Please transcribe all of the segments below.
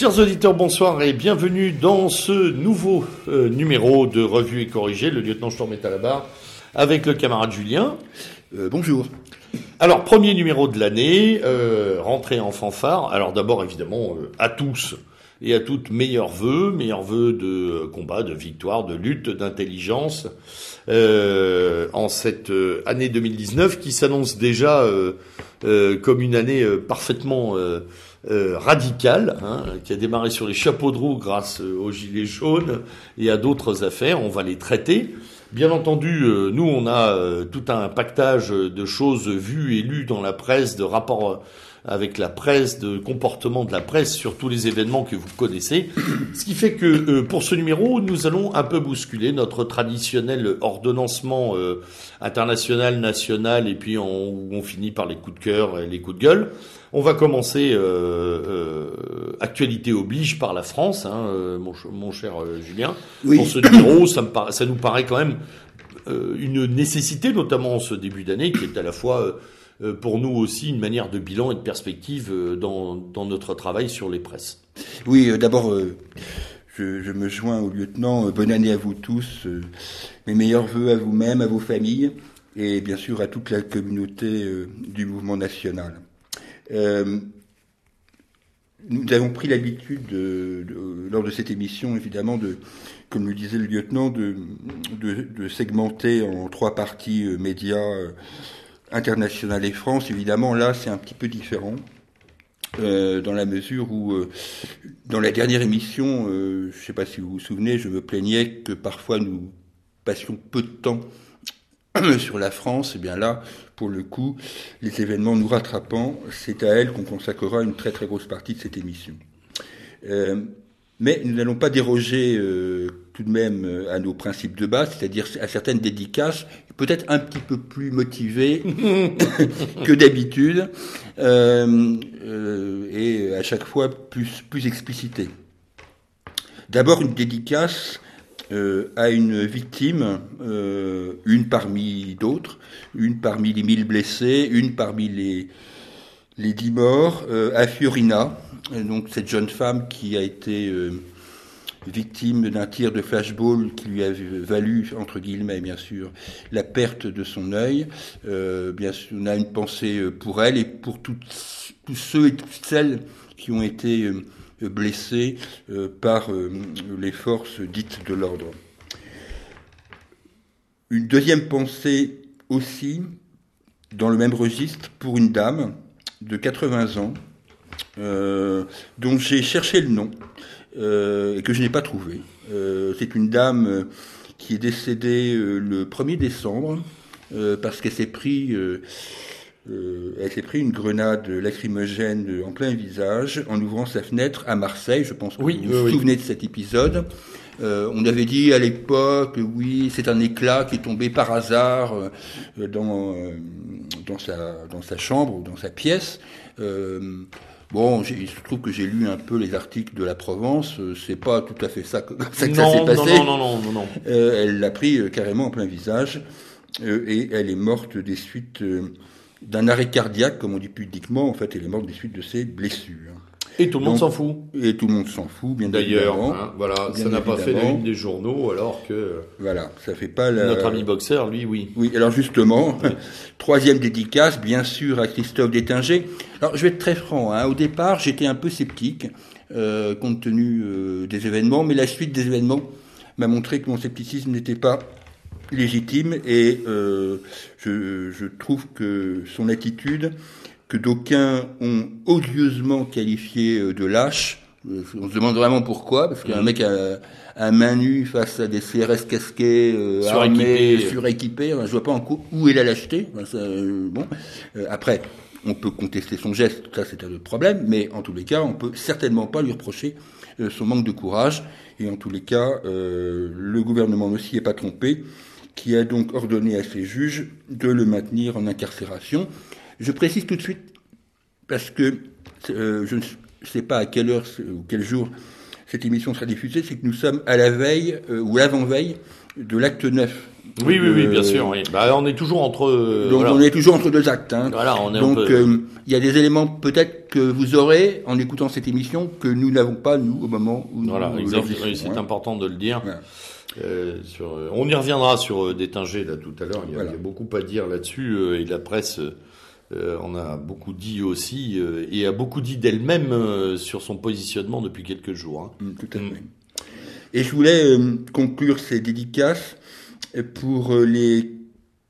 Chers auditeurs, bonsoir et bienvenue dans ce nouveau euh, numéro de Revue et Corrigé. Le lieutenant Storm est à la barre avec le camarade Julien. Euh, bonjour. Alors, premier numéro de l'année, euh, rentrée en fanfare. Alors d'abord, évidemment, euh, à tous et à toutes, meilleurs vœux, meilleurs vœux de combat, de victoire, de lutte, d'intelligence euh, en cette euh, année 2019 qui s'annonce déjà euh, euh, comme une année euh, parfaitement euh, hein, qui a démarré sur les chapeaux de roue grâce euh, aux gilets jaunes et à d'autres affaires. On va les traiter. Bien entendu, euh, nous, on a euh, tout un pactage de choses vues et lues dans la presse, de rapports euh, avec la presse, de comportement de la presse sur tous les événements que vous connaissez. Ce qui fait que euh, pour ce numéro, nous allons un peu bousculer notre traditionnel ordonnancement euh, international, national, et puis on, on finit par les coups de cœur et les coups de gueule. On va commencer euh, euh, actualité oblige par la France, hein, euh, mon, ch- mon cher Julien. Oui. Pour ce numéro, ça, me paraît- ça nous paraît quand même une nécessité, notamment en ce début d'année, qui est à la fois pour nous aussi une manière de bilan et de perspective dans, dans notre travail sur les presses. Oui, d'abord, je, je me joins au lieutenant. Bonne année à vous tous. mes meilleurs voeux à vous-même, à vos familles et bien sûr à toute la communauté du mouvement national. Euh, nous avons pris l'habitude, de- de- lors de cette émission, évidemment, de, comme le disait le lieutenant, de, segmenter en trois parties euh, médias euh, international et France. Évidemment, là, c'est un petit peu différent. euh, dans la mesure où, dans la dernière émission, je ne sais pas si vous vous souvenez, je me plaignais que parfois nous passions peu de temps sur la France. Et bien là, pour le coup, les événements nous rattrapant, c'est à elle qu'on consacrera une très très grosse partie de cette émission. Euh, mais nous n'allons pas déroger euh, tout de même euh, à nos principes de base, c'est-à-dire à certaines dédicaces, peut-être un petit peu plus motivées que d'habitude, et à chaque fois plus, plus explicitées. D'abord une dédicace euh, à une victime, euh, une parmi d'autres, une parmi les mille blessés, une parmi les, les dix morts, euh, à Fiorina, euh, donc cette jeune femme qui a été victime d'un tir de flashball qui lui a valu, entre guillemets bien sûr, la perte de son œil. Bien sûr, on a une pensée pour elle et pour tous ceux et toutes celles qui ont été blessés euh, par euh, les forces dites de l'ordre. Une deuxième pensée aussi, dans le même registre, pour une dame de 80 ans, euh, dont j'ai cherché le nom et que je n'ai pas trouvé. C'est une dame qui est décédée le 1er décembre parce qu'elle s'est pris, euh, euh, elle s'est pris une grenade lacrymogène en plein visage en ouvrant sa fenêtre à Marseille. Je pense que Oui, vous oui, vous oui. souvenez de cet épisode. Euh, on avait dit à l'époque, oui, c'est un éclat qui est tombé par hasard euh, dans, dans, sa, dans sa chambre ou dans sa pièce. Bon, il se trouve que j'ai lu un peu les articles de la Provence. c'est pas tout à fait ça que, ça, que ça s'est passé. non, non, non, non, non. Elle l'a pris carrément en plein visage et elle est morte des suites d'un arrêt cardiaque, comme on dit pudiquement. En fait, elle est morte des suites de ses blessures. Et tout le monde s'en fout. Et tout le monde s'en fout, bien D'ailleurs, hein, voilà, Bien ça n'a pas fait la une des journaux, alors que Voilà, ça fait pas la... notre ami boxeur, lui, oui. Oui, alors justement, troisième dédicace, bien sûr, à Christophe Détinger. Alors, je vais être très franc. Hein. Au départ, j'étais un peu sceptique, euh, compte tenu euh, des événements, mais la suite des événements m'a montré que mon scepticisme n'était pas légitime et euh, je, je trouve que son attitude, que d'aucuns ont odieusement qualifié euh, de lâche, euh, on se demande vraiment pourquoi, parce qu'un Mhm. mec à, à main nue face à des CRS casqués, euh, Suréquipés. armés, suréquipés, je vois pas en où est la lâcheté? Ça, euh, bon, Euh, après, on peut contester son geste, ça c'est un autre problème, mais en tous les cas, on peut certainement pas lui reprocher euh, son manque de courage. Et en tous les cas, euh, le gouvernement ne s'y est pas trompé, qui a donc ordonné à ses juges de le maintenir en incarcération. Je précise tout de suite, parce que euh, je ne sais pas à quelle heure ou quel jour cette émission sera diffusée, c'est que nous sommes à la veille euh, ou l'avant-veille de l'acte 9 Oui, oui, oui, bien sûr. Oui. Bah, on est toujours entre. donc on est toujours entre deux actes. Hein. Voilà, on est donc il y a des éléments peut-être que vous aurez en écoutant cette émission que nous n'avons pas nous au moment où voilà, nous. Voilà, c'est hein. important de le dire. Sur, on y reviendra sur Détinger là tout à l'heure. Il, y a beaucoup à dire là-dessus et la presse euh, on a beaucoup dit aussi, euh, et a beaucoup dit d'elle-même euh, sur son positionnement depuis quelques jours. Hein. Mm, tout à fait. Et je voulais conclure ces dédicaces pour les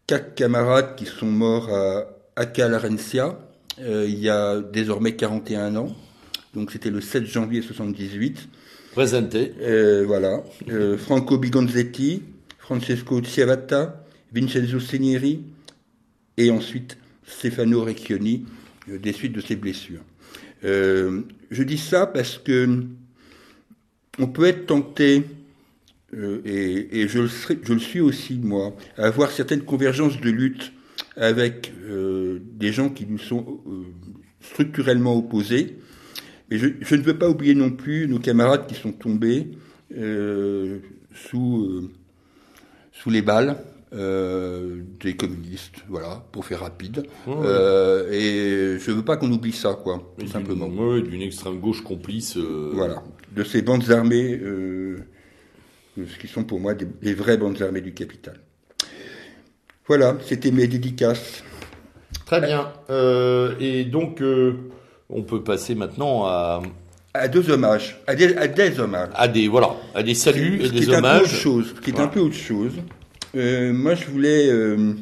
quatre camarades qui sont morts à Acalarencia il y a désormais 41 ans. Donc c'était le 7 janvier 78. Présenté. voilà. Franco Bigonzetti, Francesco Ciavata, Vincenzo Senieri, et ensuite Stefano Recchioni euh, des suites de ses blessures. Euh, je dis ça parce que on peut être tenté, euh, et, je, le je, le suis aussi moi, à avoir certaines convergences de lutte avec des gens qui nous sont structurellement opposés. Mais je, je, ne veux pas oublier non plus nos camarades qui sont tombés sous, sous les balles euh, des communistes, voilà, pour faire rapide. Euh, et je veux pas qu'on oublie ça, quoi, tout simplement. Oui, d'une extrême gauche complice. Euh, voilà, de ces bandes armées, ce qui sont pour moi des, les vraies bandes armées du capital. Voilà, c'était mes dédicaces. Très bien. et donc, on peut passer maintenant à, à deux hommages, à des, à des, hommages. À des voilà, à des saluts et des hommages. Un peu autre chose, qui est un peu autre chose. Euh, moi, je voulais, euh,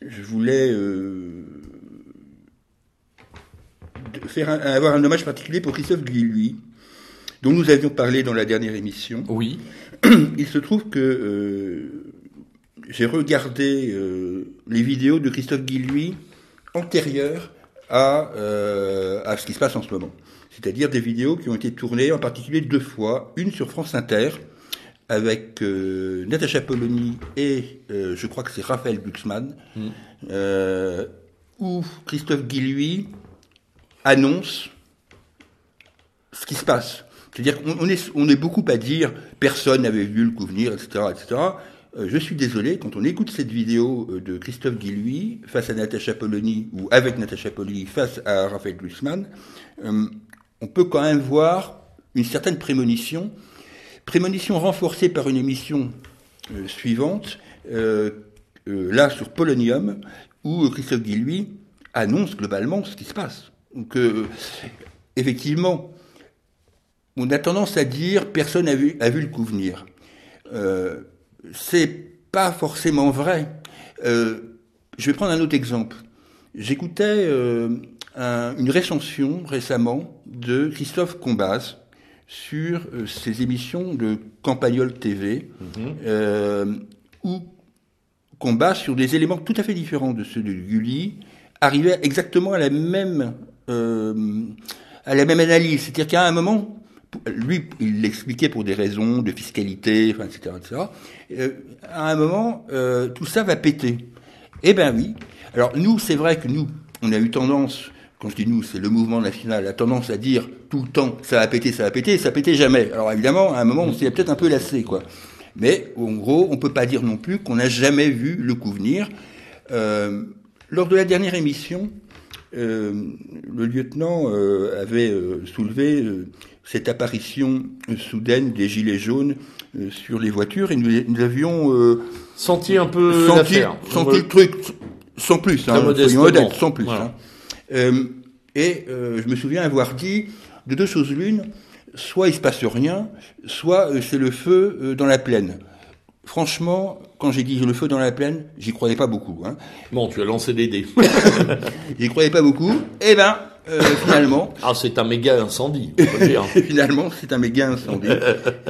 je voulais euh, faire avoir un hommage particulier pour Christophe Guilluy, dont nous avions parlé dans la dernière émission. Oui. Il se trouve que j'ai regardé les vidéos de Christophe Guilluy antérieures à, à ce qui se passe en ce moment. C'est-à-dire des vidéos qui ont été tournées en particulier deux fois, une sur France Inter, avec euh, Natacha Polony et euh, je crois que c'est Raphaël Glucksmann, mm. euh, où Christophe Guilluy annonce ce qui se passe. C'est-à-dire qu'on est, on est beaucoup à dire personne n'avait vu le coup venir, etc. etc. je suis désolé, quand on écoute cette vidéo de Christophe Guilluy face à Natacha Polony, ou avec Natacha Polony face à Raphaël Glucksmann, on peut quand même voir une certaine prémonition Prémonition renforcée par une émission euh, suivante, euh, euh, là sur Polonium, où Christophe Guilluy annonce globalement ce qui se passe. Donc, effectivement, on a tendance à dire personne n'a vu le coup venir. C'est pas forcément vrai. je vais prendre un autre exemple. J'écoutais une recension récemment de Christophe Combaz, sur euh, ces émissions de Campagnol TV, mhm. euh, où combat sur des éléments tout à fait différents de ceux de Gulli, arrivait exactement à la même, euh, à la même analyse. C'est-à-dire qu'à un moment, lui, il l'expliquait pour des raisons de fiscalité, etc., etc. à un moment, tout ça va péter. Eh ben oui. Alors nous, c'est vrai que nous, on a eu tendance quand je dis nous, c'est le mouvement national, a tendance à dire tout le temps ça a pété, ça a pété, et ça pétait jamais. Alors évidemment, à un moment, on s'est peut-être un peu lassé, quoi. Mais en gros, on peut pas dire non plus qu'on n'a jamais vu le coup venir. Euh, lors de la dernière émission, euh, le lieutenant euh, avait soulevé cette apparition soudaine des gilets jaunes sur les voitures et nous, avions senti un peu senti, senti le truc sans plus, hein, sans plus. Hein. Euh, et euh, je me souviens avoir dit de deux choses l'une, soit il se passe rien, soit euh, c'est le feu dans la plaine. Franchement, quand j'ai dit le feu dans la plaine, j'y croyais pas beaucoup. Hein. Bon, tu as lancé des dés. j'y croyais pas beaucoup. Eh ben, finalement. Ah, c'est un méga incendie. finalement, c'est un méga incendie.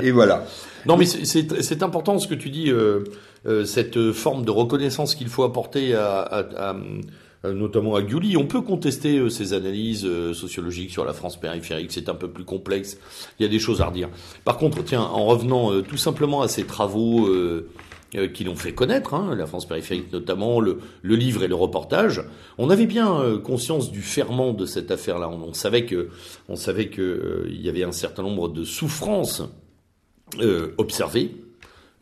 Et voilà. Non, mais c'est important ce que tu dis, cette forme de reconnaissance qu'il faut apporter à, à euh, notamment à Gulli. On peut contester euh, ses analyses euh, sociologiques sur la France périphérique, c'est un peu plus complexe, il y a des choses à redire. Par contre, tiens, en revenant tout simplement à ces travaux qui l'ont fait connaître, hein, la France périphérique notamment, le, livre et le reportage. On avait bien conscience du ferment de cette affaire-là. On, savait que, on savait que il y avait un certain nombre de souffrances observées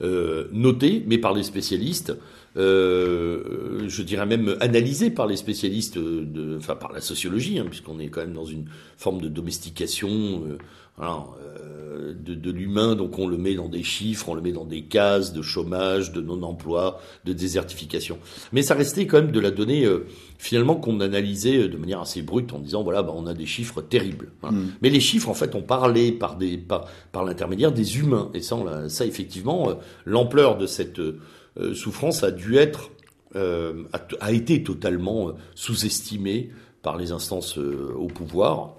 notés, mais par les spécialistes. Je dirais même analysés par les spécialistes, de, enfin par la sociologie, hein, puisqu'on est quand même dans une forme de domestication. Alors, euh, de, de l'humain, donc on le met dans des chiffres, on le met dans des cases de chômage, de non-emploi, de désertification. Mais ça restait quand même de la donnée euh, finalement qu'on analysait de manière assez brute en disant voilà, bah, on a des chiffres terribles. Hein. Mm. Mais les chiffres, en fait, ont parlé par des par, par l'intermédiaire des humains. Et ça, ça effectivement, euh, l'ampleur de cette souffrance a dû être a, a, été totalement sous-estimée par les instances au pouvoir.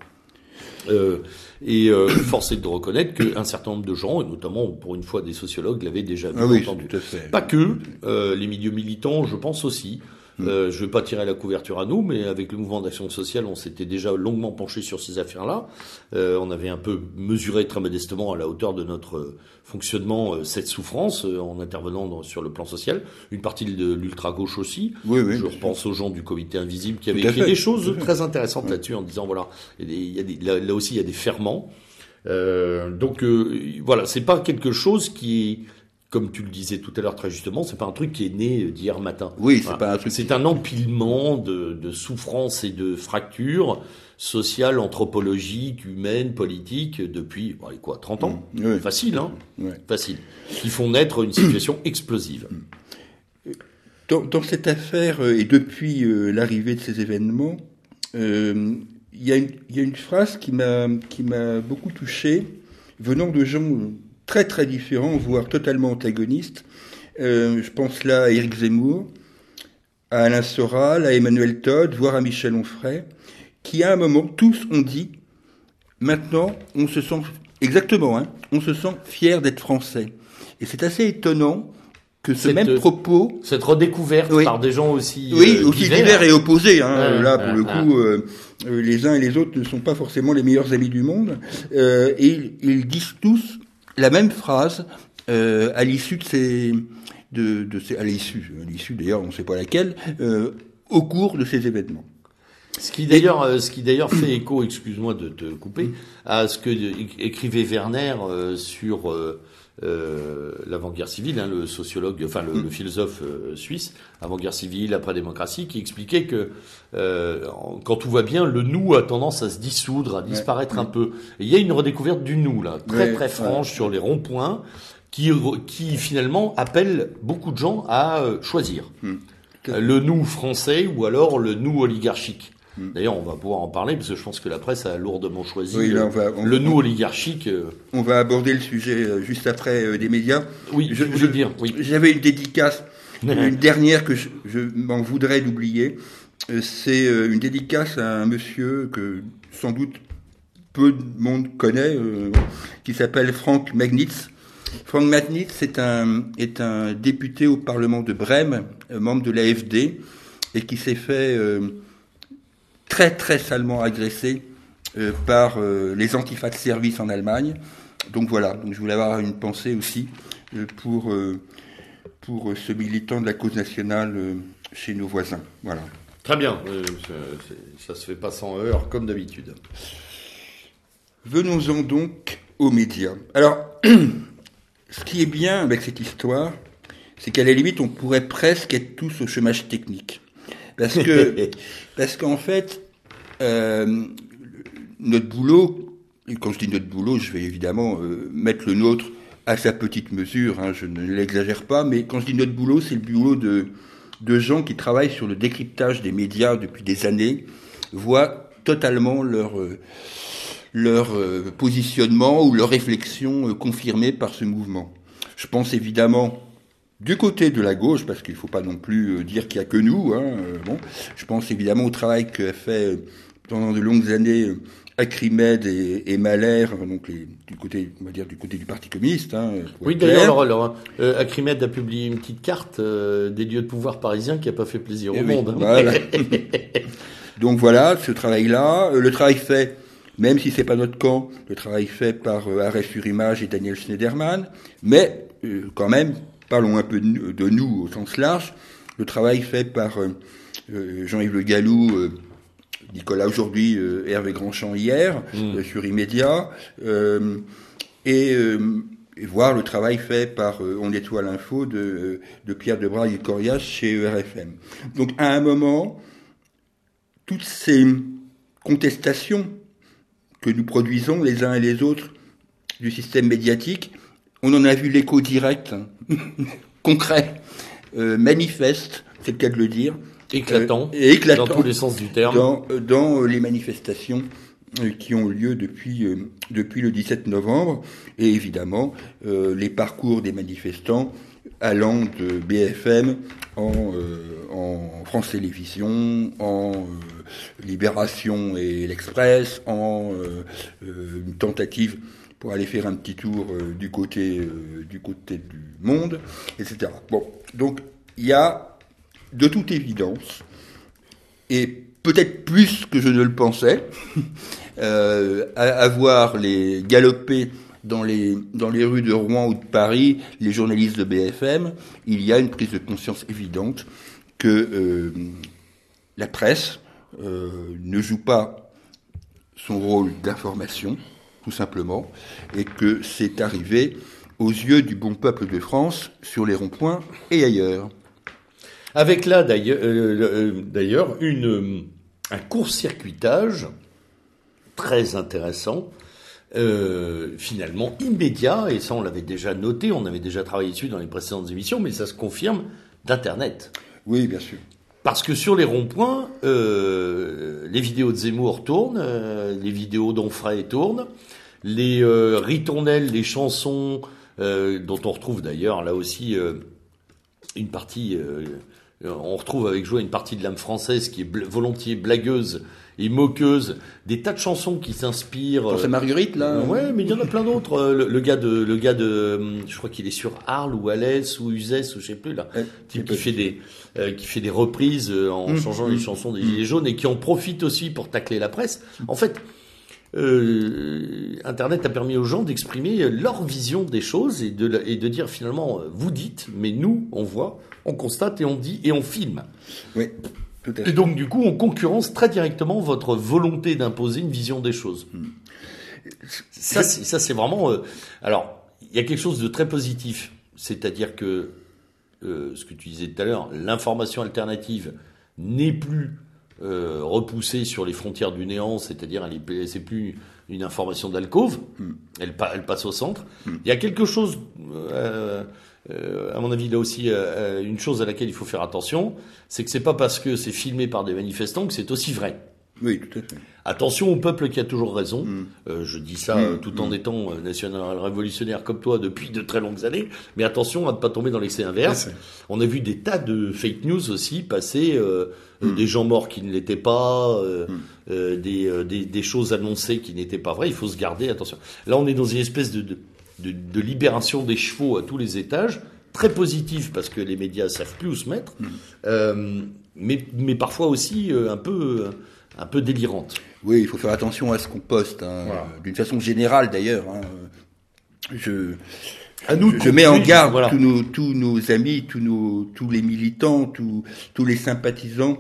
Euh, et euh, force est de reconnaître qu'un certain nombre de gens, et notamment pour une fois des sociologues, l'avaient déjà vu, ah entendu. Pas que, euh, les milieux militants, je pense aussi. Euh, je ne vais pas tirer la couverture à nous, mais avec le mouvement d'action sociale, on s'était déjà longuement penché sur ces affaires-là. Euh, on avait un peu mesuré très modestement à la hauteur de notre fonctionnement euh, cette souffrance euh, en intervenant sur le plan social. Une partie de l'ultra-gauche aussi. Oui, oui, je repense aux gens du comité invisible qui avaient écrit des choses très intéressantes là-dessus en disant voilà, il y a des, là, aussi il y a des ferments. Euh, donc voilà, c'est pas quelque chose qui comme tu le disais tout à l'heure très justement, c'est pas un truc qui est né d'hier matin. Oui, c'est pas un truc. C'est un empilement de, de souffrances et de fractures sociales, anthropologiques, humaines, politiques depuis quoi, 30 ans. Mm. Facile, hein Facile. Qui font naître une situation explosive. Dans, cette affaire euh, et depuis euh, l'arrivée de ces événements, euh, il y, y, a une phrase qui m'a qui m'a beaucoup touché, venant de gens très très différents, voire totalement antagonistes. Euh, je pense là à Éric Zemmour, à Alain Soral, à Emmanuel Todd, voire à Michel Onfray, qui à un moment tous ont dit maintenant on se sent exactement, hein, on se sent fier d'être français. Et c'est assez étonnant que ce même propos, cette redécouverte par des gens aussi oui euh, aussi divers, et opposés. Hein, là pour le coup, euh, les uns et les autres ne sont pas forcément les meilleurs amis du monde. et ils disent tous la même phrase euh, à l'issue de ces, de, de ces, à l'issue, à l'issue d'ailleurs, on ne sait pas laquelle, euh, au cours de ces événements. Ce qui d'ailleurs, euh, ce qui d'ailleurs fait écho, excuse-moi de te couper, à ce que écrivait Werner euh, sur euh, euh, l'avant-guerre civile, hein, le sociologue, enfin le, le philosophe suisse, avant-guerre civile, après-démocratie, qui expliquait que quand tout va bien, le nous a tendance à se dissoudre, à disparaître un peu. Et il y a une redécouverte du nous là, très très franche sur les ronds-points, qui, qui finalement appelle beaucoup de gens à choisir. Hmm. Le nous français ou alors le nous oligarchique. Mm. D'ailleurs, on va pouvoir en parler parce que je pense que la presse a lourdement choisi le nous oligarchique. Euh. On va aborder le sujet euh, juste après euh, des médias. Oui, je, veux dire. Oui. J'avais une dédicace, une dernière que je, m'en voudrais d'oublier. C'est une dédicace à un monsieur que sans doute peu de monde connaît, qui s'appelle Frank Magnitz. Frank Magnitz est un, est un député au Parlement de Brême, membre de l'AFD, et qui s'est fait très très salement agressé euh, par euh, les antifas de service en Allemagne. Donc voilà, donc je voulais avoir une pensée aussi euh, pour, pour ce militant de la cause nationale chez nos voisins. Voilà. Très bien, ça se fait pas sans heurts comme d'habitude. Venons-en donc aux médias. Alors, ce qui est bien avec cette histoire, c'est qu'à la limite, on pourrait presque être tous au chômage technique. Parce que, parce qu'en fait, euh, notre boulot, et quand je dis notre boulot, je vais évidemment euh, mettre le nôtre à sa petite mesure, hein, je ne l'exagère pas, mais quand je dis notre boulot, c'est le boulot de, de gens qui travaillent sur le décryptage des médias depuis des années, voient totalement leur, euh, leur positionnement ou leur réflexion confirmée par ce mouvement. Je pense évidemment du côté de la gauche, parce qu'il ne faut pas non plus dire qu'il n'y a que nous, hein, bon, je pense évidemment au travail que fait pendant de longues années Acrimed et, et Malher, donc les, du côté, on va dire du côté du Parti communiste. Hein, oui, d'ailleurs, alors, euh, Acrimed a publié une petite carte euh, des lieux de pouvoir parisiens qui n'a pas fait plaisir au eh monde. Hein. donc voilà, ce travail-là, euh, le travail fait, même si c'est pas notre camp, le travail fait par euh, Arrêt sur Image et Daniel Schneiderman, mais quand même, parlons un peu de, nous au sens large, le travail fait par Jean-Yves Le Gallou Nicolas aujourd'hui, euh, Hervé Grandchamp hier, mm. euh, sur Immédiat. Euh, et et voir le travail fait par On nettoie l'info de, de Pierre Debraille et Corias chez ERFM. Donc à un moment, toutes ces contestations que nous produisons les uns et les autres du système médiatique, on en a vu l'écho direct, hein, concret, euh, manifeste, c'est le cas de le dire. Éclatant, euh, et éclatant dans tous les sens du terme. Dans, dans les manifestations euh, qui ont lieu depuis, depuis le 17 novembre, et évidemment les parcours des manifestants allant de BFM en, en France Télévisions, en Libération et l'Express, en une tentative pour aller faire un petit tour euh, du côté euh, du côté du monde, etc. Bon, donc il y a de toute évidence et peut-être plus que je ne le pensais, euh, à, voir les galoper dans les, dans les rues de Rouen ou de Paris, les journalistes de BFM, il y a une prise de conscience évidente que la presse ne joue pas son rôle d'information, tout simplement, et que c'est arrivé aux yeux du bon peuple de France sur les ronds-points et ailleurs. Avec là d'ailleurs euh, euh, une un court-circuitage très intéressant, euh, finalement immédiat, et ça on l'avait déjà noté, on avait déjà travaillé dessus dans les précédentes émissions, mais ça se confirme d'Internet. Oui, bien sûr. Parce que sur les ronds-points, euh, les vidéos de Zemmour tournent, euh, les vidéos d'Onfray tournent, les euh, ritournelles, les chansons, euh, dont on retrouve d'ailleurs là aussi euh, une partie, on retrouve avec joie une partie de l'âme française qui est volontiers blagueuse et moqueuse, des tas de chansons qui s'inspirent. C'est Marguerite là. ouais, mais il y en a plein d'autres. Le, gars de, le gars de, je crois qu'il est sur Arles ou Alès ou Uzès ou je sais plus là, qui, fait des, qui fait des reprises en mmh, changeant les mmh. chansons des Gilets jaunes et qui en profite aussi pour tacler la presse. En fait, euh, Internet a permis aux gens d'exprimer leur vision des choses et de, et de dire finalement, euh, vous dites, mais nous, on voit, on constate et on dit et on filme. Oui. Et donc, du coup, on concurrence très directement votre volonté d'imposer une vision des choses. Hmm. Ça, ça c'est vraiment. Euh, alors, il y a quelque chose de très positif, c'est-à-dire que euh, ce que tu disais tout à l'heure, l'information alternative n'est plus euh, repoussée sur les frontières du néant, c'est-à-dire elle c'est plus une information d'alcôve, mm. elle, elle, passe au centre. Mm. Il y a quelque chose, euh, euh, à mon avis là aussi, une chose à laquelle il faut faire attention, c'est que c'est pas parce que c'est filmé par des manifestants que c'est aussi vrai. Oui, tout à fait. Attention au peuple qui a toujours raison. Mm. Euh, je dis ça mm. tout en mm. étant euh, national révolutionnaire comme toi depuis de très longues années. Mais attention à ne pas tomber dans l'excès inverse. On a vu des tas de fake news aussi passer, euh, des gens morts qui ne l'étaient pas, des, des, des, choses annoncées qui n'étaient pas vraies. Il faut se garder, attention. Là, on est dans une espèce de, de, de, libération des chevaux à tous les étages. Très positif parce que les médias savent plus où se mettre. mais, mais parfois aussi un peu un peu délirante. Oui, il faut faire attention à ce qu'on poste, hein, d'une façon générale d'ailleurs. Hein. Je, nous je, mets en garde tous, nos, tous nos amis, tous, nos, tous les militants, tous, tous les sympathisants.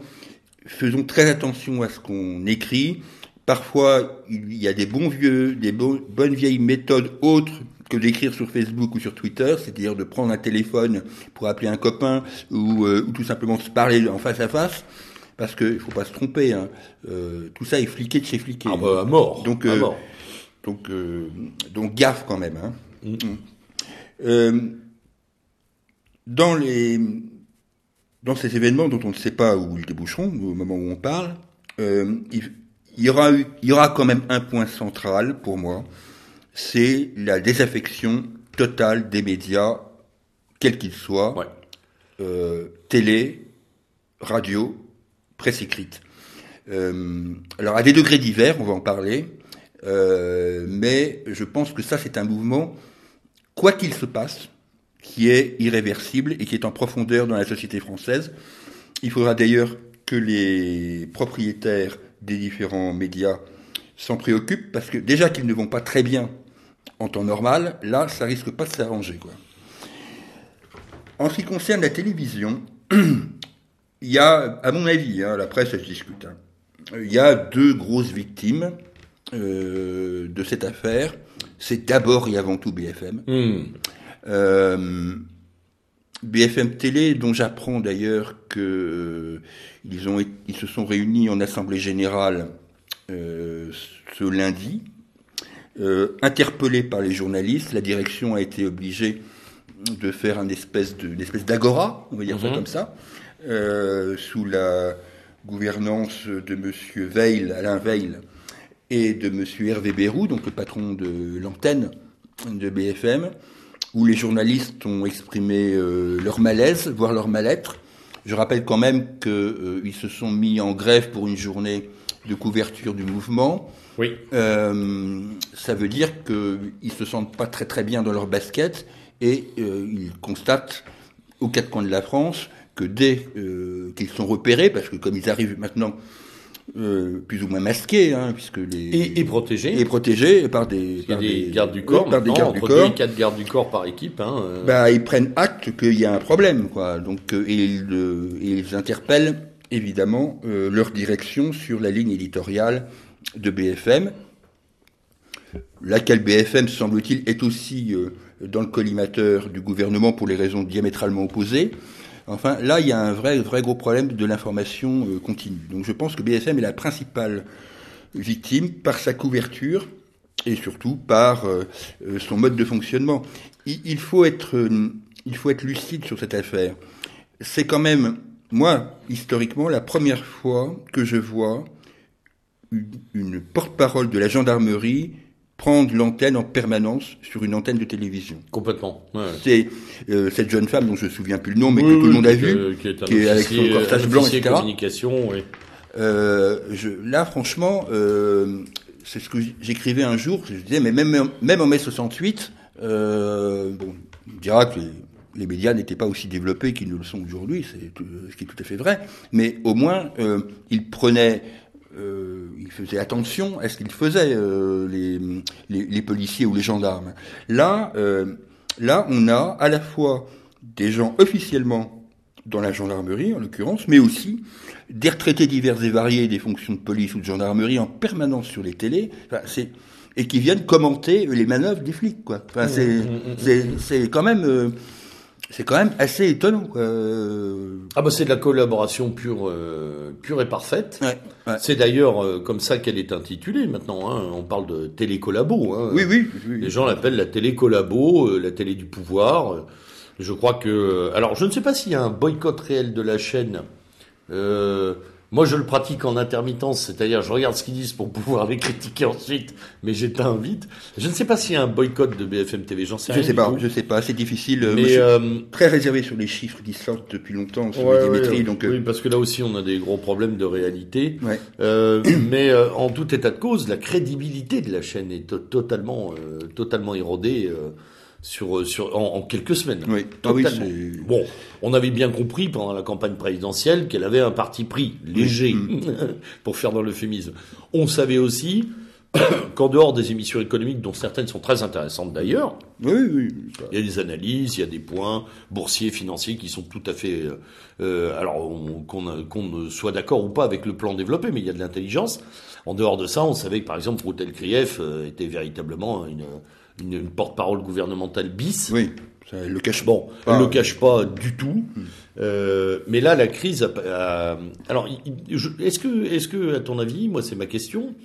Faisons très attention à ce qu'on écrit. Parfois, il y a des bons vieux, des bonnes vieilles méthodes autres que d'écrire sur Facebook ou sur Twitter, c'est-à-dire de prendre un téléphone pour appeler un copain ou, euh, ou tout simplement se parler en face à face parce qu'il ne faut pas se tromper. Hein. Euh, tout ça est fliqué de chez fliqué. Ah bah, à mort. Donc, euh, donc, donc gaffe quand même. Hein. Mm. Mm. dans les dans ces événements dont on ne sait pas où ils déboucheront au moment où on parle, il, y aura il y aura quand même un point central pour moi, c'est la désaffection totale des médias, quels qu'ils soient, télé, radio, presse écrite. Euh, alors à des degrés divers, on va en parler, euh, mais je pense que ça c'est un mouvement, quoi qu'il se passe, qui est irréversible et qui est en profondeur dans la société française. Il faudra d'ailleurs que les propriétaires des différents médias s'en préoccupent, parce que déjà qu'ils ne vont pas très bien en temps normal, là, ça risque pas de s'arranger. Quoi. En ce qui concerne la télévision, il y a, à mon avis, hein, la presse se discute, hein, il y a deux grosses victimes euh, de cette affaire. c'est d'abord et avant tout BFM. Hmm. Euh, BFM Télé, dont j'apprends d'ailleurs que euh, ils ont ils se sont réunis en assemblée générale ce lundi, euh, interpellés par les journalistes, la direction a été obligée de faire une espèce de une espèce d'agora, on va dire ça Mhm. comme ça, euh, sous la gouvernance de Monsieur Veil, Alain Veil, et de Monsieur Hervé Bérou, donc le patron de l'antenne de BFM, où les journalistes ont exprimé euh, leur malaise, voire leur mal-être. Je rappelle quand même qu'ils se sont mis en grève pour une journée de couverture du mouvement. Oui. Euh, ça veut dire qu'ils se sentent pas très très bien dans leur basket et euh, ils constatent aux quatre coins de la France que dès euh, qu'ils sont repérés, parce que comme ils arrivent maintenant euh, plus ou moins masqués, hein, puisque les Et, et protégé. et protégés par des, par des des- gardes du corps, oui, par des gardes du entre corps. deux et quatre gardes du corps par équipe. Hein, euh. Bah, ils prennent acte qu'il y a un problème, quoi. Donc, euh, et ils, euh, ils interpellent évidemment euh, leur direction sur la ligne éditoriale de BFM, laquelle BFM, semble-t-il, est aussi euh, dans le collimateur du gouvernement pour les raisons diamétralement opposées. Enfin, là, il y a un vrai, vrai gros problème de l'information euh, continue. Donc, je pense que BFM est la principale victime par sa couverture et surtout par euh, son mode de fonctionnement. Il, faut être, il faut être lucide sur cette affaire. C'est quand même, moi, historiquement, la première fois que je vois une, une porte-parole de la gendarmerie prendre l'antenne en permanence sur une antenne de télévision. Complètement. ouais. C'est euh, cette jeune femme dont je ne me souviens plus le nom, mais Oui, que tout le monde a vu, euh, qui est un qui est avec son un blanc, etc. communication, oui. Euh, je, là, franchement, euh, c'est ce que j'écrivais un jour. Je disais, mais même, même en mai 68, euh, bon, on dira que les, les médias n'étaient pas aussi développés qu'ils ne le sont aujourd'hui, c'est ce qui est tout à fait vrai. Mais au moins, euh, ils prenaient, euh, ils faisaient attention à ce qu'ils faisaient, euh, les, les, les policiers ou les gendarmes. Là, euh, là, on a à la fois des gens officiellement dans la gendarmerie, en l'occurrence, mais aussi des retraités divers et variés des fonctions de police ou de gendarmerie en permanence sur les télés, enfin, c'est et qui viennent commenter les manœuvres des flics, quoi. Enfin, c'est c'est c'est quand même euh, c'est quand même assez étonnant. Euh, Ah bah c'est de la collaboration pure, euh, pure et parfaite. ouais, ouais. C'est d'ailleurs euh, comme ça qu'elle est intitulée maintenant. Hein. On parle de télécollabo. Hein. Oui, oui, oui. Les gens l'appellent la télécollabo, euh, la télé du pouvoir. Je crois que. Alors, je ne sais pas s'il y a un boycott réel de la chaîne. Moi, je le pratique en intermittence, c'est-à-dire je regarde ce qu'ils disent pour pouvoir les critiquer ensuite, mais j'éteins vite. Je ne sais pas s'il y a un boycott de BFM TV, j'en sais Je rien. sais du pas, je sais pas, c'est difficile. euh, Mais moi, je suis euh, très réservé sur les chiffres qui sortent depuis longtemps sur ouais, les médiamétries, ouais, donc oui, euh, parce que là aussi, on a des gros problèmes de réalité. Euh, mais euh, en tout état de cause, la crédibilité de la chaîne est to- totalement, euh, totalement érodée sur, sur, en, en quelques semaines. Oui. Ah oui, Bon, on avait bien compris pendant la campagne présidentielle qu'elle avait un parti pris léger, Mm. pour faire dans l'euphémisme. On savait aussi qu'en dehors des émissions économiques, dont certaines sont très intéressantes d'ailleurs, Oui, oui. il y a des analyses, il y a des points boursiers, financiers qui sont tout à fait. euh, euh, alors, on- qu'on soit d'accord ou pas avec le plan développé, mais il y a de l'intelligence. En dehors de ça, on savait que par exemple, Routel Krief euh, était véritablement une, une, une porte-parole gouvernementale bis. Oui, ça elle le cache Bon, pas. elle ne le cache pas du tout. Euh, mais là, la crise a. a- alors, est-ce que, est-ce que, à ton avis, moi, c'est ma question,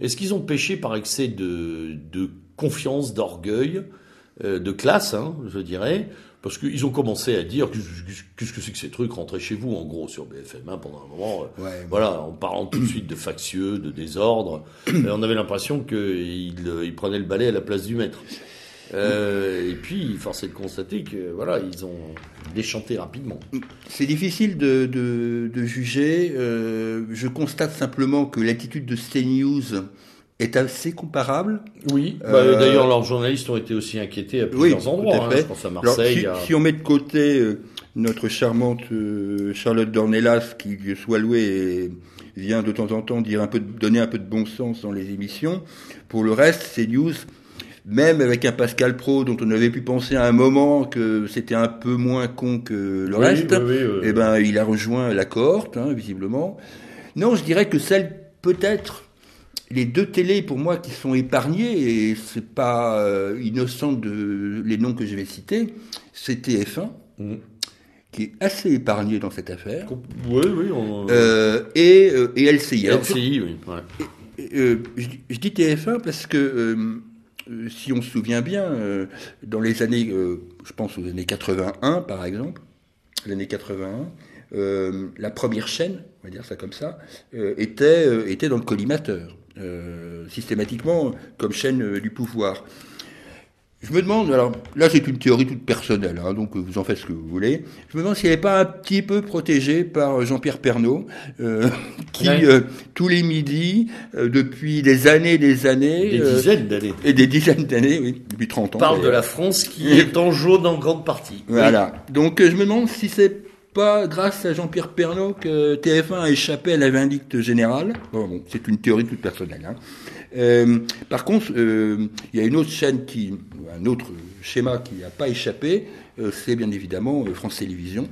est-ce qu'ils ont péché par excès de, de confiance, d'orgueil, euh, de classe, hein, je dirais, parce qu'ils ont commencé à dire qu'est-ce que c'est que ces trucs, rentrez chez vous, en gros, sur BFM, hein, pendant un moment. euh, Ouais, voilà, en parlant tout de suite de factieux, de désordre, euh, on avait l'impression qu'ils ils prenaient le balai à la place du maître. Euh, et puis, force est de constater que voilà, ils ont déchanté rapidement. C'est difficile de, de, de juger. Euh, je constate simplement que l'attitude de CNews est assez comparable. Oui. Euh, D'ailleurs, leurs journalistes ont été aussi inquiétés à plusieurs tout endroits. hein. Je pense à Alors, Marseille. si, à- si on met de côté euh, notre charmante euh, Charlotte Dornelas, qui, Dieu soit loué, et vient de temps en temps dire un peu, de- donner un peu de bon sens dans les émissions, pour le reste, c'est news. Même avec un Pascal Pro dont on avait pu penser à un moment que c'était un peu moins con que le Oui, reste, oui, oui, euh, eh ben, il a rejoint la cohorte, hein, visiblement. Non, je dirais que celle, peut-être, les deux télés pour moi qui sont épargnées, et c'est pas euh, innocent de les noms que je vais citer, c'est TF1, Mhm. qui est assez épargné dans cette affaire, Oui, oui. On... euh, et, euh, et LCI. Alors, LCI, oui. ouais. je, je dis TF1 parce que si on se souvient bien, dans les années, je pense aux années 81 par exemple, l'année 81, euh, la première chaîne, on va dire ça comme ça, euh, était, euh, était dans le collimateur, systématiquement comme chaîne euh, du pouvoir. Je me demande, alors là c'est une théorie toute personnelle, hein, donc vous en faites ce que vous voulez. Je me demande s'il n'est pas un petit peu protégé par Jean-Pierre Pernaud, euh, qui Ouais. euh, tous les midis, euh, depuis des années, des années, Des euh, dizaines d'années. et des dizaines d'années, oui, depuis 30 ans. Parle de la France qui est en jaune en grande partie. Voilà. Donc euh, je me demande si c'est pas grâce à Jean-Pierre Pernaud que TF1 a échappé à la vindicte générale. Bon, bon, c'est une théorie toute personnelle. hein. Euh, par contre, euh, il y a une autre chaîne qui, un autre schéma qui n'a pas échappé, euh, c'est bien évidemment France Télévisions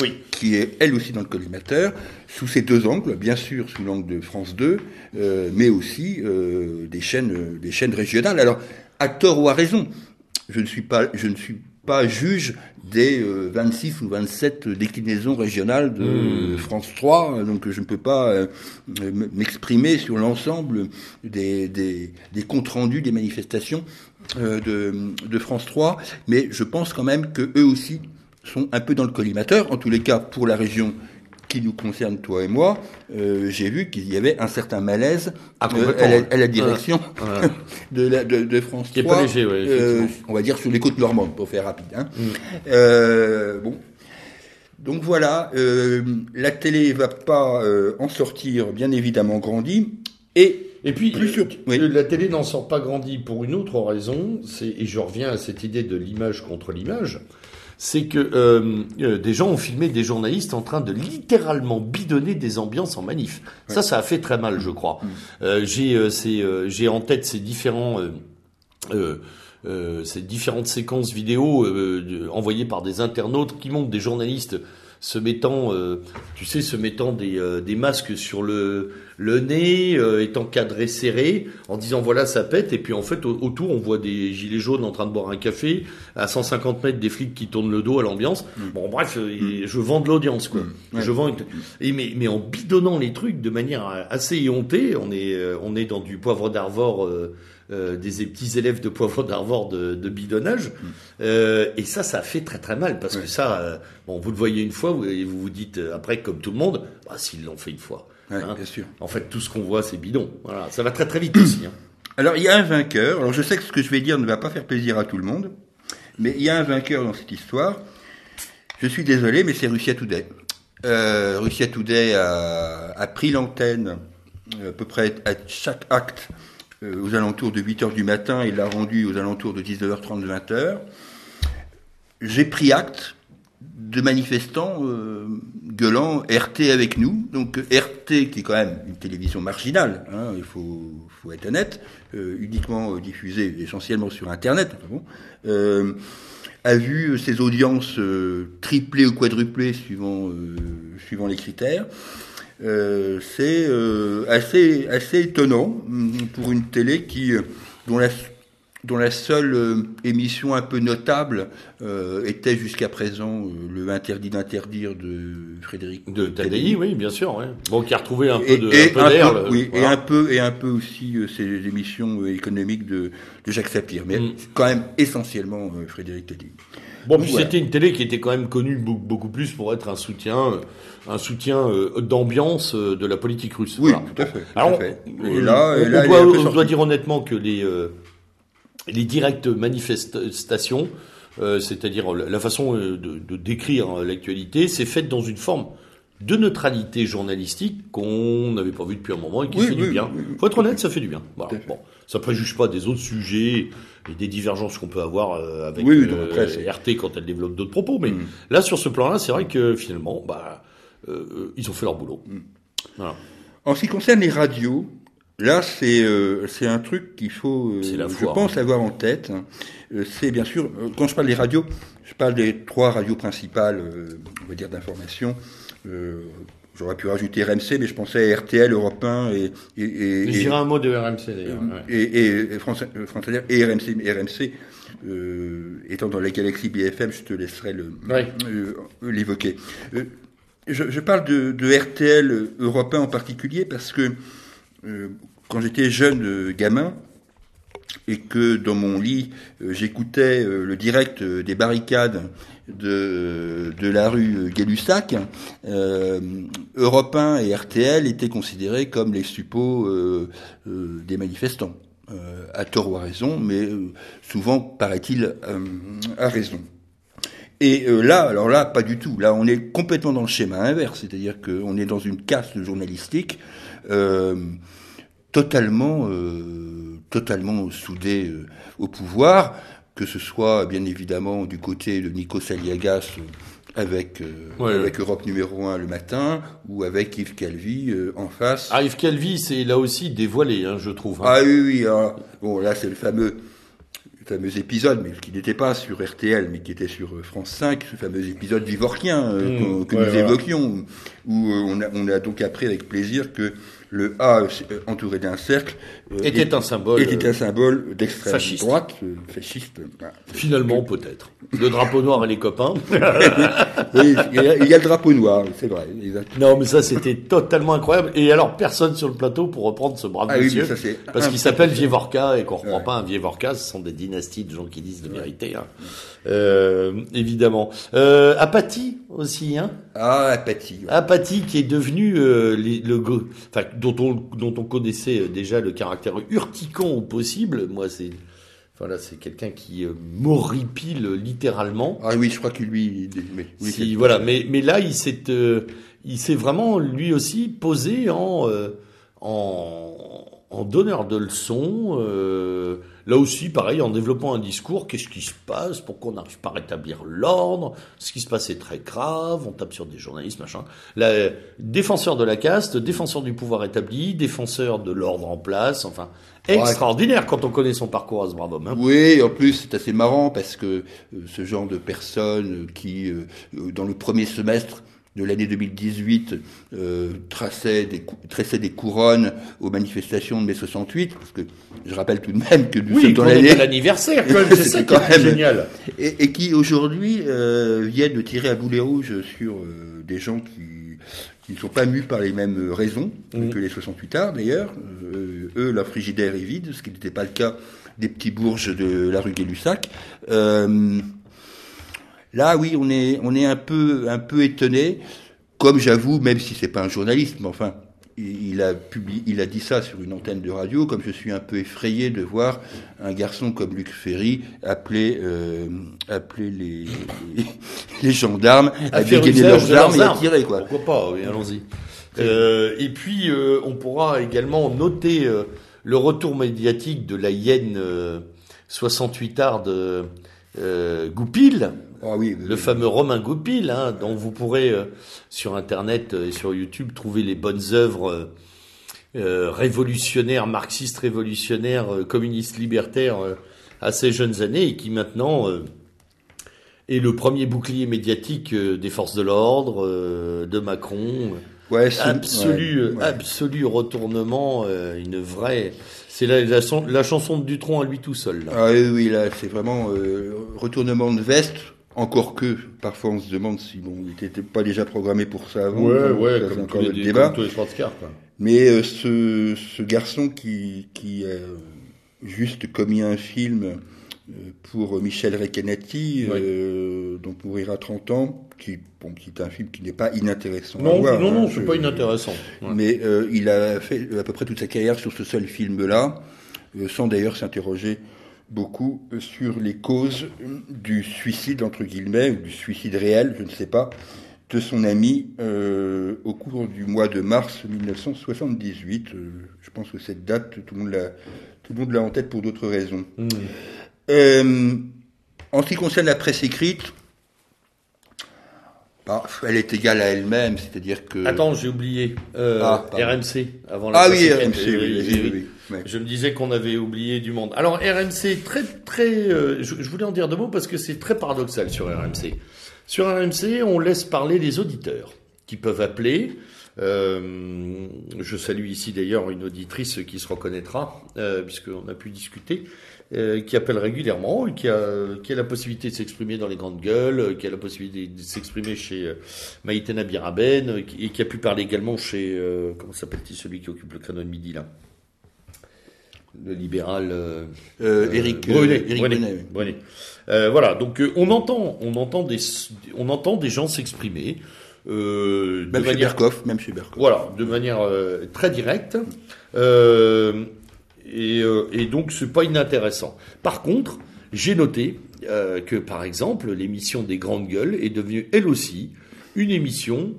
Oui. qui est elle aussi dans le collimateur, sous ces deux angles, bien sûr sous l'angle de France 2, euh, mais aussi des chaînes, des chaînes régionales. Alors, à tort ou à raison, je ne suis pas, je ne suis pas juge des euh, 26 ou 27 déclinaisons régionales de Mmh. euh, France 3, donc je ne peux pas euh, m'exprimer sur l'ensemble des, des, des comptes rendus des manifestations euh, de, de France 3, mais je pense quand même que eux aussi sont un peu dans le collimateur. En tous les cas, pour la région qui nous concerne, toi et moi, euh, j'ai vu qu'il y avait un certain malaise Ah, euh, à, la, à la direction de, la, de, de France Qui est 3. pas léger, ouais, euh, on va dire sur les côtes normandes, pour faire rapide. Hein. Mm. Euh, bon. Donc voilà, euh, la télé va pas euh, en sortir, bien évidemment, grandie. Et Et puis, Plus sûr- oui. la télé n'en sort pas grandi pour une autre raison, c'est, et je reviens à cette idée de l'image contre l'image, c'est que euh, euh, des gens ont filmé des journalistes en train de littéralement bidonner des ambiances en manif. Ça, ça a fait très mal, je crois. Euh, j'ai, euh, ces, euh, j'ai en tête ces différents... euh, euh, euh, ces différentes séquences vidéo euh, envoyées par des internautes qui montrent des journalistes se mettant, euh, tu sais, se mettant des, euh, des masques sur le, le nez, euh, étant cadrés serrés, en disant voilà ça pète, et puis en fait au- autour on voit des gilets jaunes en train de boire un café, à 150 mètres des flics qui tournent le dos à l'ambiance. Bon bref, euh, et je vends de l'audience quoi. Ouais. Je vends, une- et mais, mais en bidonnant les trucs de manière euh, assez éhontée, on est, euh, on est dans du poivre d'Arvor. Euh, des petits élèves de poivre d'Arvor de, de bidonnage. Euh, et ça, ça fait très très mal parce que ça, euh, bon, vous le voyez une fois vous- et vous vous dites après, comme tout le monde, bah, s'ils l'ont fait une fois. Ouais, hein. bien sûr. En fait, tout ce qu'on voit, c'est bidon. Voilà, ça va très très vite aussi. hein. Alors, il y a un vainqueur. Alors, je sais que ce que je vais dire ne va pas faire plaisir à tout le monde, mais il y a un vainqueur dans cette histoire. Je suis désolé, mais c'est Russia Today. Euh, Russia Today a, a pris l'antenne à peu près à chaque acte aux alentours de 8 heures du matin et l'a rendu aux alentours de 19h30, 20h. J'ai pris acte de manifestants euh, gueulant RT avec nous. Donc RT, qui est quand même une télévision marginale, hein, il faut, faut être honnête, euh, uniquement euh, diffusée essentiellement sur Internet, enfin euh, a vu ses audiences euh, tripler ou quadrupler suivant, euh, suivant les critères. Euh, c'est euh, assez, assez étonnant hum, pour une télé qui, euh, dont la dont la seule euh, émission un peu notable euh, était jusqu'à présent euh, le interdit d'interdire de Frédéric De Tadei, oui, bien sûr. Ouais. Bon, qui a retrouvé un peu de, et un peu un d'air. peu, le- oui, et un peu et un peu aussi ces émissions économiques de, de Jacques Sapir, mais Mm. quand même essentiellement Frédéric Tadei. Bon, puis voilà. c'était une télé qui était quand même connue beaucoup, plus pour être un soutien, un soutien d'ambiance de la politique russe. Oui, Voilà. tout à fait. tout Alors, à fait. Et là, on, et là, on elle est doit, on dire honnêtement que les, les directes manifestations, euh, c'est-à-dire la façon euh, de, de décrire l'actualité, c'est faite dans une forme de neutralité journalistique qu'on n'avait pas vu depuis un moment et qui Oui, fait du bien. oui. Faut être honnête, ça fait du bien. Voilà. Bon, ça préjuge pas des autres sujets et des divergences qu'on peut avoir euh, avec euh, RT quand elle développe d'autres propos. Mais Mm. là, sur ce plan-là, c'est vrai que finalement, bah, euh, euh, ils ont fait leur boulot. Mm. Voilà. En ce qui concerne les radios, là c'est euh, c'est un truc qu'il faut, euh, je pense, avoir en tête. hein. Euh, c'est bien sûr, euh, quand je parle des radios, je parle des trois radios principales, euh, on va dire d'information. Euh, J'aurais pu rajouter RMC, mais je pensais à RTL, Europe 1 et... et, et je dirais un mot de RMC d'ailleurs. Et, et, et, France, France et RMC. RMC euh, étant dans la galaxie BFM, je te laisserai le, euh, l'évoquer. Euh, je, je, parle de, de, RTL Europe 1 en particulier parce que euh, quand j'étais jeune gamin, et que dans mon lit, j'écoutais le direct des barricades de, la rue Gay-Lussac, euh, Europe 1 et RTL étaient considérés comme les suppôts euh, euh, des manifestants. Euh, à tort ou à raison, mais euh, souvent, paraît-il, à raison. Et là, alors là, pas du tout. Là, on est complètement dans le schéma inverse, c'est-à-dire qu'on est dans une caste journalistique totalement, totalement soudée au pouvoir que ce soit bien évidemment du côté de Nico Saliagas euh, avec, euh, avec Europe numéro 1 le matin, ou avec Yves Calvi euh, en face. Ah, Yves Calvi, c'est là aussi dévoilé, hein, je trouve. Hein. Ah oui, oui. Ah, bon, là, c'est le fameux, fameux épisode, mais qui n'était pas sur RTL, mais qui était sur France 5, ce fameux épisode vivorquien mmh. que, nous évoquions, où on, a, on a donc appris avec plaisir que le A euh, entouré d'un cercle euh, était un symbole était un symbole d'extrême droite euh, fasciste finalement peut-être. Le drapeau noir et les copains. Oui il y, a, le drapeau noir c'est vrai non mais ça c'était totalement incroyable. Et alors personne sur le plateau pour reprendre ce brave ah monsieur parce qu'il s'appelle Vievorka et qu'on ne reprend pas un Vievorka ce sont des dynasties de gens qui disent de vérité hein. Euh, évidemment. Euh, Apathie aussi, hein? Ah, Apathie. Apathie qui est devenu euh, le, enfin, dont on dont on connaissait euh, déjà le caractère urticant au possible. Moi, c'est voilà, c'est quelqu'un qui euh, m'horripile littéralement. Ah oui, je crois que lui. Mais, oui, si, voilà, mais mais là, il s'est il s'est vraiment lui aussi posé en en en donneur de leçons. Là aussi, pareil, en développant un discours, qu'est-ce qui se passe? Pourquoi on n'arrive pas à rétablir l'ordre? Ce qui se passe est très grave, on tape sur des journalistes, machin. La, défenseur de la caste, défenseur du pouvoir établi, défenseur de l'ordre en place, enfin, extraordinaire quand on connaît son parcours à ce brave homme. Hein. Oui, en plus, c'est assez marrant parce que euh, ce genre de personnes qui, euh, dans le premier semestre, de l'année 2018 euh, traçait des, tressait des couronnes aux manifestations de mai 68, parce que je rappelle tout de même que nous sommes dans l'année... l'anniversaire, c'est ça quand même génial. Et, et qui aujourd'hui euh, viennent de tirer à boulet rouge sur euh, des gens qui, qui ne sont pas mus par les mêmes raisons mmh. que les 68 arts d'ailleurs. Euh, eux, leur frigidaire est vide, ce qui n'était pas le cas des petits bourges de la rue Gay-Lussac. Euh, Là, oui, on est, on est un peu, un peu étonné, comme j'avoue, même si c'est pas un journaliste, mais enfin, il a publié, il a dit ça sur une antenne de radio, comme je suis un peu effrayé de voir un garçon comme Luc Ferry appeler, euh, appeler les, les, gendarmes à, dégainer leurs armes et à tirer, quoi. Pourquoi pas, oui, allons-y. Euh, et puis, euh, on pourra également noter le retour médiatique de la hyène 68 art de Goupil, ah oui, le fameux Romain Goupil, hein, dont vous pourrez euh, sur Internet et sur YouTube trouver les bonnes œuvres euh, euh révolutionnaires, marxistes révolutionnaires, euh, communistes libertaires à ses jeunes années et qui maintenant est le premier bouclier médiatique des forces de l'ordre, de Macron. Ouais, absolu, absolu retournement, une vraie. C'est la, la, chanson de Dutronc à lui tout seul. Là. Ah oui, oui, là, c'est vraiment retournement de veste encore que, parfois, on se demande si bon, il n'était pas déjà programmé pour ça avant. Ouais, ouais, comme, encore le débat. Comme tous les Mais euh, ce, ce garçon qui, qui a juste commis un film euh, pour Michel Recanati, euh, dont pour à 30 ans, qui, bon, qui est un film qui n'est pas inintéressant non, à voir. Non, non, c'est pas inintéressant. Mais euh, il a fait à peu près toute sa carrière sur ce seul film-là, sans d'ailleurs s'interroger beaucoup sur les causes du suicide, entre guillemets, ou du suicide réel, je ne sais pas, de son ami euh, au cours du mois de mars 1978. Euh, je pense que cette date, tout le monde l'a, tout le monde l'a en tête pour d'autres raisons. Mmh. Euh, en ce qui concerne la presse écrite, bah, elle est égale à elle-même, c'est-à-dire que. Attends, j'ai oublié. Ah, RMC avant la. Ah oui, RMC. Oui, oui, Je me disais qu'on avait oublié du monde. Alors RMC, très très. Euh, je, voulais en dire deux mots parce que c'est très paradoxal sur RMC. Sur RMC, on laisse parler les auditeurs qui peuvent appeler. Euh, je salue ici d'ailleurs une auditrice qui se reconnaîtra, euh, puisqu'on a pu discuter, euh, qui appelle régulièrement, qui a, qui a la possibilité de s'exprimer dans les grandes gueules, qui a la possibilité de s'exprimer chez Maïtena Biraben, et qui a pu parler également chez, comment s'appelle-t-il celui qui occupe le créneau de midi là? Le libéral Eric Brunet. voilà, donc on entend, on entend des, on entend des gens s'exprimer. Euh, même, chez Berkoff, même chez Berkoff. Voilà, de manière euh, très directe. Euh, et, et, donc, c'est pas inintéressant. Par contre, j'ai noté que, par exemple, l'émission des Grandes Gueules est devenue, elle aussi, une émission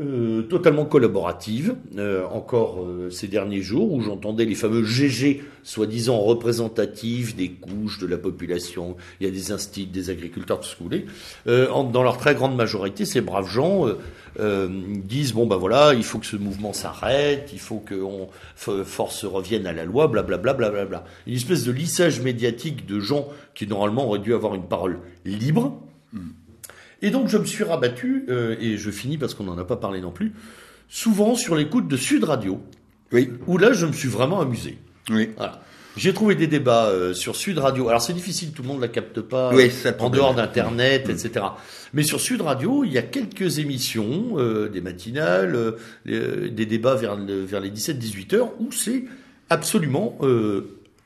euh, totalement collaborative, euh, encore euh, ces derniers jours, où j'entendais les fameux GG, soi-disant représentatifs des couches de la population, il y a des instituts, des agriculteurs, tout ce que vous voulez, dans leur très grande majorité, ces braves gens disent, bon ben voilà, il faut que ce mouvement s'arrête, il faut que on, force revienne à la loi, blablabla. Bla, bla, bla, Une espèce de lissage médiatique de gens qui normalement auraient dû avoir une parole libre, mm. Et donc je me suis rabattu, euh, et je finis parce qu'on n'en a pas parlé non plus, souvent sur l'écoute de Sud Radio. Oui. Où là, je me suis vraiment amusé. Oui. Voilà. J'ai trouvé des débats euh, sur Sud Radio. Alors c'est difficile, tout le monde ne la capte pas oui, en dehors d'Internet, mm. etc. Mais sur Sud Radio, il y a quelques émissions, euh, des matinales, des débats vers, vers les 17-18 heures, où c'est absolument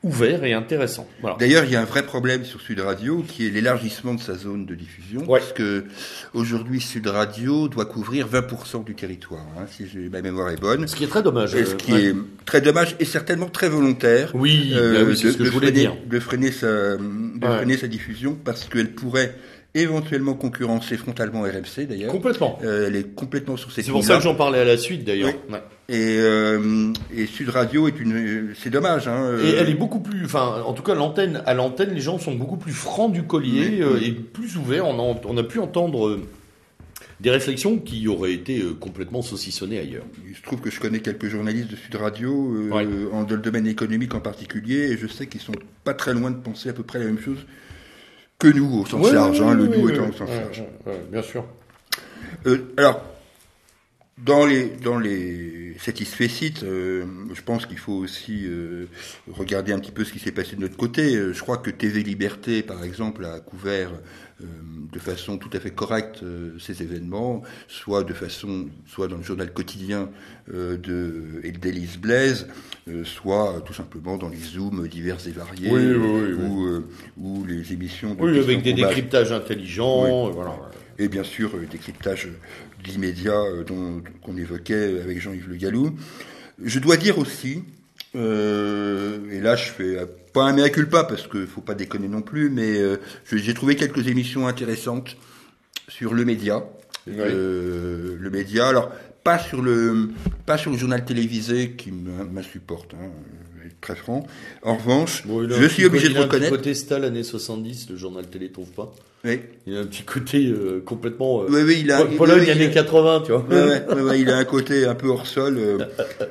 ouvert et intéressant. D'ailleurs, il y a un vrai problème sur Sud Radio qui est l'élargissement de sa zone de diffusion, parce que aujourd'hui Sud Radio doit couvrir 20% du territoire, hein, si ma mémoire est bonne. Ce qui est très dommage. ce qui est très dommage et certainement très volontaire. Oui, euh, bah c'est ce que je voulais freiner, dire. De freiner sa, de freiner sa diffusion parce qu'elle pourrait éventuellement concurrencer frontalement RMC d'ailleurs. Complètement. Euh, elle est complètement sur ces C'est pour ça que j'en parlais à la suite d'ailleurs. Et, euh, et, Sud Radio est une, c'est dommage. Hein, et elle est beaucoup plus, enfin, en tout cas l'antenne, à l'antenne, les gens sont beaucoup plus francs du collier euh, et plus ouverts. On a, on a pu entendre euh, des réflexions qui auraient été euh, complètement saucissonnées ailleurs. Il se trouve que je connais quelques journalistes de Sud Radio, euh, en, dans le domaine économique en particulier, et je sais qu'ils sont pas très loin de penser à peu près la même chose que nous au sens large, hein, le nous étant au sens large. bien sûr. Euh, alors, dans les dans les satisfaits euh, je pense qu'il faut aussi euh, regarder un petit peu ce qui s'est passé de notre côté. Euh, je crois que TV Liberté, par exemple, a couvert euh, de façon tout à fait correcte ces événements, soit de façon, soit dans le journal quotidien de d'Élise Blaise, soit tout simplement dans les zooms divers et variés, oui, oui, ou, ou les émissions. De oui, avec des décryptages intelligents, voilà. Et bien sûr, décryptage l'immédiat euh, dont qu'on évoquait avec Jean-Yves Le Gallou. Je dois dire aussi, euh, et là je fais pas un mea culpa parce qu'il faut pas déconner non plus, mais euh, j'ai trouvé quelques émissions intéressantes sur le média. Euh, le média, alors pas sur le pas sur le journal télévisé qui m'insupporte, hein, très franc. En revanche, je suis obligé de reconnaître. côté Stal années 70, le journal télé trouve pas. Oui. Il a un petit côté euh, complètement. Euh, oui, oui, il a. Pologne années 80, tu vois. Ouais, il a un côté un peu hors sol. Euh,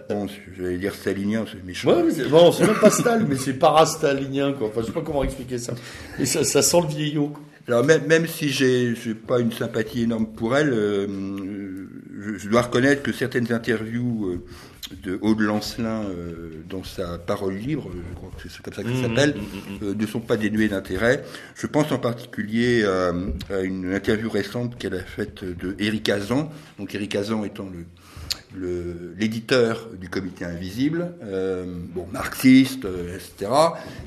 bon, j'allais dire stalinien, c'est méchant. Ouais, c'est, bon, c'est même pas Stal, mais c'est parastalinien, quoi. Enfin, je sais pas comment expliquer ça. Et ça, ça sent le vieillot. Alors même, même si j'ai, pas une sympathie énorme pour elle, je, je, dois reconnaître que certaines interviews de Aude Lancelin euh, dans sa parole libre, je crois que c'est comme ça qu'elle mmh, s'appelle, mmh, mmh, euh, ne sont pas dénuées d'intérêt. Je pense en particulier à, à une interview récente qu'elle a faite de Eric Azan, donc Eric Azan étant le l'éditeur du comité invisible, euh, bon marxiste, euh, etc.,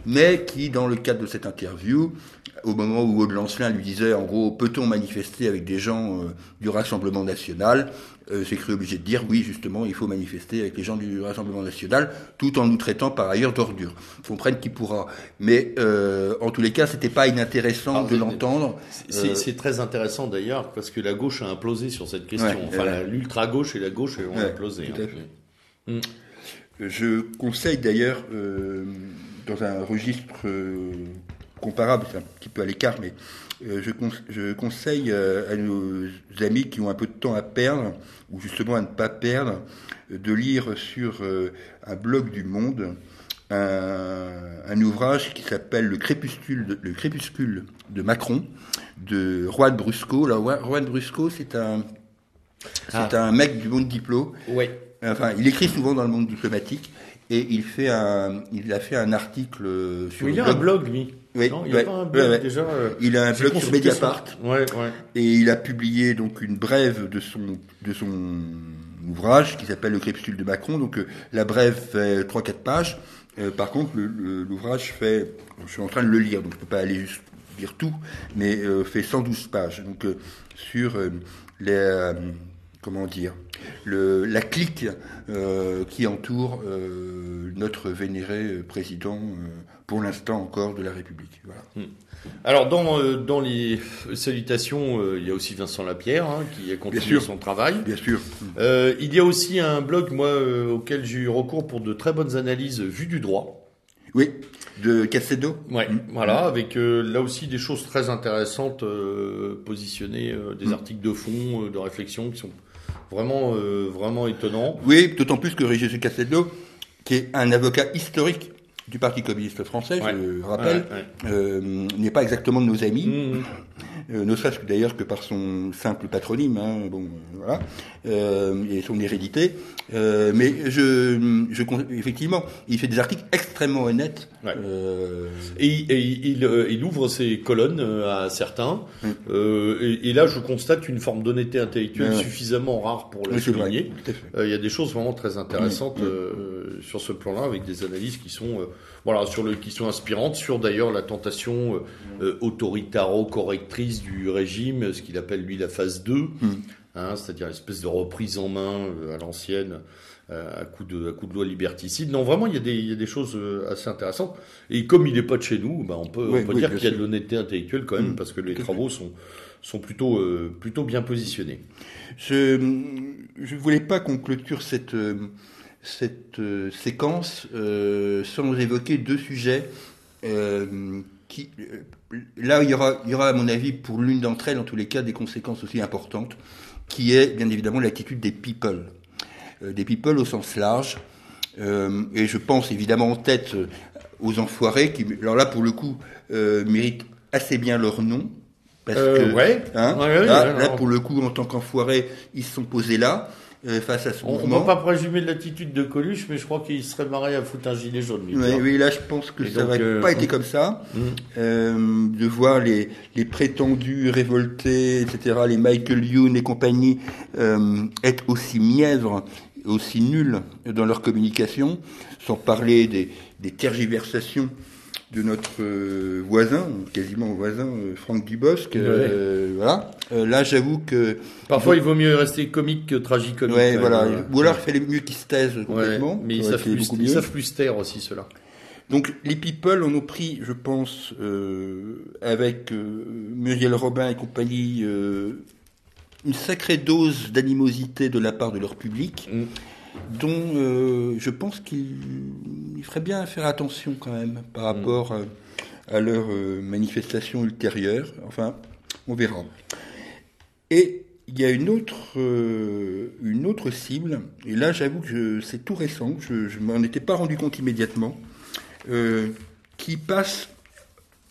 mais qui, dans le cadre de cette interview, au moment où Aude Lancelin lui disait, en gros, peut-on manifester avec des gens euh, du Rassemblement national? Euh, s'est cru obligé de dire, oui, justement, il faut manifester avec les gens du Rassemblement national, tout en nous traitant par ailleurs d'ordures. Comprenne qui pourra. Mais euh, en tous les cas, c'était pas inintéressant ah, de l'entendre. C'est très intéressant d'ailleurs, parce que la gauche a implosé sur cette question. enfin, l'ultra-gauche et la gauche ont implosé. Hein. Mm. Je conseille d'ailleurs, dans un registre comparable, c'est un petit peu à l'écart, mais euh, je, je, conseille euh, à nos amis qui ont un peu de temps à perdre, ou justement à ne pas perdre, de lire sur euh, un blog du Monde un, un ouvrage qui s'appelle le crépuscule, de, le crépuscule de Macron, de Juan Brusco. Alors, Juan Brusco, c'est un C'est ah. un mec du monde diplo. Ouais. Enfin, il écrit souvent dans le monde diplomatique et il fait un, il a fait un article sur. il a un blog, lui. Oui, il a un blog déjà. Euh, il a un blog sur Mediapart. Ouais, ouais. Et il a publié donc une brève de son de son ouvrage qui s'appelle Le crépuscule de Macron. Donc euh, la brève fait 3-4 pages. Euh, par contre, l'ouvrage fait, je suis en train de le lire, donc je peux pas aller juste lire tout, mais fait 112 pages. Donc sur les comment dire, le, la clique euh, qui entoure euh, notre vénéré président, euh, pour l'instant encore, de la République. Voilà. Hmm. Alors, dans, dans les salutations, il y a aussi Vincent Lapierre, hein, qui a continué son travail. Bien sûr. il y a aussi un blog, moi, auquel j'ai eu recours pour de très bonnes analyses vues du droit. Oui, de Cassedo. Ouais, hmm. voilà, avec là aussi des choses très intéressantes positionnées, des hmm. articles de fond, de réflexion qui sont Vraiment, euh, vraiment étonnant. Oui, d'autant plus que Régis Casteldo, qui est un avocat historique du Parti communiste français, je rappelle, euh, n'est pas exactement de nos amis. Mmh, mmh. Euh, ne serait-ce que d'ailleurs que par son simple patronyme, hein, bon, voilà, euh, et son hérédité. Mais je, je, effectivement, il fait des articles extrêmement honnêtes. Et, il, il, ouvre ses colonnes à certains. Et, et, là, je constate une forme d'honnêteté intellectuelle suffisamment rare pour le souligner. Il y a des choses vraiment très intéressantes sur ce plan-là, avec des analyses qui sont voilà, sur le, qui sont inspirantes, sur d'ailleurs la tentation euh, euh, autoritaro-correctrice du régime, ce qu'il appelle lui la phase 2, hmm. hein, c'est-à-dire l'espèce de reprise en main euh, à l'ancienne. à coup de à coup de loi liberticide. Non, vraiment, il y a des, il y a des choses assez intéressantes. Et comme il n'est pas de chez nous, bah, on peut, on peut dire qu'il y a de l'honnêteté intellectuelle quand même, hmm. parce que les travaux sont sont plutôt plutôt bien positionnés. Je je voulais pas qu'on clôture cette cette euh, séquence euh, sans évoquer deux sujets euh, qui, là, il y, aura, il y aura, à mon avis, pour l'une d'entre elles, en tous les cas, des conséquences aussi importantes, qui est bien évidemment l'attitude des people. des people au sens large. et je pense évidemment en tête aux enfoirés, qui, alors là, pour le coup, méritent assez bien leur nom. Parce que, ouais. Hein, là, là, pour le coup, en tant qu'enfoirés, ils se sont posés là. Euh, face à ce on, mouvement. On ne va pas présumer de l'attitude de Coluche, mais je crois qu'il serait marré à foutre un gilet jaune. Oui, oui, là je pense que ça n'aurait euh, pas été comme ça. Hum. Euh, de voir les, les prétendus révoltés, etc., les Michael Youn et compagnie, euh, être aussi mièvres, aussi nuls dans leur communication, sans parler des, des tergiversations de notre euh, voisin, quasiment voisin, euh, Franck Dubosc. Euh, voilà. là, j'avoue que parfois il vaut mieux rester comique que tragicomique. Ouais, voilà. Ou alors il fallait mieux qu'ils se taisent complètement. mais ils savent, plus, ils savent, plus, taire aussi cela. Donc les people en ont pris, je pense, avec Muriel Robin et compagnie, une sacrée dose d'animosité de la part de leur public. Mm dont euh, je pense qu'il ferait bien faire attention quand même par mm. rapport euh, à leur euh, manifestation ultérieure. Enfin, on verra. Et il y a une autre, une autre cible, et là j'avoue que c'est tout récent, je ne m'en étais pas rendu compte immédiatement, qui passe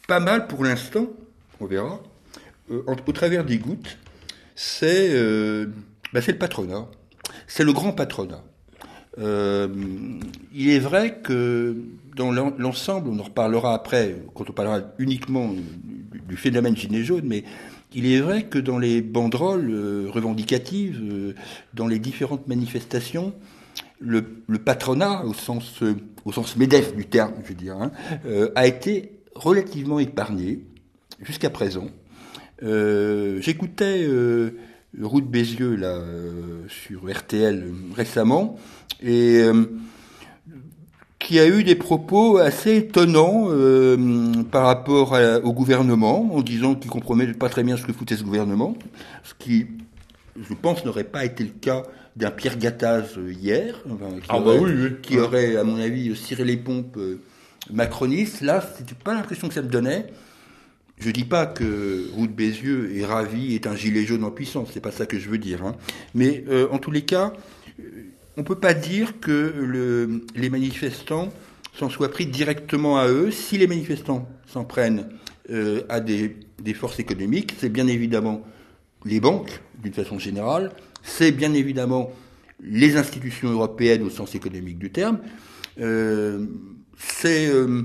pas mal pour l'instant, on verra, au travers des gouttes, c'est bah, le patronat. C'est le grand patronat. Euh, il est vrai que dans l'ensemble, on en reparlera après, quand on parlera uniquement du phénomène gilet jaune, mais il est vrai que dans les banderoles euh, revendicatives, euh, dans les différentes manifestations, le, patronat, au sens, au sens médef du terme, je veux dire, hein, a été relativement épargné jusqu'à présent. J'écoutais Route Bézieux là sur RTL récemment et euh, qui a eu des propos assez étonnants euh, par rapport au gouvernement, en disant qu'il comprenait pas très bien ce que foutait ce gouvernement, ce qui, je pense, n'aurait pas été le cas d'un Pierre Gattaz euh, hier, qui, ah bah aurait, qui aurait, à mon avis, ciré les pompes macronistes. Là, c'était pas l'impression que ça me donnait. Je dis pas que Route Bézieux est ravi, est un gilet jaune en puissance, c'est pas ça que je veux dire. Hein. Mais en tous les cas, on ne peut pas dire que les manifestants s'en soient pris directement à eux. Si les manifestants s'en prennent euh, à des, forces économiques, c'est bien évidemment les banques, d'une façon générale, c'est bien évidemment les institutions européennes au sens économique du terme. Euh, c'est, euh,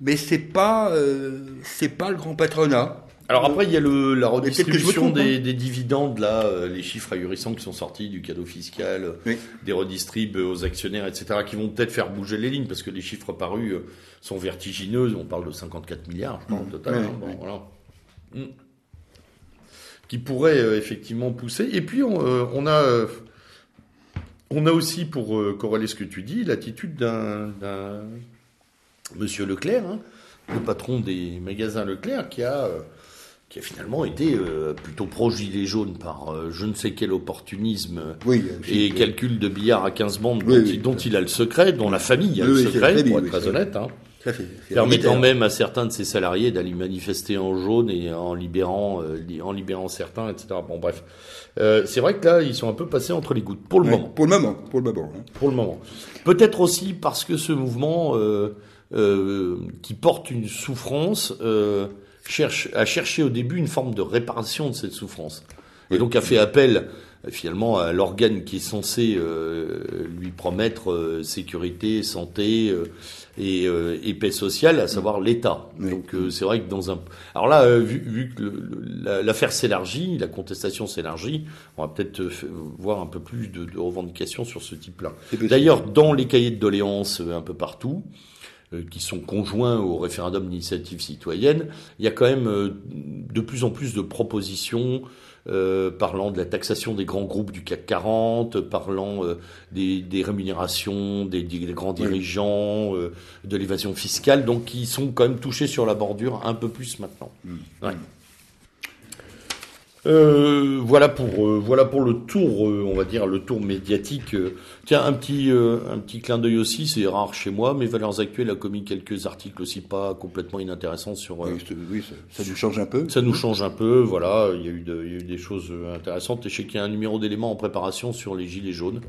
mais c'est pas, euh, c'est pas le grand patronat. Alors après, il y a le, la redistribution trompe, des, hein. des dividendes, là, euh, les chiffres ahurissants qui sont sortis du cadeau fiscal, euh, Oui. des redistribs aux actionnaires, etc., qui vont peut-être faire bouger les lignes, parce que les chiffres parus sont vertigineux. On parle de 54 milliards, je crois, au total. Ouais, hein. Bon, voilà. Mm. Qui pourrait euh, effectivement pousser. Et puis, on, euh, on a... on a aussi, pour corréler ce que tu dis, l'attitude d'un Monsieur Leclerc, hein, le patron des magasins Leclerc, qui a, euh, qui a finalement été euh, plutôt pro-gilet jaune par euh, je ne sais quel opportunisme Oui, et calcul de billard à 15 bandes Oui, dont, oui, il, dont a le secret, dont la famille a le secret, pour être très honnête. Hein. Permettant même à certains de ses salariés d'aller manifester en jaune et en libérant, euh, en libérant certains, etc. Bon, bref. Euh, c'est vrai que là, ils sont un peu passés entre les gouttes, pour le moment. Pour le moment, pour le moment. hein. Pour le moment. Peut-être aussi parce que ce mouvement euh, qui porte une souffrance euh, cherche a cherché au début une forme de réparation de cette souffrance. Et donc a fait appel euh, finalement à l'organe qui est censé euh, lui promettre euh, sécurité, santé euh, et, euh, paix sociale, à savoir l'État. Oui. Donc euh, c'est vrai que dans un... Alors là, vu, vu que l'affaire s'élargit, la contestation s'élargit, on va peut-être voir un peu plus de, de revendications sur ce type-là. D'ailleurs, dans les cahiers de doléances un peu partout, qui sont conjoints au référendum d'initiative citoyenne, il y a quand même euh, de plus en plus de propositions euh, parlant de la taxation des grands groupes du CAC 40, parlant euh, des, des rémunérations des, des grands Oui. dirigeants, euh, de l'évasion fiscale, donc qui sont quand même touchés sur la bordure un peu plus maintenant. Ouais. Euh, voilà pour euh, voilà pour le tour, euh, on va dire le tour médiatique. euh. Tiens, un petit euh, un petit clin d'œil aussi, c'est rare chez moi, mais Valeurs Actuelles a commis quelques articles aussi pas complètement inintéressants sur. euh, Oui, oui, ça, ça nous change un peu. ça nous change un peu, voilà. Il y a eu, de- il y a eu des choses intéressantes. Et je sais qu'il y a un numéro d'éléments en préparation sur les gilets jaunes,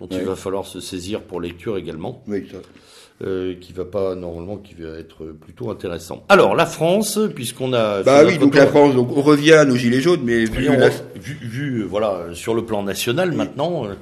dont il va falloir se saisir pour lecture également Oui, ça. Euh, qui va pas normalement qui va être plutôt intéressant. Alors la France, puisqu'on a Bah oui, donc tour- la France, donc on revient à nos gilets jaunes, mais vu la- voilà sur le plan national maintenant euh,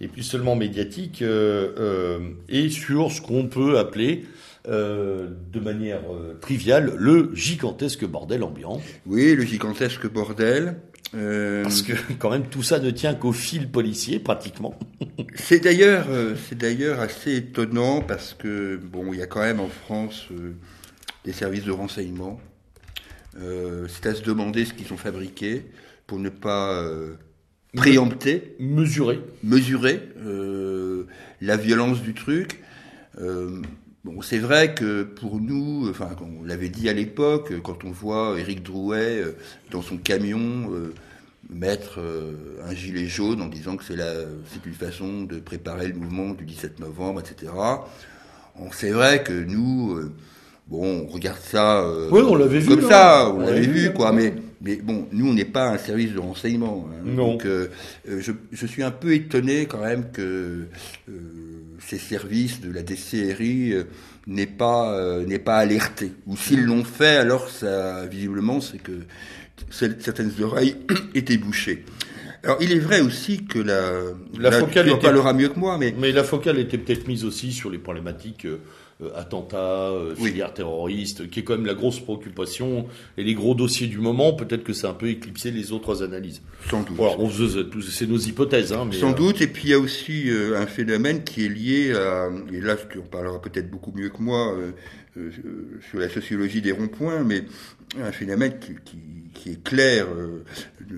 et plus seulement médiatique euh, euh, et sur ce qu'on peut appeler euh, de manière euh, triviale le gigantesque bordel ambiant oui, le gigantesque bordel. Euh, parce que quand même tout ça ne tient qu'au fil policier pratiquement. C'est d'ailleurs, euh, c'est d'ailleurs assez étonnant parce que bon, il y a quand même en France euh, des services de renseignement. Euh, c'est à se demander ce qu'ils ont fabriqué pour ne pas préempter, mesurer euh, la violence du truc. Bon, c'est vrai que pour nous, enfin, on l'avait dit à l'époque, quand on voit Éric Drouet euh, dans son camion euh, mettre euh, un gilet jaune en disant que c'est la, c'est une façon de préparer le mouvement du 17 novembre, etc. On c'est vrai que nous, euh, bon, on regarde ça Oui, on l'avait vu, comme hein. ça, on On l'avait vu, vu, quoi. Mais mais bon, nous, on n'est pas un service de renseignement. hein. Non. Donc, je, je suis un peu étonné quand même que ces services de la DCRI euh, n'aient pas euh, n'aient pas alerté. Ou s'ils l'ont fait, alors ça visiblement c'est que certaines oreilles étaient bouchées. Alors, il est vrai aussi que la, La focale tu en était- parleras mieux que moi, mais Mais la focale était peut-être mise aussi sur les problématiques euh, attentats, euh, Oui. filières terroristes, qui est quand même la grosse préoccupation et les gros dossiers du moment. Peut-être que ça a un peu éclipsé les autres analyses. sans doute. On c'est nos hypothèses, hein, mais Sans euh, doute, et puis il y a aussi euh, un phénomène qui est lié à, et là tu en parleras peut-être beaucoup mieux que moi euh, euh, sur la sociologie des ronds-points, mais un phénomène qui, qui, qui est clair, euh, de-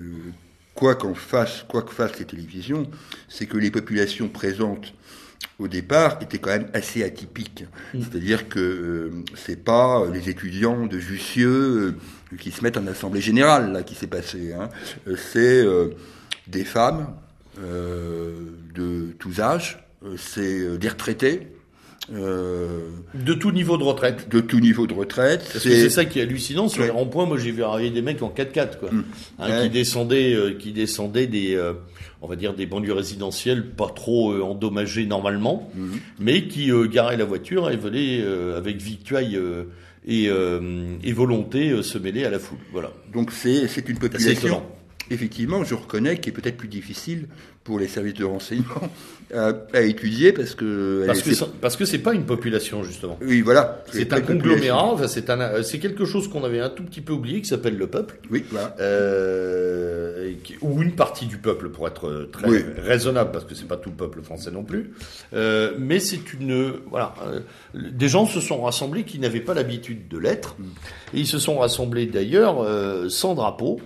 quoi qu'en fasse, quoi que fassent les télévisions, c'est que les populations présentes au départ étaient quand même assez atypiques. C'est-à-dire que euh, c'est pas les étudiants de Jussieu euh, qui se mettent en assemblée générale là qui s'est passé. Hein. Euh, C'est euh, des femmes euh, de tous âges, euh, c'est euh, des retraités euh, de tout niveau de retraite. de tout niveau de retraite. C'est ça qui est hallucinant sur Ouais. les ronds-points. Moi, j'ai vu arriver des mecs en 4x4, quoi, Mm. Hein, Ouais. qui descendaient, euh, qui descendaient des, euh, on va dire des banlieues résidentielles pas trop euh, endommagées normalement, Mhm. mais qui euh, garaient la voiture et venaient euh, avec victuailles euh, et, et volonté se mêler à la foule. Voilà. Donc c'est c'est une population. Effectivement, je reconnais qu'il est peut-être plus difficile pour les services de renseignement à, à étudier parce que parce que c'est, parce que c'est pas une population justement. Oui, voilà. C'est un conglomérat. Enfin, c'est un, c'est quelque chose qu'on avait un tout petit peu oublié qui s'appelle le peuple. Oui, voilà. Euh, ou une partie du peuple pour être très oui. raisonnable parce que c'est pas tout le peuple français non plus. Euh, mais c'est une voilà. Euh, des gens se sont rassemblés qui n'avaient pas l'habitude de l'être. Et ils se sont rassemblés d'ailleurs euh, sans drapeau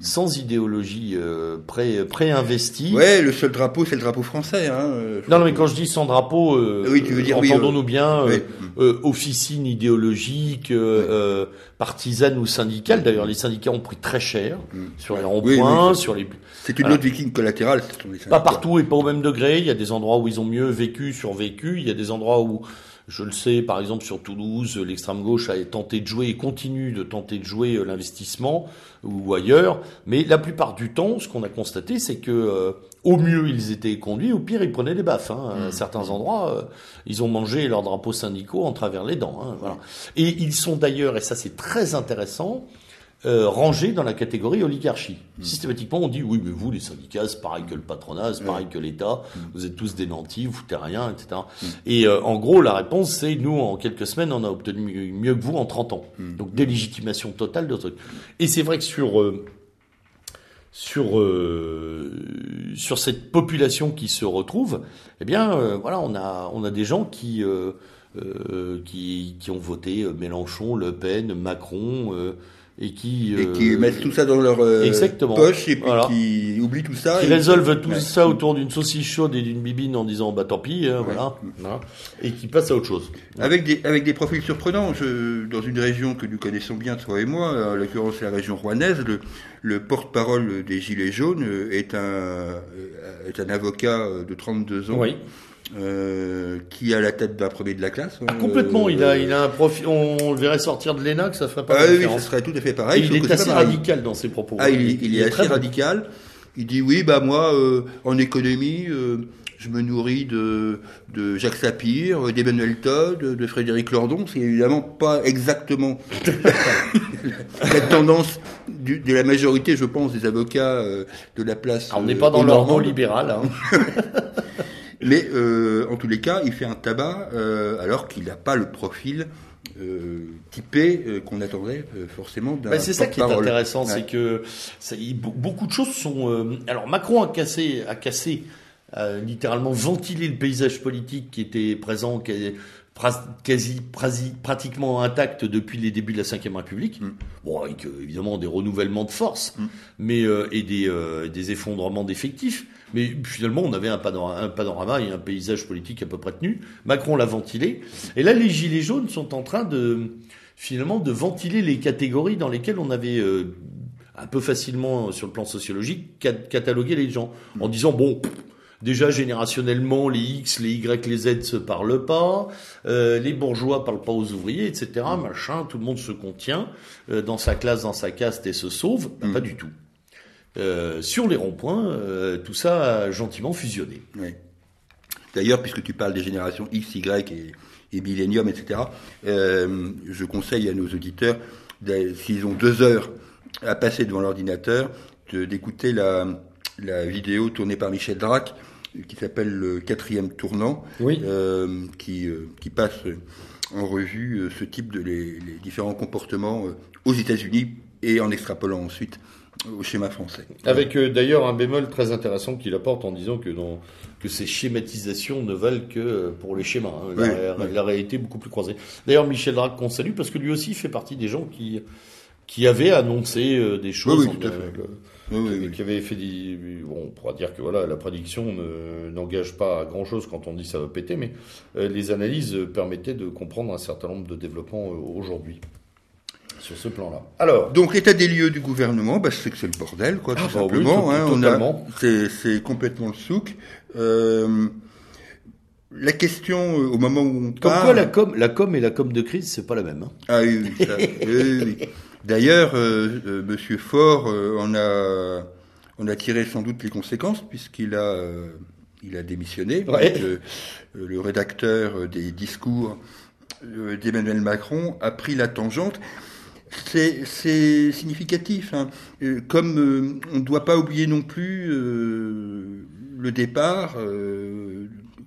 sans idéologie euh, pré, préinvestie. Ouais, le seul drapeau, c'est le drapeau français. Hein, euh, non, non, mais quand je dis sans drapeau, euh, oui, tu veux dire, entendons-nous oui, bien, oui. euh, officine idéologique, euh, partisane ou syndicale. D'ailleurs, les syndicats ont pris très cher sur les ronds-points, sur les. C'est une autre viking collatérale. Pas partout et pas au même degré. Il y a des endroits où ils ont mieux vécu, survécu. Il y a des endroits où je le sais, par exemple sur Toulouse, l'extrême gauche a tenté de jouer et continue de tenter de jouer l'investissement ou ailleurs. Mais la plupart du temps, ce qu'on a constaté, c'est que euh, au mieux ils étaient conduits, au pire ils prenaient des baffes. Hein. À certains endroits, euh, ils ont mangé leurs drapeaux syndicaux en travers les dents. Hein, voilà. Et ils sont d'ailleurs, et ça c'est très intéressant, euh, rangés dans la catégorie oligarchie. Mmh. Systématiquement, on dit oui, mais vous, les syndicats, c'est pareil que le patronat, c'est pareil mmh. que l'État, mmh. vous êtes tous des nantis, vous foutez rien, etc. Et euh, en gros, la réponse, c'est nous, en quelques semaines, on a obtenu mieux, que vous en 30 ans. Donc, délégitimation totale de trucs. Et c'est vrai que sur euh, sur euh, sur cette population qui se retrouve, eh bien, euh, voilà, on a on a des gens qui euh, qui, qui ont voté Mélenchon, Le Pen, Macron et qui et qui euh, mettent tout ça dans leur euh, exactement. poche et puis voilà. qui oublient tout ça qui résolvent tout ouais. ça autour d'une saucisse chaude et d'une bibine en disant bah tant pis hein, ouais. voilà. voilà et qui passent à autre chose avec des avec des profils surprenants je, dans une région que nous connaissons bien toi et moi en l'occurrence la région rouennaise le le porte-parole des Gilets jaunes est un est un avocat de 32 ans oui. Euh, qui a la tête d'un premier de la classe. Ah, complètement, euh, il a, il a un profil. On, le verrait sortir de l'ENA, que ça ferait pas. Ah oui, ça serait tout à fait pareil. Il est assez radical dans ses propos. Ah, il, il, il est, est assez radical. Il dit oui, bah moi, euh, en économie, euh, je me nourris de, de Jacques Sapir, d'Emmanuel Todd, de Frédéric Lordon. C'est évidemment pas exactement la tendance du, de la majorité, je pense, des avocats de la place. On n'est pas dans l'ordre libéral. Hein. Mais euh, en tous les cas, il fait un tabac euh, alors qu'il n'a pas le profil euh, typé euh, qu'on attendrait euh, forcément d'un. Ben c'est ça qui est intéressant, ouais. c'est que ça, il, beaucoup de choses sont. euh, alors Macron a cassé, a cassé, littéralement ventilé le paysage politique qui était présent, qui quasi, quasi pratiquement intact depuis les débuts de la Ve République. Mm. Bon, avec évidemment des renouvellements de force, mm. mais et des, des effondrements d'effectifs. Mais finalement, on avait un panorama, un panorama, et un paysage politique à peu près tenu. Macron l'a ventilé. Et là, les Gilets jaunes sont en train de, finalement, de ventiler les catégories dans lesquelles on avait euh, un peu facilement, sur le plan sociologique, catalogué les gens. En disant, bon, déjà générationnellement, les X, les Y, les Z se parlent pas, euh, les bourgeois parlent pas aux ouvriers, etc. Machin, tout le monde se contient euh, dans sa classe, dans sa caste et se sauve. Ben, mmh. Pas du tout. Euh, sur les ronds-points, euh, tout ça a gentiment fusionné. Oui. D'ailleurs, puisque tu parles des générations X, Y et, et millénium, etc., euh, je conseille à nos auditeurs, s'ils ont deux heures à passer devant l'ordinateur, d'écouter la, la vidéo tournée par Michel Drac, qui s'appelle Le quatrième tournant, oui. euh, qui, euh, qui passe en revue ce type de les, les différents comportements euh, aux États-Unis et en extrapolant ensuite au schéma français. Avec euh, d'ailleurs un bémol très intéressant qu'il apporte en disant que, dans, que ces schématisations ne valent que pour les schémas. Hein. La, oui, la, oui. la, réalité est beaucoup plus croisée. D'ailleurs, Michel Drac qu'on salue parce que lui aussi fait partie des gens qui, qui avaient annoncé euh, des choses. Oui, oui, en, euh, qui, qui avait fait des, bon, on pourra dire que voilà, la prédiction n'engage pas grand chose quand on dit ça va péter, mais euh, les analyses permettaient de comprendre un certain nombre de développements aujourd'hui sur ce plan-là. Alors, donc l'état des lieux du gouvernement, bah, c'est que c'est le bordel, quoi, tout ah, bah simplement. Oui, hein, totalement. C'est complètement le souk. Euh, la question euh, au moment où on Comme parle... quoi la com, la com et la com de crise, c'est pas la même. Hein. Ah oui, oui, ça, oui, oui. D'ailleurs, euh, euh, Monsieur Faure euh, en a, on a tiré sans doute les conséquences puisqu'il a, euh, il a démissionné. Ouais. Donc, le rédacteur des discours d'Emmanuel Macron a pris la tangente. C'est significatif. Hein. Comme on ne doit pas oublier non plus le départ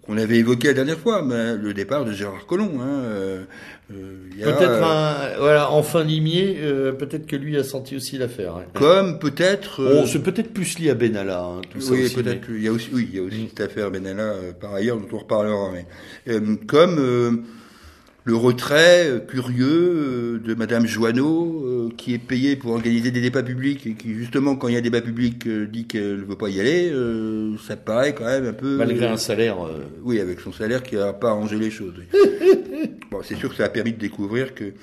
qu'on avait évoqué la dernière fois, mais le départ de Gérard Collomb. Hein, euh, euh, peut-être un, voilà, enfin limier, euh, peut-être que lui a senti aussi l'affaire. Hein. Comme peut-être. Oh, c'est peut-être plus lié à Benalla, hein, tout ça. Oui, peut-être. Il y a aussi, oui, il y a aussi cette affaire Benalla par ailleurs dont on reparlera. Mais comme le retrait euh, curieux euh, de Madame Joanneau, euh, qui est payée pour organiser des débats publics et qui justement quand il y a des débat public dit qu'elle ne veut pas y aller, ça paraît quand même un peu malgré un salaire. Oui, avec son salaire qui n'a pas arrangé les choses. bon, c'est sûr que ça a permis de découvrir que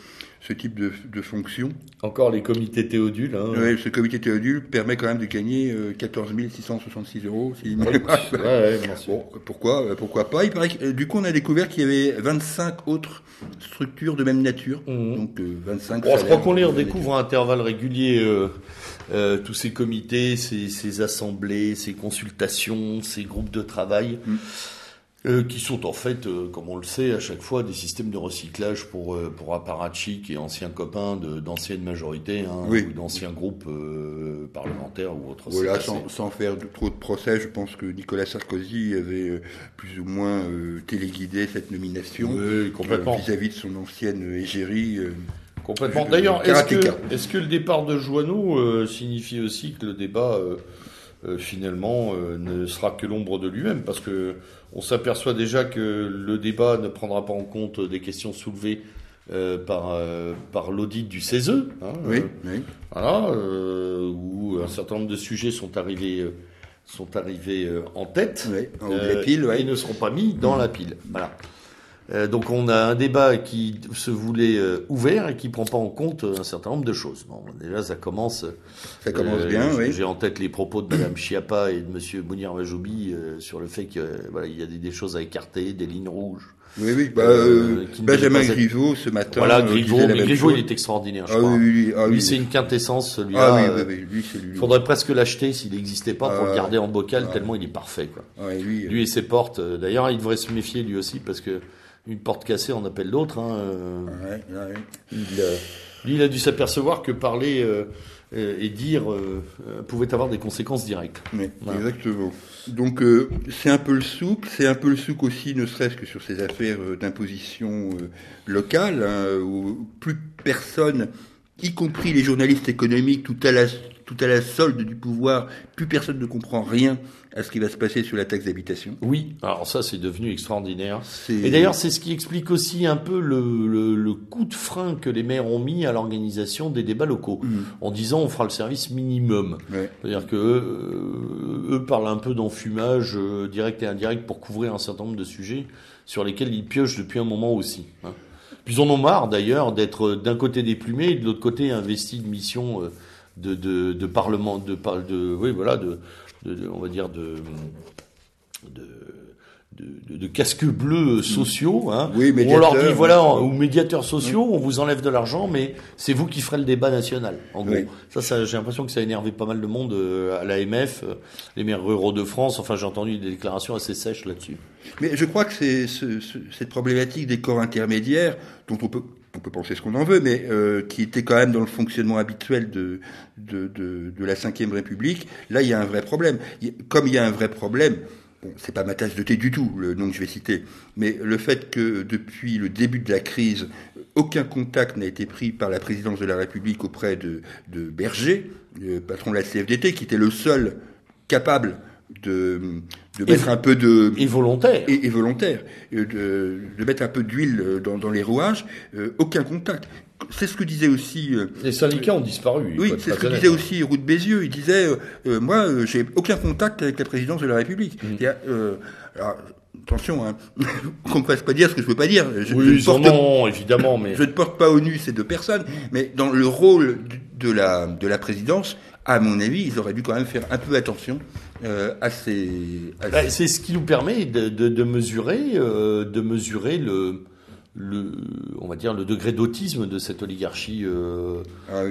ce type de, de fonction. Encore les comités Théodule. Hein. Ce comité Théodule permet quand même de gagner 14 666 euros. Si ouais, ouais, bon, pourquoi, euh, pourquoi pas? Il paraît que, euh, Du coup, on a découvert qu'il y avait 25 autres structures de même nature. Mhm. Donc 25. Bon, je crois qu'on les redécouvre à intervalles réguliers. Euh, euh, tous ces comités, ces, ces, assemblées, ces consultations, ces groupes de travail. Mhm. Euh, qui sont en fait, euh, comme on le sait, à chaque fois des systèmes de recyclage pour euh, pour apparatchiks et anciens copains d'anciennes majorités, hein, ou d'anciens groupes euh, parlementaires ou autres. Voilà, sans, sans, faire de, trop de procès, je pense que Nicolas Sarkozy avait plus ou moins téléguidé cette nomination vis-à-vis de son ancienne égérie. complètement. D'ailleurs, est-ce que, est-ce que le départ de Joanneau signifie aussi que le débat finalement ne sera que l'ombre de lui-même, parce que on s'aperçoit déjà que le débat ne prendra pas en compte des questions soulevées euh, par, euh, par l'audit du CESE. Hein, oui, euh, oui. Voilà, où un certain nombre de sujets sont arrivés, sont arrivés en tête oui, pile, et ne seront pas mis dans la pile. Voilà. Euh, donc on a un débat qui se voulait euh, ouvert et qui prend pas en compte un certain nombre de choses. Bon, déjà ça commence. Ça commence euh, bien, oui. J'ai en tête les propos de Madame Chiappa et de Monsieur Mounir Majoubi sur le fait qu'il voilà, y a des, des, choses à écarter, des lignes rouges. Oui, oui. Bah, Benjamin Griveaux ce matin. Voilà, Griveaux, mais Griveaux il est extraordinaire. Je ah, crois. Oui, ah, lui, c'est une quintessence. Celui-là. Ah oui, oui, lui, c'est lui. Il faudrait presque l'acheter s'il n'existait pas pour le garder en bocal tellement il est parfait. Quoi. lui, lui et ses portes. D'ailleurs, il devrait se méfier lui aussi parce que une porte cassée on appelle l'autre. Hein, euh. il, lui, il a dû s'apercevoir que parler euh, et dire euh, pouvait avoir des conséquences directes. Oui, exactement. Donc c'est un peu le souk, c'est un peu le souk aussi, ne serait-ce que sur ces affaires d'imposition locale, hein, où plus personne, y compris les journalistes économiques, tout à la tout à la solde du pouvoir, plus personne ne comprend rien à ce qui va se passer sur la taxe d'habitation. Oui, alors ça c'est devenu extraordinaire. Et d'ailleurs c'est ce qui explique aussi un peu le, le, coup de frein que les maires ont mis à l'organisation des débats locaux, mm. en disant on fera le service minimum. C'est-à-dire que euh, eux parlent un peu d'enfumage euh, direct et indirect pour couvrir un certain nombre de sujets sur lesquels ils piochent depuis un moment aussi. Hein. Puis ils en ont marre d'ailleurs d'être d'un côté déplumés et de l'autre côté investis de missions... Euh, de, de, de parlement, de, de, oui, voilà, de, de, on va dire de, de casques bleus sociaux. Hein, oui, on leur dit voilà, ou médiateurs sociaux, on vous enlève de l'argent, mais c'est vous qui ferez le débat national. En gros, ça, ça j'ai l'impression que ça a énervé pas mal de monde euh, à l'AMF, euh, les maires ruraux de France. Enfin, j'ai entendu des déclarations assez sèches là-dessus. Mais je crois que c'est ce, cette problématique des corps intermédiaires dont on peut on peut penser ce qu'on en veut, mais euh, qui était quand même dans le fonctionnement habituel de, de, la Ve République, là, il y a un vrai problème. Comme il y a un vrai problème, bon, c'est pas ma tasse de thé du tout, le nom que je vais citer, mais le fait que depuis le début de la crise, aucun contact n'a été pris par la présidence de la République auprès de, de Berger, le patron de la CFDT, qui était le seul capable de, de mettre un peu de et volontaire. Et, volontaire. De, de, mettre un peu d'huile dans, dans, les rouages euh, aucun contact. C'est ce que disait aussi euh, les syndicats ont disparu oui c'est ce que disait aussi Roux de Bézieux. Il disait euh, moi j'ai aucun contact avec la présidence de la République. Mmh. alors, attention, hein, qu'on ne fasse pas dire ce que je veux pas dire. Je, oui, je porte, non, évidemment, mais je ne porte pas au nu ces deux personnes, mais dans le rôle de la de la présidence, à mon avis, ils auraient dû quand même faire un peu attention euh, à ces. Bah, c'est ce qui nous permet de, de, de mesurer, euh, de mesurer le, le, on va dire le degré d'autisme de cette oligarchie euh, ah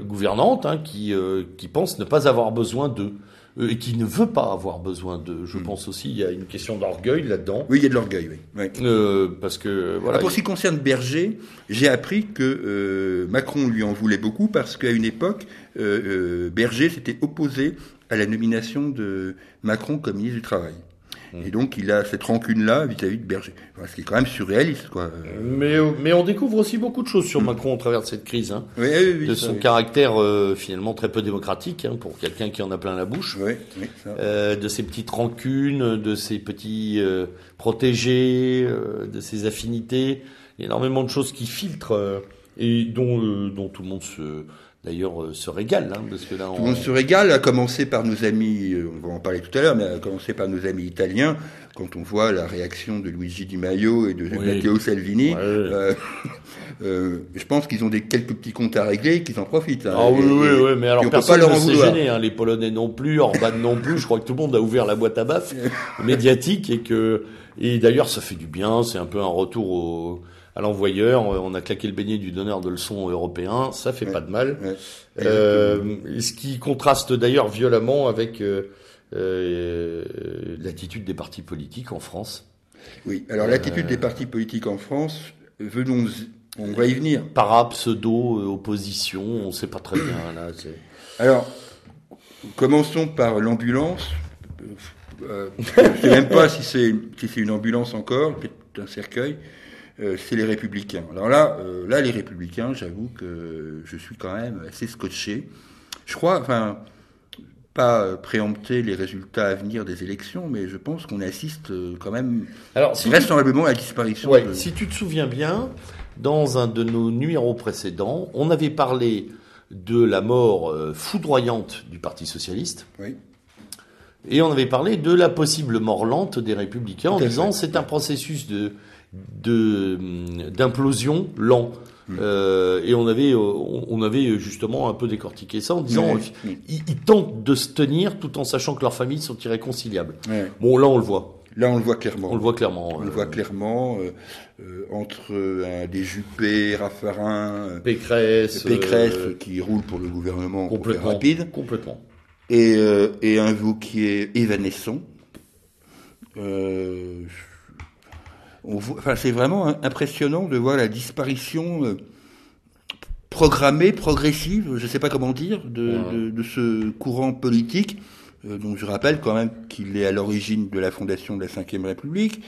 gouvernante, hein, qui, qui pense ne pas avoir besoin d'eux. Euh, et qui ne veut pas avoir besoin de. Je pense aussi, il y a une question d'orgueil là-dedans. Oui, il y a de l'orgueil, oui. oui. Euh, parce que voilà. Alors, pour ce qui concerne Berger, j'ai appris que euh, Macron lui en voulait beaucoup parce qu'à une époque, euh, euh, Berger s'était opposé à la nomination de Macron comme ministre du Travail. Et donc, il a cette rancune-là vis-à-vis de Berger. Enfin, ce qui est quand même surréaliste, quoi. Mais, mais on découvre aussi beaucoup de choses sur Macron au travers de cette crise. Hein. Oui, oui, oui, de son caractère euh, finalement très peu démocratique hein, pour quelqu'un qui en a plein la bouche. Oui, oui, ça. Euh, de ses petites rancunes, de ses petits euh, protégés, euh, de ses affinités. Il y a énormément de choses qui filtrent euh, et dont, euh, dont tout le monde se, d'ailleurs euh, se régale. Hein, parce que là, Tout on... le monde se régale, à commencer par nos amis, euh, on va en parler tout à l'heure, mais à commencer par nos amis italiens, quand on voit la réaction de Luigi Di Maio et de Oui. Matteo Salvini, Ouais. euh, euh, je pense qu'ils ont des quelques petits comptes à régler et qu'ils en profitent. hein. Ah oui, Et- oui, et- oui, mais alors personne pas leur ne s'est gêné, hein, les Polonais non plus, Orban non plus. Je crois que tout le monde a ouvert la boîte à baffes médiatique et que et d'ailleurs ça fait du bien. C'est un peu un retour au, à l'envoyeur. On a claqué le beignet du donneur de leçons européen. Ça fait Ouais. pas de mal. Ouais. Euh, ce qui contraste d'ailleurs violemment avec euh, euh, l'attitude des partis politiques en France. Oui, alors l'attitude des partis politiques en France, venons, on va y venir. Para, pseudo, opposition, on sait pas très bien là. Alors, commençons par l'ambulance. Euh, je ne sais même pas si c'est si une ambulance encore, peut-être un cercueil. Euh, c'est les Républicains. Alors là, euh, là, les Républicains, j'avoue que je suis quand même assez scotché. Je crois, enfin, pas préempter les résultats à venir des élections, mais je pense qu'on assiste euh, quand même Alors, si tu- vraisemblablement à la disparition. Ouais, de- si tu te souviens bien, dans un de nos numéros précédents, on avait parlé de la mort foudroyante du Parti socialiste. Oui. Et on avait parlé de la possible mort lente des républicains en disant c'est un processus de d'implosion lent. Hmm. Euh, et on avait euh, on avait justement un peu décortiqué ça en disant Oui, euh, oui. ils, ils tentent de se tenir tout en sachant que leurs familles sont irréconciliables. Bon là on le voit, Là, on le voit clairement. on le voit clairement. On le Euh, voit clairement euh, euh, entre euh, des Juppé, Raffarin, euh, Pécresse, Pécresse euh, qui roule pour le gouvernement pour complètement rapide, complètement. et, euh, et un Vauquier évanescent. Euh, on voit- enfin, c'est vraiment impressionnant de voir la disparition euh, programmée, progressive, je ne sais pas comment dire, de, Ouais. de, de ce courant politique. Euh, donc je rappelle quand même qu'il est à l'origine de la fondation de la Ve République,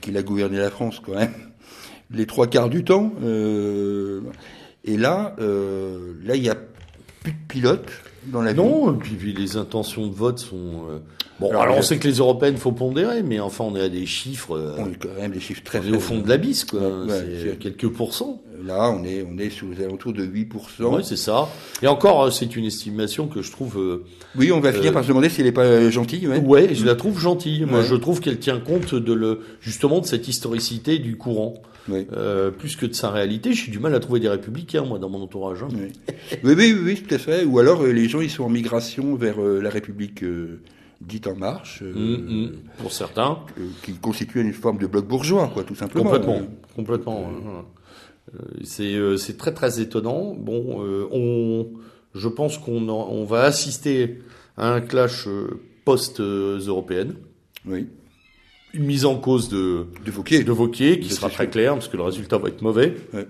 qu'il a gouverné la France quand même les trois quarts du temps. Euh, et là, euh, là, il n'y a plus de pilote dans la vie. Non, et puis, puis les intentions de vote sont. euh, Bon, Alors, alors, on sait que les européennes faut pondérer, mais enfin on est à des chiffres. euh, On est quand même des chiffres très on est au fond de l'abysse, quoi. Ouais, c'est quelques pourcents. Là, on est, on est sur les alentours de 8%. Oui, c'est ça. Et encore, euh, c'est une estimation que je trouve. euh, Oui, on va finir Euh, par se demander s'il n'est pas euh, gentil. Ouais. ouais, je la trouve gentille. Moi, Ouais. je trouve qu'elle tient compte de le justement de cette historicité du courant, Oui. euh, plus que de sa réalité. J'ai du mal à trouver des républicains, moi, dans mon entourage. hein. Oui. oui, oui, oui, tout à fait. Ou alors, euh, les gens, ils sont en migration vers euh, la République euh, dite En Marche, euh, Mm, mm, pour certains. euh, qui constitue une forme de bloc bourgeois, quoi, tout simplement. Complètement, Euh, complètement. hein. Euh, C'est euh, c'est très très étonnant. Bon, on, je pense qu'on on va assister à un clash post-européenne, oui. une mise en cause de De Vauquier. de Vauquier qui sera très sûr. clair parce que le résultat va être mauvais. Ouais.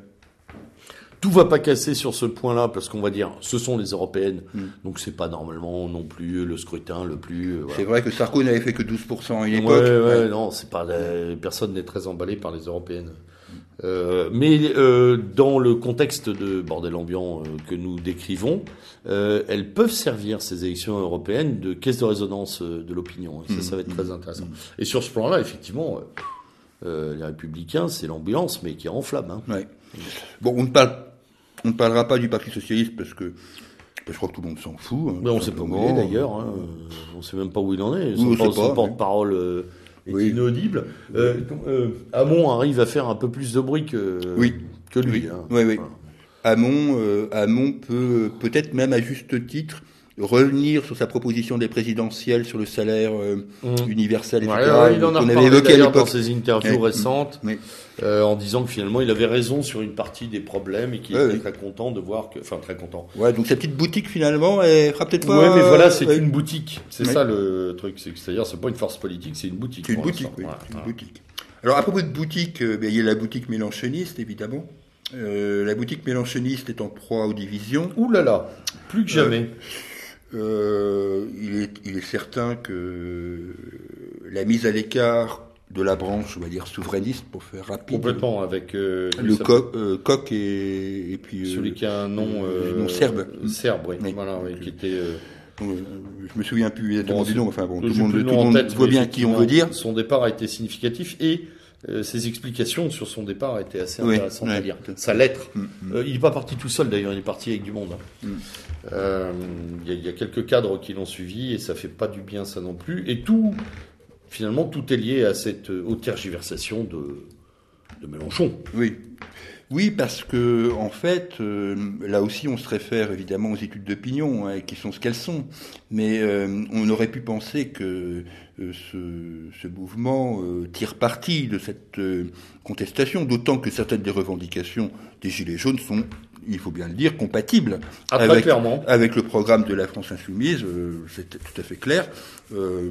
Tout va pas casser sur ce point-là parce qu'on va dire ce sont les européennes, Mm. donc c'est pas normalement non plus le scrutin le plus. euh, voilà. C'est vrai que Sarko n'avait fait que 12% à une Ouais, époque. ouais, Ouais. non, c'est pas la- personne n'est très emballé par les européennes. Euh, mais euh, dans le contexte de bordel ambiant euh, que nous décrivons, euh, elles peuvent servir ces élections européennes de caisse de résonance euh, de l'opinion. Et ça, ça va être très intéressant. Et sur ce plan-là, effectivement, euh, euh, les républicains, c'est l'ambulance, mais qui est en flamme. Hein. Ouais. Bon, on ne parle, on ne parlera pas du Parti socialiste parce que je crois que tout le monde s'en fout. hein, Mais on sait pas où il est d'ailleurs. Hein. Euh, On sait même pas où il en est. Son, porte-parole euh, est Oui. inaudible. Euh, euh, Hamon arrive à faire un peu plus de bruit que, Oui. que lui. Oui, hein. Voilà. Hamon, Hamon peut peut-être même à juste titre revenir sur sa proposition des présidentielles sur le salaire euh, Mmh. universel, etc. Ouais, ouais, il en a reparlé avait évoqué dans ses interviews Ouais. récentes, Oui. euh, en disant que finalement il avait raison sur une partie des problèmes et qu'il Ouais, était très content de voir que, enfin très content. Ouais, donc sa petite boutique finalement, elle fera peut-être pas. ouais, mais voilà, c'est ouais, une boutique. C'est Ouais. ça le truc. C'est- C'est-à-dire, c'est pas une force politique, c'est une boutique. C'est une boutique, oui. Ouais, une ouais. boutique. Alors à propos de boutique, euh, ben, il y a la boutique mélanchoniste évidemment. La boutique mélanchoniste est en proie aux divisions. Ouh là là, plus que jamais. Euh, il, est, il est certain que la mise à l'écart de la branche, on va dire souverainiste, pour faire rapide, Complètement avec euh, le coq, euh, coq et, et puis euh, celui qui a un nom, euh, nom serbe. Serbe, oui. Oui. Voilà, oui, qui était. euh, je me souviens plus exactement Bon, du nom, enfin bon, tout le monde, tout le monde tête, voit bien qui on veut dire. Son départ a été significatif et euh, ses explications sur son départ étaient assez Oui, intéressantes à lire. Sa lettre. Mm, mm. Euh, il n'est pas parti tout seul d'ailleurs, il est parti avec du monde. hein. Mm. Euh, Il y, a- il y a quelques cadres qui l'ont suivi et ça fait pas du bien ça non plus. Et tout, finalement, tout est lié à cette aux tergiversations de, de Mélenchon. Oui. Oui, parce que en fait, euh, là aussi, on se réfère évidemment aux études d'opinion, hein, qui sont ce qu'elles sont. Mais euh, on aurait pu penser que euh, ce, ce mouvement euh, tire parti de cette euh, contestation, d'autant que certaines des revendications des Gilets jaunes sont, il faut bien le dire, compatibles Ah, avec, clairement. avec le programme de la France insoumise. euh, C'est tout à fait clair. Euh,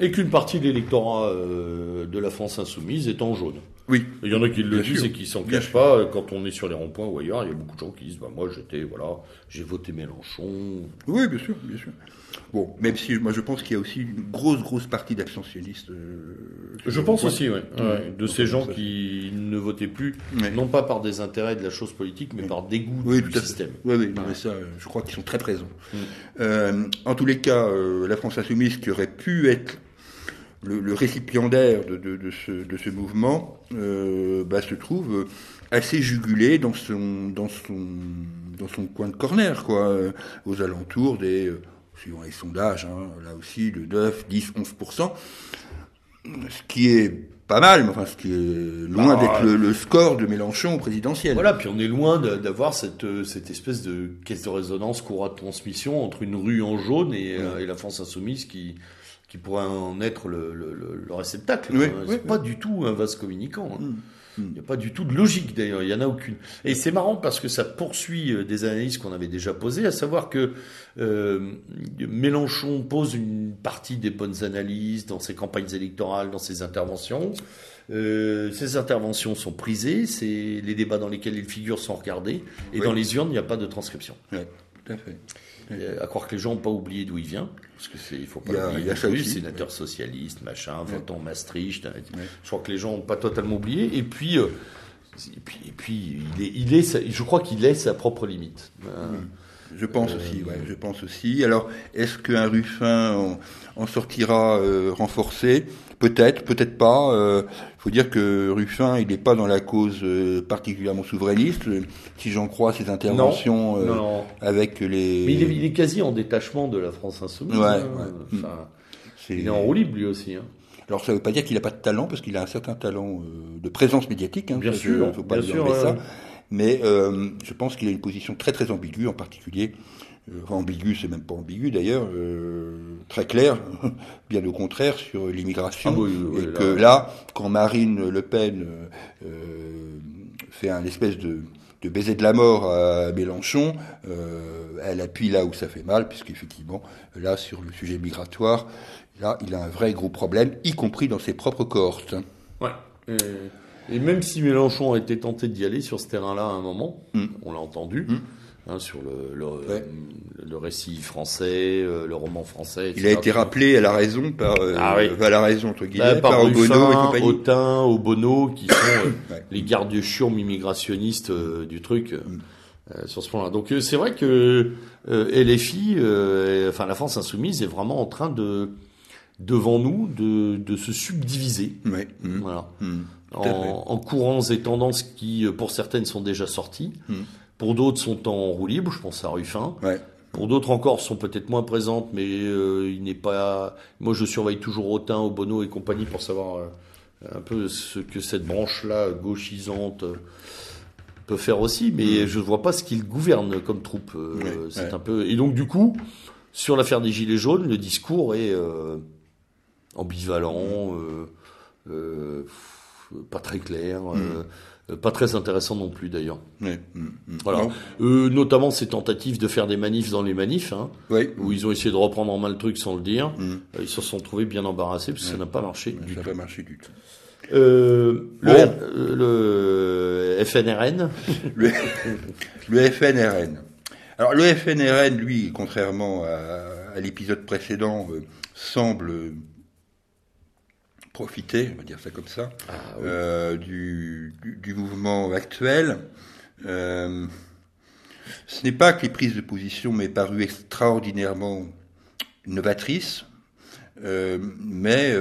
Et qu'une partie de l'électorat euh, de la France insoumise est en jaune. Oui, Il y en a qui le disent et qui s'en cachent pas. Euh, Quand on est sur les ronds-points ou ailleurs, il y a beaucoup de gens qui disent bah, Moi, j'étais, voilà, j'ai voté Mélenchon. Oui, bien sûr, bien sûr. Bon, même si moi je pense qu'il y a aussi une grosse, grosse partie d'abstentionnistes. euh, Je pense aussi. Ouais. Ouais, De ces gens ça- qui ne votaient plus, Ouais. non pas par des intérêts de la chose politique, mais Oui. par dégoût Oui, du système. Oui, oui, mais ça, je crois qu'ils sont très présents. Mm. Euh, en tous les cas, euh, la France insoumise qui aurait pu être le, le récipiendaire de, de, de ce, de ce mouvement, euh, bah, se trouve assez jugulé dans son, dans son, dans son coin de corner, quoi, euh, aux alentours des, euh, suivant les sondages, hein, là aussi, de 9, 10, 11%, ce qui est pas mal, mais enfin, ce qui est loin Bah, d'être le, le score de Mélenchon au présidentiel. Voilà, puis on est loin d'avoir cette, cette espèce de caisse de résonance courroie de transmission entre une rue en jaune et, euh, et la France insoumise qui, qui pourrait en être le, le, le- le réceptacle. Oui, Euh, oui, c'est oui. pas du tout un vase communicant. hein. Mm. Il n'y a pas du tout de logique d'ailleurs, il n'y en a aucune. Et c'est marrant parce que ça poursuit euh, des analyses qu'on avait déjà posées, à savoir que euh, Mélenchon pose une partie des bonnes analyses dans ses campagnes électorales, dans ses interventions. Euh, ces interventions sont prisées, c'est les débats dans lesquels il figure sont regardés, et Oui. dans les urnes, il n'y a pas de transcription. Ouais, tout à fait. Euh, À croire que les gens n'ont pas oublié d'où il vient, parce que c'est, il faut pas Il y a- l'oublier il y a sénateur socialiste, machin, votant Maastricht. Ouais. Je crois que les gens n'ont pas totalement oublié. Et puis, euh, et puis, et puis, il est, il est, sa- je crois qu'il est sa propre limite. Euh, Je pense aussi, ouais, je pense aussi. Alors, est-ce qu'un Ruffin en, en sortira euh, renforcé? Peut-être, peut-être pas. Il faut dire que Ruffin, il n'est pas dans la cause euh, particulièrement souverainiste. Euh, Si j'en crois ses interventions euh, non, non. avec les... Mais il est, il est quasi en détachement de la France insoumise. Ouais, hein. ouais. Enfin, il est en roue libre lui aussi. hein. Alors, ça ne veut pas dire qu'il n'a pas de talent, parce qu'il a un certain talent euh, de présence médiatique. Hein, Bien sûr, je- faut pas bien sûr, ouais. ça. Mais euh, je pense qu'il a une position très très ambiguë, en particulier. Euh, ambiguë, c'est même pas ambigu d'ailleurs, euh, très clair, bien au contraire, sur l'immigration. Ah oui, oui, et là- que là, quand Marine Le Pen fait un espèce de, de baiser de la mort à Mélenchon, euh, elle appuie là où ça fait mal, puisqu'effectivement, là, sur le sujet migratoire, là, il a un vrai gros problème, y compris dans ses propres cohortes. hein. Ouais. Et même si Mélenchon a été tenté d'y aller sur ce terrain-là à un moment, Mm. on l'a entendu, Mm. hein, sur le, le, Ouais. le récit français, euh, le roman français. Il a etc. été rappelé à la raison par, euh, Ah oui. à la raison entre Bah, guillemets, par par et Ruffin, compagnie. Autain, Obono, qui sont euh, Ouais. les gardes chiourmes immigrationnistes euh, du truc Mm. euh, sur ce point-là. Donc c'est vrai que LFI, et- enfin la France insoumise, est vraiment en train de devant nous de, de se subdiviser. Ouais. Voilà. En, en courants et tendances qui, euh, pour certaines, sont déjà sorties. Mm. Pour d'autres, sont en roue libre. Je pense à Ruffin. Ouais. Pour d'autres encore, sont peut-être moins présentes, mais euh, il n'est pas. Moi, je surveille toujours Autain, Obono et compagnie pour savoir euh, un peu ce que cette branche-là gauchisante euh, peut faire aussi. Mais je ne vois pas ce qu'il gouverne comme troupe. Ouais, c'est ouais. un peu. Et donc, du coup, sur l'affaire des Gilets jaunes, le discours est ambivalent, pas très clair. Mm. Euh, pas très intéressant non plus d'ailleurs. Mm, mm. Voilà. Euh, notamment ces tentatives de faire des manifs dans les manifs, hein, où ils ont essayé de reprendre en main le truc sans le dire. Euh, ils se sont trouvés bien embarrassés parce que ça n'a pas marché du ça n'a pas marché du tout. Euh, le, le, FNRN le, le, FNRN. Alors le FNRN, lui, contrairement à, à l'épisode précédent, semble profiter, on va dire ça comme ça, ah, euh, du, mouvement actuel. Euh, ce n'est pas que les prises de position m'aient paru extraordinairement novatrices, euh, mais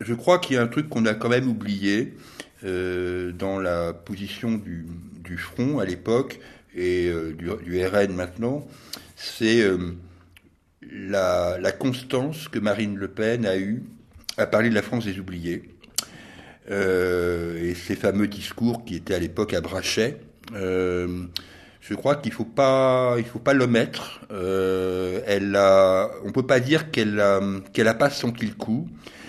je crois qu'il y a un truc qu'on a quand même oublié dans la position du, front à l'époque et du, RN maintenant, c'est la, la, constance que Marine Le Pen a eue a parlé de la France des oubliés. Euh, et ces fameux discours qui étaient à l'époque à Brachet. Euh, je crois qu'il faut pas, il faut pas l'omettre. Euh, elle a, on peut pas dire qu'elle a, qu'elle a pas senti le coup.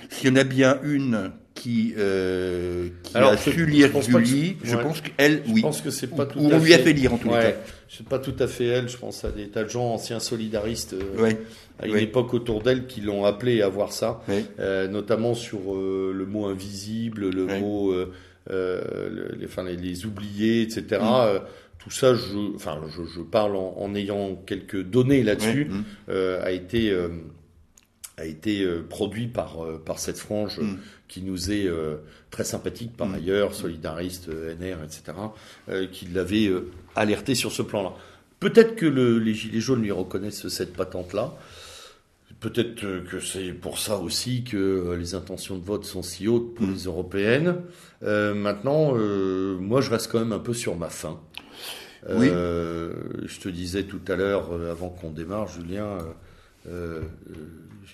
S'il y en a bien une qui, euh, qui a su lire Julie, je pense qu'elle, oui. Je pense que c'est pas tout ou on lui a fait lire en tout cas. C'est pas tout à fait elle. Je pense à des tas de gens anciens solidaristes euh, à une époque autour d'elle qui l'ont appelé à voir ça, euh, notamment sur euh, le mot invisible, le mot, euh, les, enfin les, les, oubliés, etc. Mm. tout ça, je, enfin, je, je parle en, en, ayant quelques données là-dessus, mm. a été a été euh, produit par, euh, par cette frange mm. qui nous est très sympathique par mm. ailleurs, solidariste, NR, etc., qui l'avait alerté sur ce plan-là. Peut-être que le, les Gilets jaunes lui reconnaissent cette patente-là. Peut-être que c'est pour ça aussi que les intentions de vote sont si hautes pour mm. les européennes. maintenant, moi, je reste quand même un peu sur ma faim. Oui. je te disais tout à l'heure, avant qu'on démarre, Julien,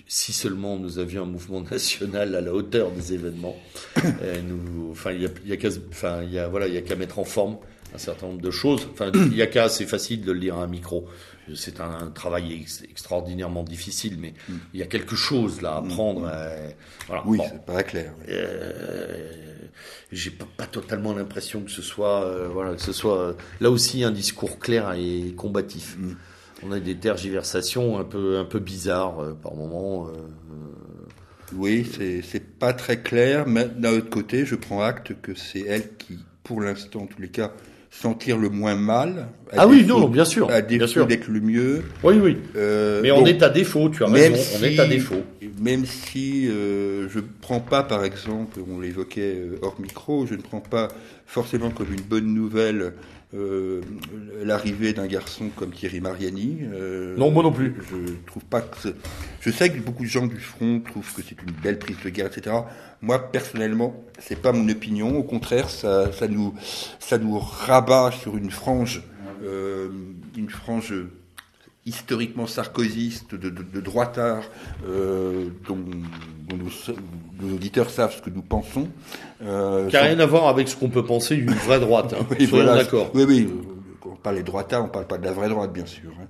si seulement nous avions un mouvement national à la hauteur des événements, euh, nous, enfin, il y a, y a qu'à, enfin, voilà, mettre en forme un certain nombre de choses. Enfin, il y a qu'à, c'est facile de le lire à un micro. C'est un, travail extraordinairement difficile, mais mm. il y a quelque chose là à mm. prendre. Mm. Euh, voilà. Oui, c'est pas clair. Euh, j'ai pas, pas, totalement l'impression que ce soit, euh, voilà, que ce soit là aussi un discours clair et combatif on a des tergiversations un peu, un peu bizarres euh, par moments. Euh, euh. oui, c'est pas très clair, mais d'un autre côté, je prends acte que c'est elle qui, pour l'instant, en tous les cas, sentir le moins mal. Ah oui, non, bien sûr. À défaut d'être le mieux. Oui, oui. mais on est à défaut, tu as raison, on est à défaut. Même si euh, je ne prends pas, par exemple, on l'évoquait hors micro, je ne prends pas forcément comme une bonne nouvelle euh, l'arrivée d'un garçon comme Thierry Mariani. Euh, non, moi non plus. Je trouve pas que. Je sais que beaucoup de gens du front trouvent que c'est une belle prise de guerre, etc. Moi, personnellement, c'est pas mon opinion. Au contraire, ça, ça nous, ça nous rabat sur une frange, euh, une frange historiquement sarkozyste, de, de, de droitard, dont, dont nos, auditeurs savent ce que nous pensons. Euh, Qui n'a rien à voir avec ce qu'on peut penser d'une vraie droite. Hein. oui, voilà, d'accord. Oui, oui. On parle des droitards, on parle pas de la vraie droite, bien sûr. Hein.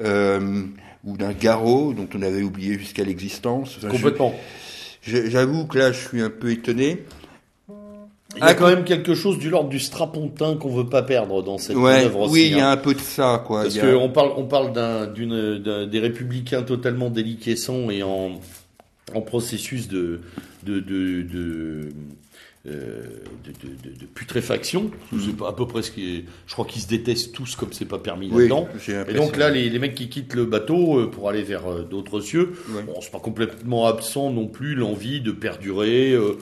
Euh, ou d'un garrot dont on avait oublié jusqu'à l'existence. Complètement. J'avoue que là, je suis un peu étonné. Il y a quand même quelque chose du l'ordre du strapontin qu'on veut pas perdre dans cette œuvre aussi. Oui, il y a hein. un peu de ça, quoi. Parce qu'on parle, on parle d'un, d'une, des républicains totalement déliquescents et en, en processus de, de, de, de euh, de, de, de, putréfaction. C'est à peu près ce qui est. Je crois qu'ils se détestent tous comme c'est pas permis là-dedans. Et donc là, les, les, mecs qui quittent le bateau euh, pour aller vers euh, d'autres cieux, bon, c'est pas complètement absent non plus l'envie de perdurer. Euh,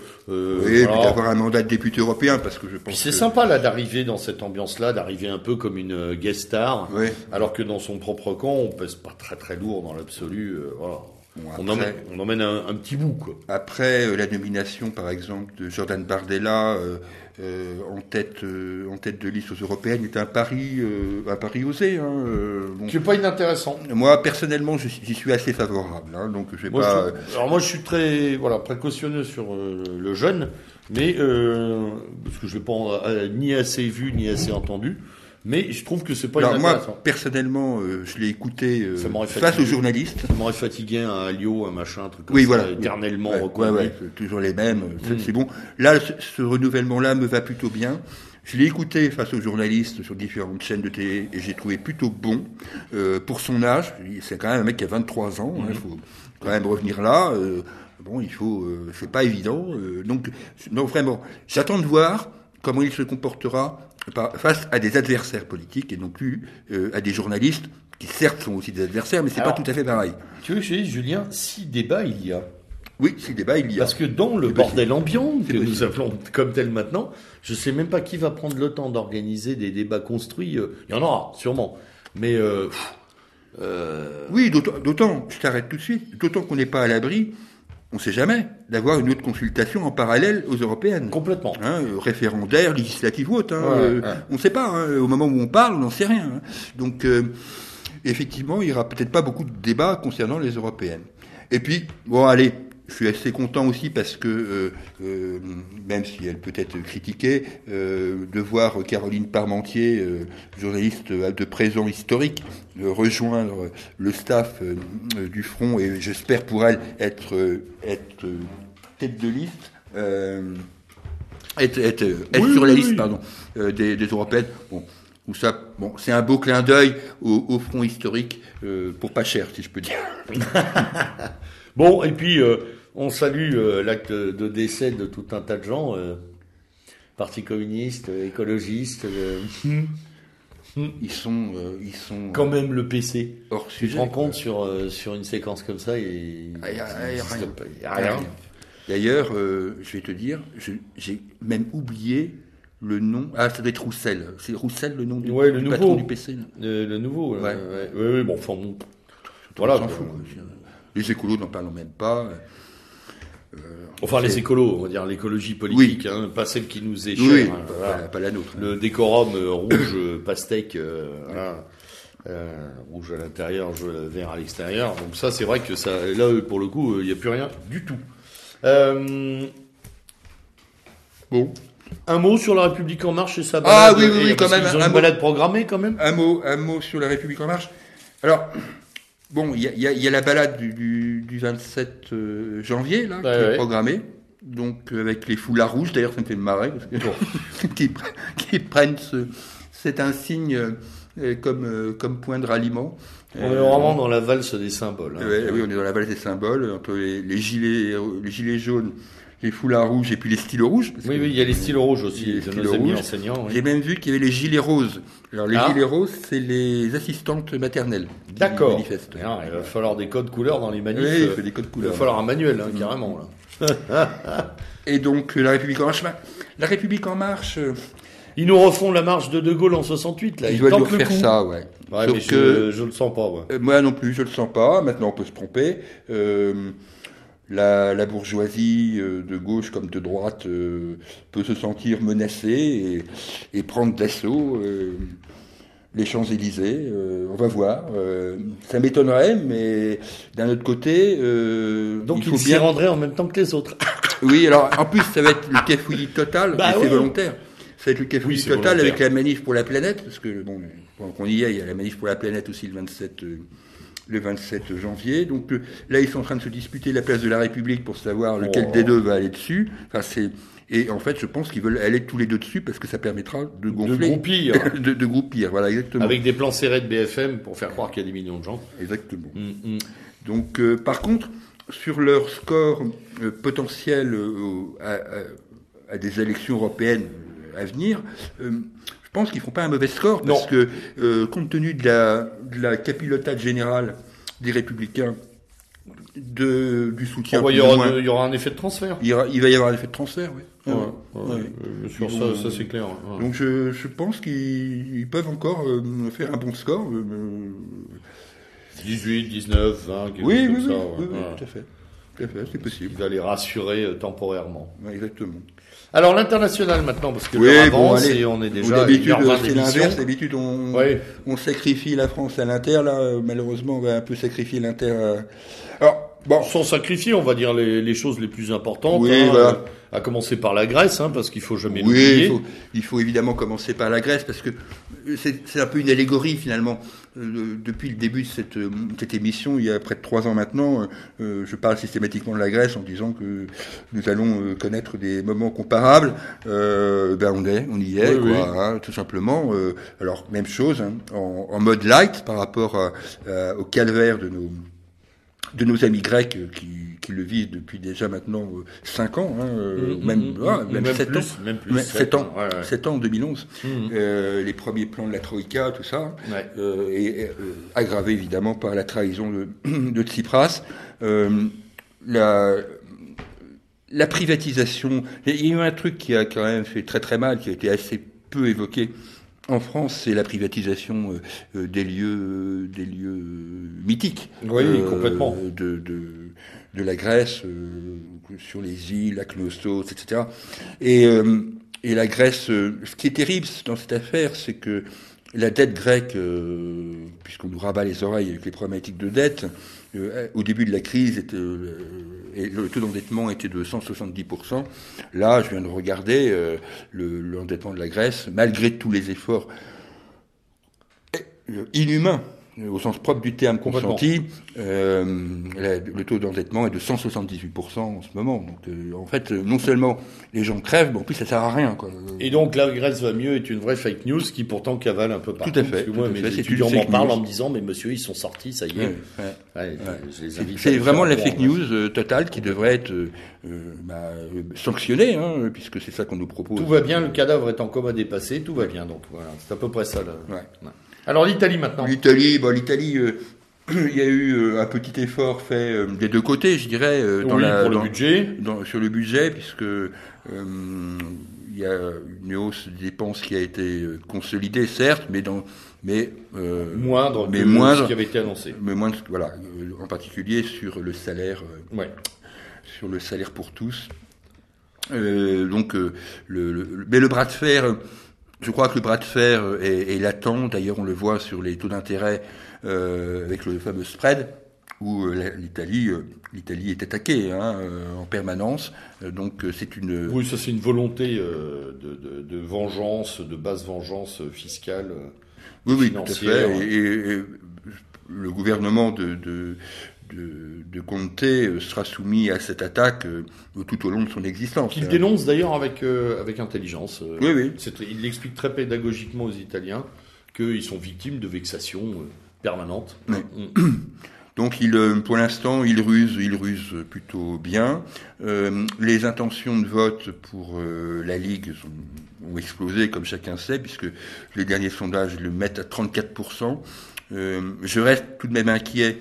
oui, voilà. d'avoir un mandat de député européen, parce que je pense. c'est sympa là d'arriver dans cette ambiance-là, d'arriver un peu comme une guest star, alors que dans son propre camp, on pèse pas très très lourd dans l'absolu. voilà on, emmène, un, petit bout. Quoi. Après euh, la nomination, par exemple, de Jordan Bardella euh, euh, en, tête, en tête de liste aux européennes est un pari, un pari osé. Hein, bon. N'est pas inintéressant. Moi, personnellement, j'y suis assez favorable. Hein, donc je pas... alors moi, je suis très voilà, précautionneux sur le jeune, mais parce que je l'ai pas ni assez vu, ni assez entendu. Mais je trouve que c'est pas Alors moi, personnellement, euh, je l'ai écouté euh, face fatigué. aux journalistes. Ça m'aurait fatigué un Alio, un machin, un truc comme Oui, ça, voilà. éternellement Ouais, ouais, toujours les mêmes. c'est- Mm. C'est bon. Là, ce, ce renouvellement-là me va plutôt bien. Je l'ai écouté face aux journalistes sur différentes chaînes de télé et j'ai trouvé plutôt bon euh, pour son âge. C'est quand même un mec qui a 23 ans. hein, Il faut quand même revenir là. euh, bon, il faut. euh, c'est pas évident. euh, donc, non, vraiment, j'attends de voir comment il se comportera face à des adversaires politiques et non plus euh, à des journalistes qui certes sont aussi des adversaires, mais c'est pas tout à fait pareil. Tu veux que je dise, Julien, si débat il y a. Oui, si débat il y a. Parce que dans le bordel ambiant, que nous appelons comme tel maintenant, je sais même pas qui va prendre le temps d'organiser des débats construits. euh, Il y en aura, sûrement. Mais euh, pff, euh, Oui, d'autant- d'autant, je t'arrête tout de suite, d'autant qu'on n'est pas à l'abri, on ne sait jamais, d'avoir une autre consultation en parallèle aux européennes. complètement. Hein, euh, référendaire, législative ou autre. hein, Ouais, euh, ouais. On ne sait pas. hein, au moment où on parle, on n'en sait rien. Donc, euh, effectivement, il n'y aura peut-être pas beaucoup de débats concernant les européennes. Et puis, bon, allez, je suis assez content aussi parce que, euh, euh, même si elle peut être critiquée, euh, de voir Caroline Parmentier, journaliste de présent historique, rejoindre le staff du Front et j'espère pour elle être, être tête de liste. être, être, être Oui, sur la liste oui. pardon, des, des européennes. Bon, ou ça, bon, c'est un beau clin d'œil au, au front historique pour pas cher, si je peux dire. Bon, et puis euh, on salue euh, l'acte de décès de tout un tas de gens, euh, Parti communiste, écologiste, euh, Ils sont, euh, ils sont quand même le PC. hors Tu sujet. te rends compte sur, euh, sur une séquence comme ça, et Ah, y a- y a il existe rien. a. D'ailleurs, euh, je vais te dire, j'ai même oublié le nom. Ah, ça doit être Roussel. C'est Roussel le nom du, Ouais, le du nouveau. patron du PC. Le, le nouveau, Ouais. ouais. Ouais, ouais, bon, enfin bon. On Voilà. s'en fout. Les écolos n'en parlent même pas. Enfin, les écolos, on va dire l'écologie politique, hein, pas celle qui nous est chère. Oui, hein, pas, voilà. pas la nôtre. Le décorum euh, rouge euh, pastèque, euh. Euh, rouge à l'intérieur, vert à l'extérieur. Donc ça, c'est vrai que ça, là, euh, pour le coup, il n'y a plus rien du tout. Euh, Bon. un mot sur la République en marche et sa Ah, balade. oui, oui, oui, parce quand même, un une mot. balade programmée quand même. Un mot, un mot sur la République en marche. Alors, bon, il y a, y y la balade du, du- du 27 euh, janvier, là, qui Ouais, est programmée. Donc, euh, avec les foulards rouges, d'ailleurs, ça me fait marrer, parce que, qui, pre- qui prennent ce, cet insigne euh, comme, comme point de ralliement. On est vraiment dans la valse des symboles. hein. Ouais, oui, on est dans la valse des symboles, entre les, les gilets, les gilets jaunes, les foulards rouges et puis les stylos rouges. Oui, oui, il y a les stylos rouges Il aussi, les de nos amis rouges. enseignants. oui. J'ai même vu qu'il y avait les gilets roses. Alors les Ah. gilets roses, c'est les assistantes maternelles. D'accord. Ah, Il va falloir des codes couleurs dans les manifs. Oui, il euh, faut des codes il couleurs. va falloir un manuel, hein, carrément. Là. Et donc euh, la République en marche, la République en marche, Ils nous refont la marche de De Gaulle en 68, là. ils Ils doivent nous refaire ça, ouais. Ouais, Sauf mais je, que je le sens pas, ouais. euh, moi non plus, je le sens pas. Maintenant, on peut se tromper. Euh, la, la bourgeoisie euh, de gauche comme de droite euh, peut se sentir menacée et, et prendre d'assaut euh, les Champs-Élysées. euh, on va voir. Euh, ça m'étonnerait, mais d'un autre côté, euh, Donc il ils faut s'y bien. rendraient en même temps que les autres. Oui, alors en plus, ça va être le cafouillis total, Bah et c'est oui. volontaire. Ça va être le cafouillis Oui, total volontaire. avec la manif pour la planète, parce que bon, pendant qu'on y est, il y a la manif pour la planète aussi le 27, euh, le 27 janvier. Donc euh, là, ils sont en train de se disputer la place de la République pour savoir lequel Oh. des deux va aller dessus. Enfin, c'est et en fait, je pense qu'ils veulent aller tous les deux dessus parce que ça permettra de De gonfler, groupir. de, de groupir. Voilà, exactement. Avec des plans serrés de BFM pour faire croire qu'il y a des millions de gens. Exactement. Mm, mm. Donc, euh, par contre, sur leur score euh, potentiel euh, à, à- à des élections européennes à venir, pense qu'ils font pas un mauvais score parce Non. que, euh, compte tenu de la, de la capilotade générale des Républicains, de, du soutien, Oh, bah, il, y aura, il y aura un effet de transfert. il, y aura- il va y avoir un effet de transfert. Oui. Ouais, Ouais. ouais, euh, sur Ils ça, ça c'est clair. Donc, je, je pense qu'ils ils peuvent encore euh, faire un bon score. euh, euh, 18, 19, 20, quelque oui, chose oui, comme oui, ça. oui, oui, tout à fait. Tout à fait, c'est Il possible. va les rassurer euh, temporairement. Exactement. Alors l'international maintenant, parce que Oui, l'heure bon, avance allez. et on est déjà D'habitude, 1h20 c'est l'inverse. D'habitude, on, on sacrifie la France à l'Inter. Là, euh, malheureusement, on va un peu sacrifier l'Inter. à- Alors, Bon. Sans sacrifier, on va dire les, les choses les plus importantes. Oui, hein, voilà. euh, à commencer par la Grèce, hein, parce qu'il faut jamais Oui, l'oublier. il faut, il faut évidemment commencer par la Grèce parce que c'est un peu une allégorie finalement. Euh, depuis le début de cette, euh, cette émission, il y a près de trois ans maintenant, euh, je parle systématiquement de la Grèce en disant que nous allons connaître des moments comparables. Euh, ben on est, on y est, Oui, quoi, oui. hein, tout simplement. Euh, alors même chose, hein, en, en mode light par rapport à- à- au calvaire de nos de nos amis grecs euh, qui, qui le vivent depuis déjà maintenant 5 ans, hein, euh, Mmh, même, mmh, voilà, mmh, même, même 7 plus, ans. même plus, Mais sept 7 ans, ouais, ouais. 7 ans en 2011. Mhm. Euh, les premiers plans de la Troïka, tout ça, Ouais. euh, et euh, aggravé évidemment par la trahison de, de Tsipras. Euh, la, la privatisation, il y a eu un truc qui a quand même fait très très mal, qui a été assez peu évoqué en France, c'est la privatisation euh, euh, des lieux, des lieux euh, mythiques. Oui, complètement. De, de, de la Grèce, euh, sur les îles, la Knossos, etc. Et, euh, et la Grèce, euh, ce qui est terrible dans cette affaire, c'est que la dette grecque, euh, puisqu'on nous rabat les oreilles avec les problématiques de dette, euh, au début de la crise, était, euh, et le taux d'endettement était de 170%. Là, je viens de regarder euh, le- l'endettement de la Grèce, malgré tous les efforts euh, inhumains, au sens propre du terme consenti, euh, le taux d'endettement est de 178% en ce moment. Donc, euh, en fait, non seulement les gens crèvent, mais en plus, ça sert à rien. Quoi. Et donc la Grèce va mieux est une vraie fake news qui pourtant cavale un peu partout. Tout à fait, Parce que moi, mes fait, étudiants m'en parlent en me disant mais monsieur ils sont sortis, ça y est. Ouais, ouais. Ouais, je les C'est- vraiment la fake news euh, totale qui devrait être bah, sanctionnée, hein, puisque c'est ça qu'on nous propose. Tout va bien, le cadavre est en coma dépassé, tout va bien. Donc voilà, c'est à peu près ça. Là. Alors l'Italie maintenant. L'Italie, bon, l'Italie, euh, il y a eu euh, un petit effort fait euh, des deux côtés, je dirais, dans oui, la, pour le dans- budget. dans- sur le budget, puisque euh, il y a une hausse des dépenses qui a été consolidée, certes, mais dans, mais euh, Moindre mais que moindre. ce qui avait été annoncé. mais moindre, voilà, en particulier sur le salaire. Ouais. sur le salaire pour tous. Euh, donc, le, le- mais le bras de fer, je crois que le bras de fer euh, est, est latent. D'ailleurs, on le voit sur les taux d'intérêt euh, avec le fameux spread, où euh, l'Italie, l'Italie est attaquée hein, en permanence. Donc, c'est une. Oui, ça c'est une volonté de, de, de vengeance, de basse vengeance fiscale. Oui, oui, tout à fait. Et, et- et le gouvernement de, de, de, de Conte euh, sera soumis à cette attaque euh, tout au long de son existence. Hein. dénonce d'ailleurs avec, euh, avec intelligence. euh, Oui, oui. Il l'explique très pédagogiquement aux Italiens qu'ils sont victimes de vexations permanentes. Oui. Donc, il, pour l'instant, il ruse, il ruse plutôt bien. Les intentions de vote pour la Ligue sont- ont explosé, comme chacun sait, puisque les derniers sondages le mettent à 34%. Euh, je reste tout de même inquiet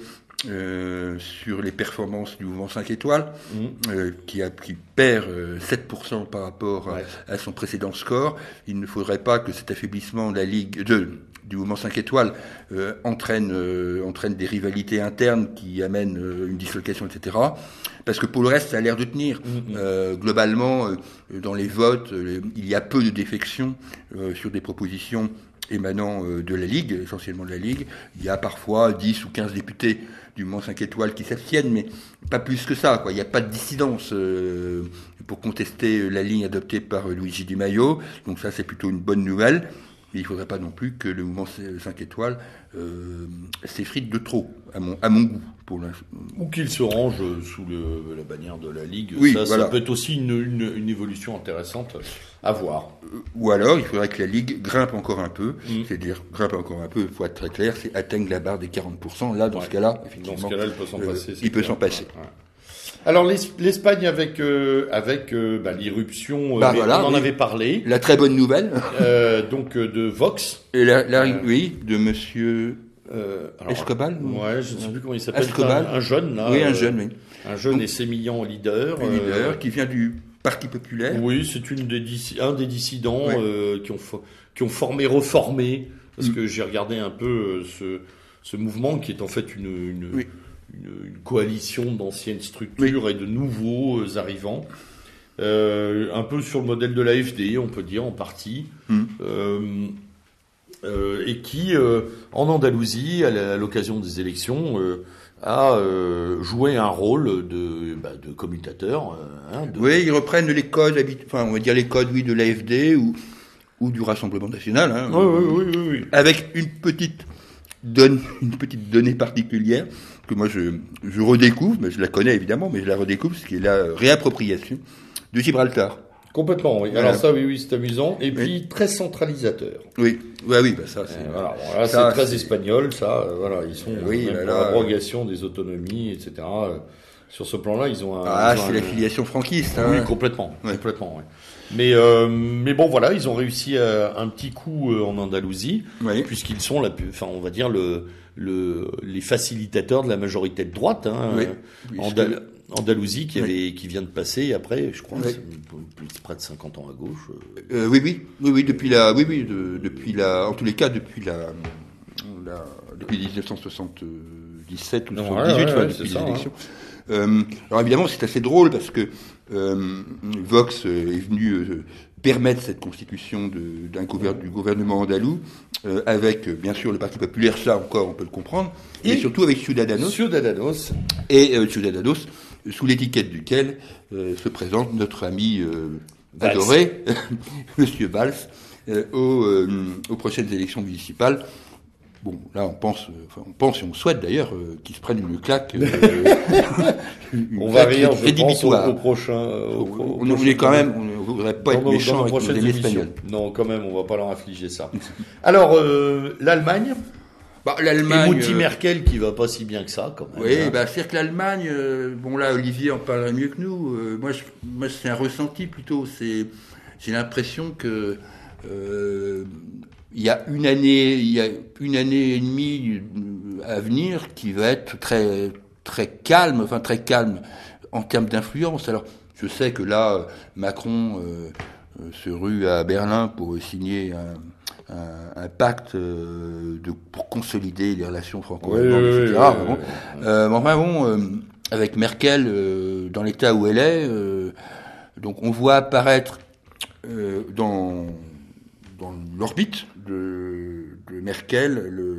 euh, sur les performances du mouvement 5 étoiles, Mm. euh, qui, a, qui perd euh, 7% par rapport à- Ouais. à, son précédent score. Il ne faudrait pas que cet affaiblissement de la Ligue, de, du mouvement 5 étoiles euh, entraîne, euh, entraîne des rivalités internes qui amènent euh, une dislocation, etc. Parce que pour le reste, ça a l'air de tenir. Mhm. Euh, globalement, euh, dans les votes, euh, il y a peu de défections euh, sur des propositions émanant euh, de la Ligue, essentiellement de la Ligue. Il y a parfois 10 ou 15 députés du Mans 5 étoiles qui s'abstiennent, mais pas plus que ça. Quoi. Il n'y a pas de dissidence euh, pour contester la ligne adoptée par euh, Luigi Di Maio. Donc ça, c'est plutôt une bonne nouvelle. Mais il ne faudrait pas non plus que le mouvement 5 étoiles euh, s'effrite de trop, à mon, à mon goût. Pour. Ou qu'il se range euh, sous le, la bannière de la Ligue. Oui, ça, peut être aussi une, une, une évolution intéressante à voir. Ou alors, il faudrait que la Ligue grimpe encore un peu. Mm. C'est-à-dire, grimpe encore un peu, il faut être très clair, c'est atteigne la barre des 40%. Là, dans Ouais. ce cas-là, Dans effectivement, ce cas-là, il peut s'en euh, passer. c'est il peut clair. s'en passer. Ouais, ouais. Alors l'Es- l'Espagne avec euh, avec euh, bah, l'irruption, euh, Bah, voilà, on en oui. avait parlé, La très bonne nouvelle, donc de Vox. et la, la- oui, de monsieur Euh, alors, Escobal ou- Ouais, je ne sais plus comment il s'appelle. Escobal. Un, un jeune là. Oui, un jeune, oui. Un jeune et sémillant leader. Un leader euh, qui vient du Parti populaire. Oui, c'est une des un des dissidents Ouais. euh, qui ont qui ont formé reformé parce Mm. que j'ai regardé un peu ce ce mouvement qui est en fait une une, Oui. Une, une coalition d'anciennes structures et de nouveaux euh, arrivants. Euh, un peu sur le modèle de l'AFD, on peut dire en partie, Mm. Euh, euh, et qui, en Andalousie, à l'occasion des élections, euh, jouer un rôle de, bah, de commutateur. hein, de- Oui, ils reprennent les codes, enfin, on va dire les codes, oui, de l'AFD ou, ou du Rassemblement National. Hein, Oui, oui, oui, oui, oui. avec une petite donne, une petite donnée particulière que moi je, je redécouvre, mais je la connais évidemment, mais je la redécouvre, ce qui est la réappropriation de Gibraltar. Complètement, oui. Voilà. Alors ça, oui, oui, c'est amusant. Et puis, très centralisateur. Oui, ouais, oui, bah ça, c'est. Euh, voilà, bon, c'est très espagnol, ça. euh, voilà, ils sont Oui, pour là, l'abrogation des autonomies, etc. euh, sur ce plan-là, ils ont un. Ah, c'est la filiation franquiste. Oui, Hein. complètement, Ouais. complètement. ouais. Mais euh, mais bon, voilà, ils ont réussi euh, un petit coup euh, en Andalousie, Oui. puisqu'ils sont la, enfin, on va dire le le les facilitateurs de la majorité de droite. Hein, Oui. euh, Puisque- Andal- Andalousie qui Oui. avait qui vient de passer après, je crois, Oui. plus près de 50 ans à gauche. euh. Euh, oui, oui, oui, oui, depuis la, oui, oui, de- depuis la, en tous les cas, depuis la, la- depuis 1977 ou Non, 78, ouais, ouais, depuis les ça, élections. Euh, alors évidemment, c'est assez drôle parce que euh, Vox euh, est venu permettre cette constitution de- d'un gouver- du gouvernement andalou euh, avec, euh, bien sûr, le Parti populaire, ça encore, on peut le comprendre, et, surtout avec Ciudadanos, Ciudadanos, et euh, Ciudadanos, sous l'étiquette duquel se présente notre ami adoré, Monsieur Valls, aux, aux prochaines élections municipales. Bon, là, on pense, euh, enfin, on pense et on souhaite d'ailleurs euh, qu'il se prenne une claque. euh, une on va rire, je pense, au, prochain. au- au On, est quand même, on ne voudrait pas dans être nos- méchant avec nos amis espagnols. Non, quand même, on va pas leur infliger ça. Alors, euh, l'Allemagne, Bah, L'Allemagne. Euh, Merkel qui va pas si bien que ça, quand même. Oui, hein. bah, c'est-à-dire que l'Allemagne, bon là, Olivier en parlerait mieux que nous. moi, je- moi, c'est un ressenti plutôt. C'est, j'ai l'impression que euh, il y a une année, il y a une année et demie euh, à venir qui va être très très calme, enfin très calme en termes d'influence. Alors, je sais que là, Macron euh, euh, se rue à Berlin pour signer un, un, un pacte euh, de, pour consolider les relations franco-allemandes, Oui, etc. oui, oui, Bon. oui. Euh, mais enfin bon, euh, avec Merkel euh, dans l'état où elle est, euh, donc on voit apparaître euh, dans, dans l'orbite de, de Merkel le,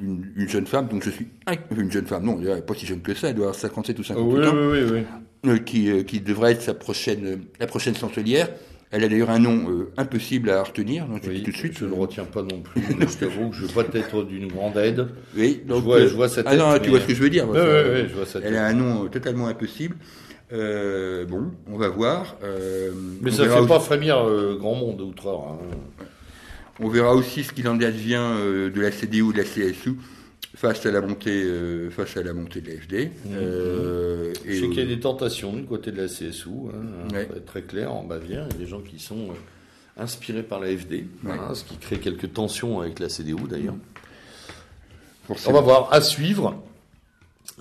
une, une jeune femme, donc je suis une jeune femme, non, elle n'est pas si jeune que ça, elle doit avoir 57 ou 58 Oui, ans, oui, oui, euh, qui, euh, qui devrait être sa prochaine, la prochaine chancelière. Elle a d'ailleurs un nom euh, impossible à retenir, donc je dis tout de suite. je ne le retiens pas non plus. je t'avoue que je pas être d'une grande aide. Oui, donc, vois- euh, je vois cette Ah non, tu vois ce que je veux dire. Oui, oui, oui, je vois ça. Elle a un nom totalement impossible. Bon, on va voir. Mais on ça verra fait aussi- pas frémir grand monde outre-Rhin. hein. On verra aussi ce qu'il en advient euh, de la CDU ou de la CSU face à la montée, euh, face à la montée de l'AFD. Euh, Je sais qu'il y a des tentations du côté de la CSU, hein, Ouais. très, clair, en Bavière. Il y a des gens qui sont euh, inspirés par l'AFD, voilà, ce qui crée quelques tensions avec la CDU d'ailleurs. On forcément. va voir, à suivre.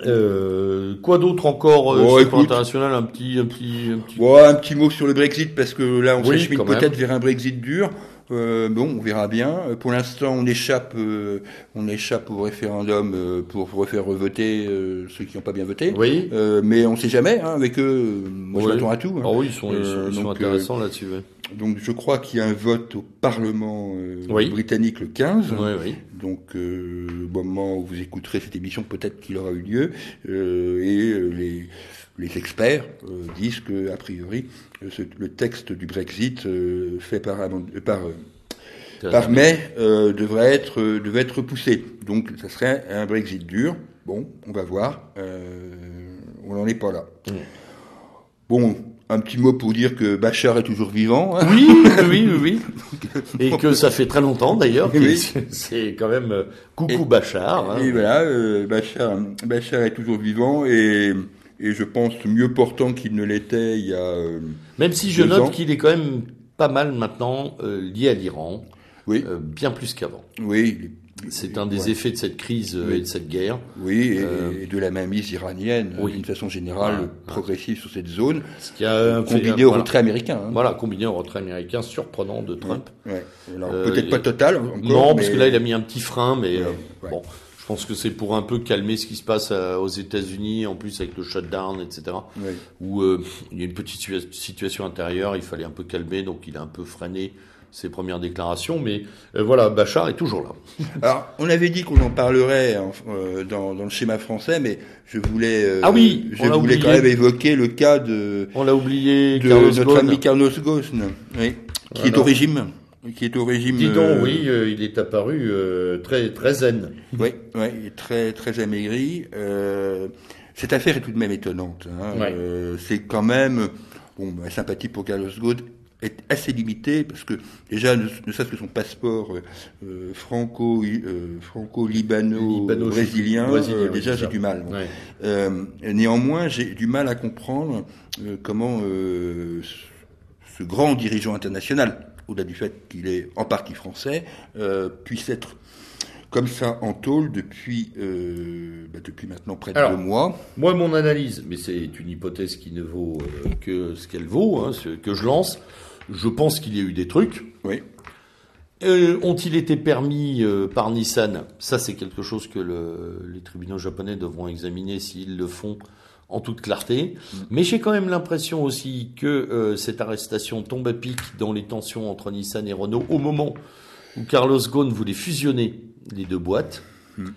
Euh, quoi d'autre encore euh, Bon, sur écoute. international Un petit, un petit, un petit. Bon, un petit mot sur le Brexit parce que là, on Oui, s'achemine peut-être vers un Brexit dur. Euh, bon, on verra bien. Euh, Pour l'instant, on échappe, euh, on échappe au référendum euh, pour refaire revoter euh, ceux qui n'ont pas bien voté. Oui. Mais on sait jamais. Hein, avec eux, moi, Oui. je m'attends à tout. hein. Ah oui, ils sont, ils sont, ils sont donc, intéressants là-dessus. ouais. Donc, je crois qu'il y a un vote au Parlement Oui. britannique le 15. Oui, oui. Donc, au moment où vous écouterez cette émission, peut-être qu'il aura eu lieu. Et les, les experts euh, disent que, a priori, euh, ce- le texte du Brexit euh, fait par, euh, par, euh, par mai euh, devrait être euh, devait être repoussé. Donc, ça serait un Brexit dur. Bon, on va voir. Euh, on n'en est pas là. Mm. Bon, un petit mot pour dire que Bachar est toujours vivant. hein. Oui, oui, oui, oui. Et que ça fait très longtemps d'ailleurs. Oui. C'est quand même coucou Et- Bachar. hein. Et voilà, euh, Bachar, Bachar est toujours vivant et, et je pense mieux portant qu'il ne l'était il y a. euh, Même si je note qu'il est quand même pas mal maintenant euh, lié à l'Iran, oui, euh, bien plus qu'avant. oui, C'est un des ouais. effets de cette crise Oui. et de cette guerre. Oui, et, et de la mainmise iranienne, oui. d'une façon générale, ouais. progressive sur cette zone, Ce qui a un combiné fait- au voilà. retrait américain. hein. Voilà, combiné au retrait américain surprenant de Trump. Ouais. Peut-être pas total encore. non, parce mais- que là, il a mis un petit frein, mais bon, je pense que c'est pour un peu calmer ce qui se passe euh, aux États-Unis, en plus avec le shutdown, etc. Ouais. Où euh, il y a une petite situa- situation intérieure, il fallait un peu calmer, donc il a un peu freiné ses premières déclarations, mais euh, voilà, Bachar est toujours là. Alors, on avait dit qu'on en parlerait euh, dans, dans, le schéma français, mais je voulais, euh, ah oui, je voulais quand même évoquer le cas de, on l'a oublié, de notre ami Carlos Ghosn, oui, qui est au régime qui est au régime. Dis donc, oui, il est apparu très très zen. Oui, oui, très très amaigri. Euh, cette affaire est tout de même étonnante. Hein. Euh, c'est quand même, bon, ma sympathie pour Carlos Ghosn est assez limitée parce que déjà, ne, serait-ce que son passeport euh, euh franco, euh, franco-libano-brésilien, euh, déjà j'ai du mal. néanmoins, j'ai du mal à comprendre comment ce grand dirigeant international, au-delà du fait qu'il est en partie français, puisse être comme ça en tôle depuis, euh, bah depuis maintenant près de deux mois. Moi, mon analyse, mais c'est une hypothèse qui ne vaut euh, que ce qu'elle vaut, hein, ce que je lance. Je pense qu'il y a eu des trucs. Oui. Euh, Ont-ils été permis euh, par Nissan? Ça, c'est quelque chose que le, les tribunaux japonais devront examiner s'ils le font en toute clarté. Mm. Mais j'ai quand même l'impression aussi que euh, cette arrestation tombe à pic dans les tensions entre Nissan et Renault au moment où Carlos Ghosn voulait fusionner les deux boîtes. Hmm.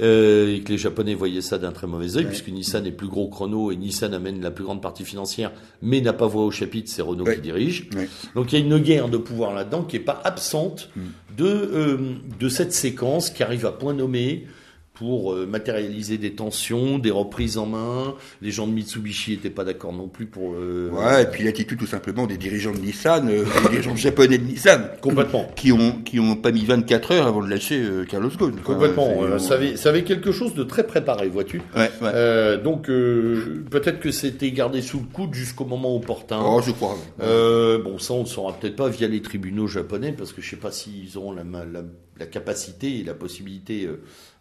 Euh, et que les Japonais voyaient ça d'un très mauvais œil, puisque Nissan est plus gros que Renault et Nissan amène la plus grande partie financière, mais n'a pas voix au chapitre, c'est Renault qui dirige. Donc il y a une guerre de pouvoir là-dedans qui n'est pas absente hmm. de, euh, de cette séquence qui arrive à point nommé pour euh, matérialiser des tensions, des reprises en main. Les gens de Mitsubishi n'étaient pas d'accord non plus pour. Euh, ouais, et puis l'attitude tout simplement des dirigeants de Nissan, euh, des dirigeants japonais de Nissan, complètement, qui ont qui ont pas mis 24 heures avant de lâcher Carlos Ghosn. Complètement. ça, avait, ça avait quelque chose de très préparé, vois-tu. Ouais, ouais. donc peut-être que c'était gardé sous le coude jusqu'au moment opportun. Oh, je crois. bon, ça on ne saura peut-être pas via les tribunaux japonais parce que je sais pas s'ils auront la, la, la capacité et la possibilité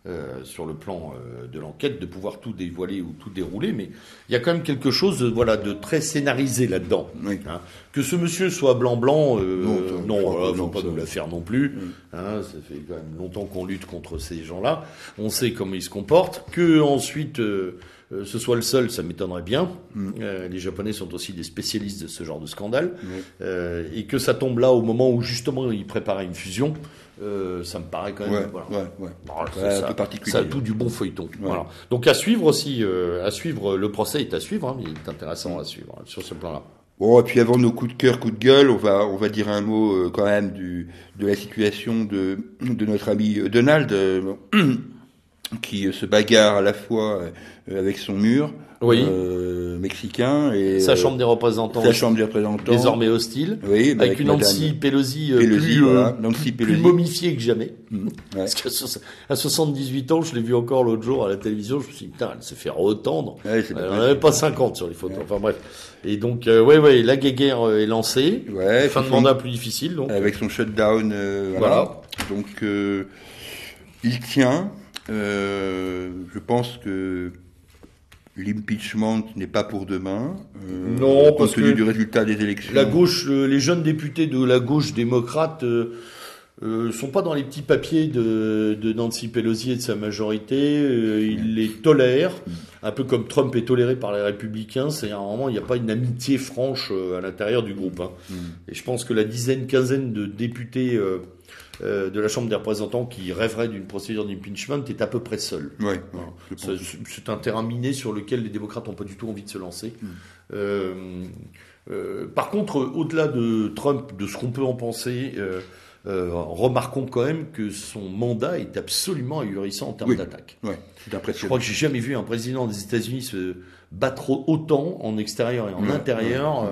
euh, sur le plan euh, de l'enquête de pouvoir tout dévoiler ou tout dérouler, mais il y a quand même quelque chose de, voilà, de très scénarisé là-dedans. Hein. Que ce monsieur soit blanc-blanc, euh, non, il ne faut pas nous la faire non plus. Hein, ça fait quand même longtemps qu'on lutte contre ces gens-là. On sait comment ils se comportent. Que ensuite ce soit le seul, ça m'étonnerait bien. Mm. les Japonais sont aussi des spécialistes de ce genre de scandale. et que ça tombe là au moment où justement ils préparaient une fusion. Euh, ça me paraît quand même voilà. ouais, ça, un peu particulier. Ça a tout du bon feuilleton. Voilà. Donc à suivre aussi, euh, à suivre, le procès est à suivre, hein, il est intéressant à suivre hein, sur ce plan-là. Bon, et puis avant nos coups de cœur, coups de gueule, on va, on va dire un mot euh, quand même du, de la situation de, de notre ami Donald, qui se bagarre à la fois avec son mur, oui. Euh, mexicain et sa chambre des représentants, sa chambre des représentants désormais hostile, oui, avec, une Nancy Pelosi, euh, Pelosi, plus, voilà, Nancy Pelosi. plus momifiée que jamais. Mmh, Parce qu'à 78 ans, je l'ai vu encore l'autre jour à la télévision, je me suis dit putain, elle se fait retendre. Ouais, elle n'en avait pas 50 sur les photos. Enfin bref. Et donc euh, ouais ouais, la guerre est lancée. Fin de mandat plus difficile donc. Avec son shutdown. voilà. voilà. Donc il tient. Je pense que L'impeachment n'est pas pour demain. Euh, non, compte parce tenu du résultat des élections. La gauche, euh, les jeunes députés de la gauche démocrate euh, euh, sont pas dans les petits papiers de, de Nancy Pelosi et de sa majorité. Euh, ils les tolèrent, un peu comme Trump est toléré par les républicains. C'est un moment, il n'y a pas une amitié franche à l'intérieur du groupe. Hein. Mm. Et je pense que la dizaine, quinzaine de députés euh, de la Chambre des représentants qui rêverait d'une procédure d'impeachment est à peu près seul. Ouais, c'est un terrain miné sur lequel les démocrates n'ont pas du tout envie de se lancer. Hmm. Euh, euh, par contre, au-delà de Trump, de ce qu'on peut en penser, remarquons quand même que son mandat est absolument ahurissant en termes d'attaque. Je crois que j'ai jamais vu un président des États-Unis se battre autant en extérieur et en intérieur.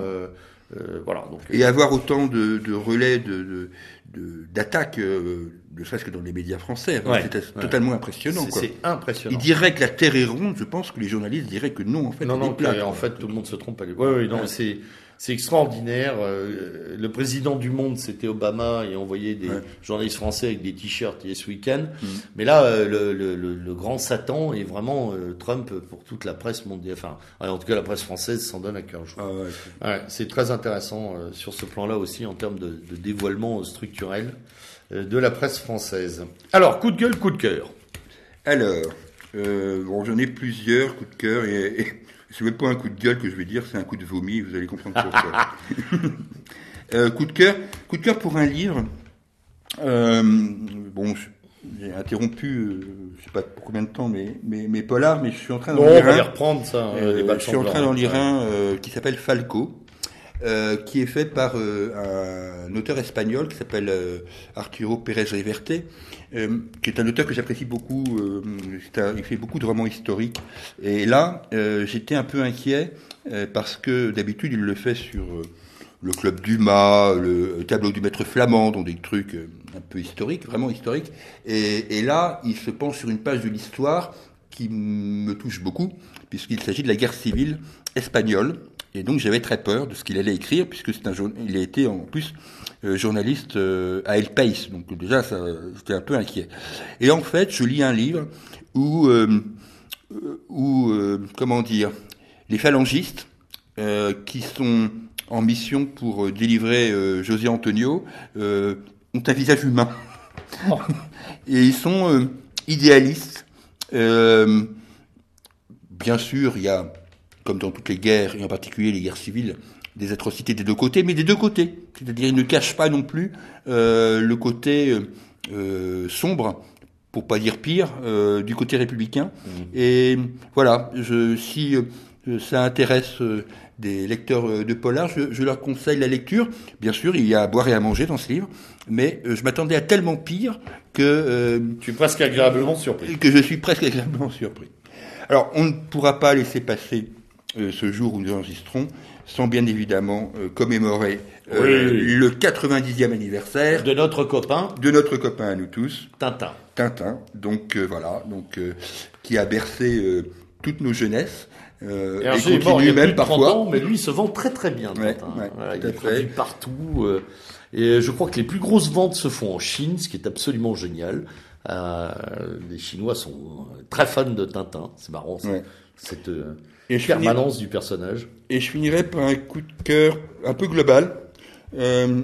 voilà, donc, et avoir autant de, de relais de, d'attaque, euh, ne serait-ce que dans les médias français. c'est totalement impressionnant. C'est impressionnant. Il dirait que la Terre est ronde, je pense que les journalistes diraient que non, en fait. Non, non, en fait, tout le monde se trompe. Oui, non, c'est c'est extraordinaire. Euh, le président du monde, c'était Obama, et envoyait des journalistes français avec des t-shirts Yes Weekend. Mm. Mais là, euh, le, le, le, grand Satan est vraiment euh, Trump pour toute la presse mondiale. Enfin, en tout cas, la presse française s'en donne à cœur. Ah ouais, c'est très intéressant sur ce plan-là aussi en termes de, de dévoilement structurel de la presse française. Alors, coup de gueule, coup de cœur. Alors, bon, j'en ai plusieurs coups de cœur et c'est même pas un coup de gueule que je vais dire, c'est un coup de vomi, vous allez comprendre pourquoi. Euh, coup de cœur, coup de cœur pour un livre. Euh, bon, j'ai interrompu, euh, je sais pas pour combien de temps, mais mes, mes polars, mais je suis en train d'en lire va un. reprendre, ça. les Euh, je suis en train d'en lire un qui s'appelle Falco, qui est fait par un auteur espagnol qui s'appelle Arturo Pérez Reverte, euh, qui est un auteur que j'apprécie beaucoup. euh, il fait beaucoup de romans historiques. Et là, euh, j'étais un peu inquiet parce que d'habitude, il le fait sur le club Dumas, le tableau du maître flamand, donc des trucs un peu historiques, vraiment historiques. Et, et là, il se penche sur une page de l'histoire qui me touche beaucoup, puisqu'il s'agit de la guerre civile espagnole. Et donc j'avais très peur de ce qu'il allait écrire, puisque c'est un il a été en plus journaliste euh, à El País. Donc déjà, ça, j'étais un peu inquiet. Et en fait, je lis un livre où, euh, euh, où euh, comment dire, les phalangistes euh, qui sont en mission pour euh, délivrer euh, José Antonio euh, ont un visage humain. Et ils sont euh, idéalistes. Euh, bien sûr, il y a, comme dans toutes les guerres, et en particulier les guerres civiles, des atrocités des deux côtés, mais des deux côtés. C'est-à-dire, ils ne cachent pas non plus euh, le côté euh, euh, sombre, pour pas dire pire, euh, du côté républicain. Et voilà, je, si euh, ça intéresse euh, des lecteurs de polar, je, je leur conseille la lecture. Bien sûr, il y a à boire et à manger dans ce livre, mais je m'attendais à tellement pire que Tu es presque agréablement surpris. que je suis presque agréablement surpris. Alors, on ne pourra pas laisser passer ce jour où nous enregistrons sans bien évidemment euh, commémorer euh, Oui. le 90e anniversaire De notre copain, de notre copain à nous tous, Tintin. Tintin. Donc euh, voilà, donc euh, qui a bercé toutes nos jeunesses euh, et il y continue plus même de 30 parfois. ans, mais lui, il se vend très très bien, Ouais, Tintin. ouais, Voilà, tout il est produit partout. et je crois que les plus grosses ventes se font en Chine, ce qui est absolument génial. Les Chinois sont très fans de Tintin. C'est marrant, ça. Ouais. cette Et je, permanence du personnage. et je finirai par un coup de cœur un peu global. Euh,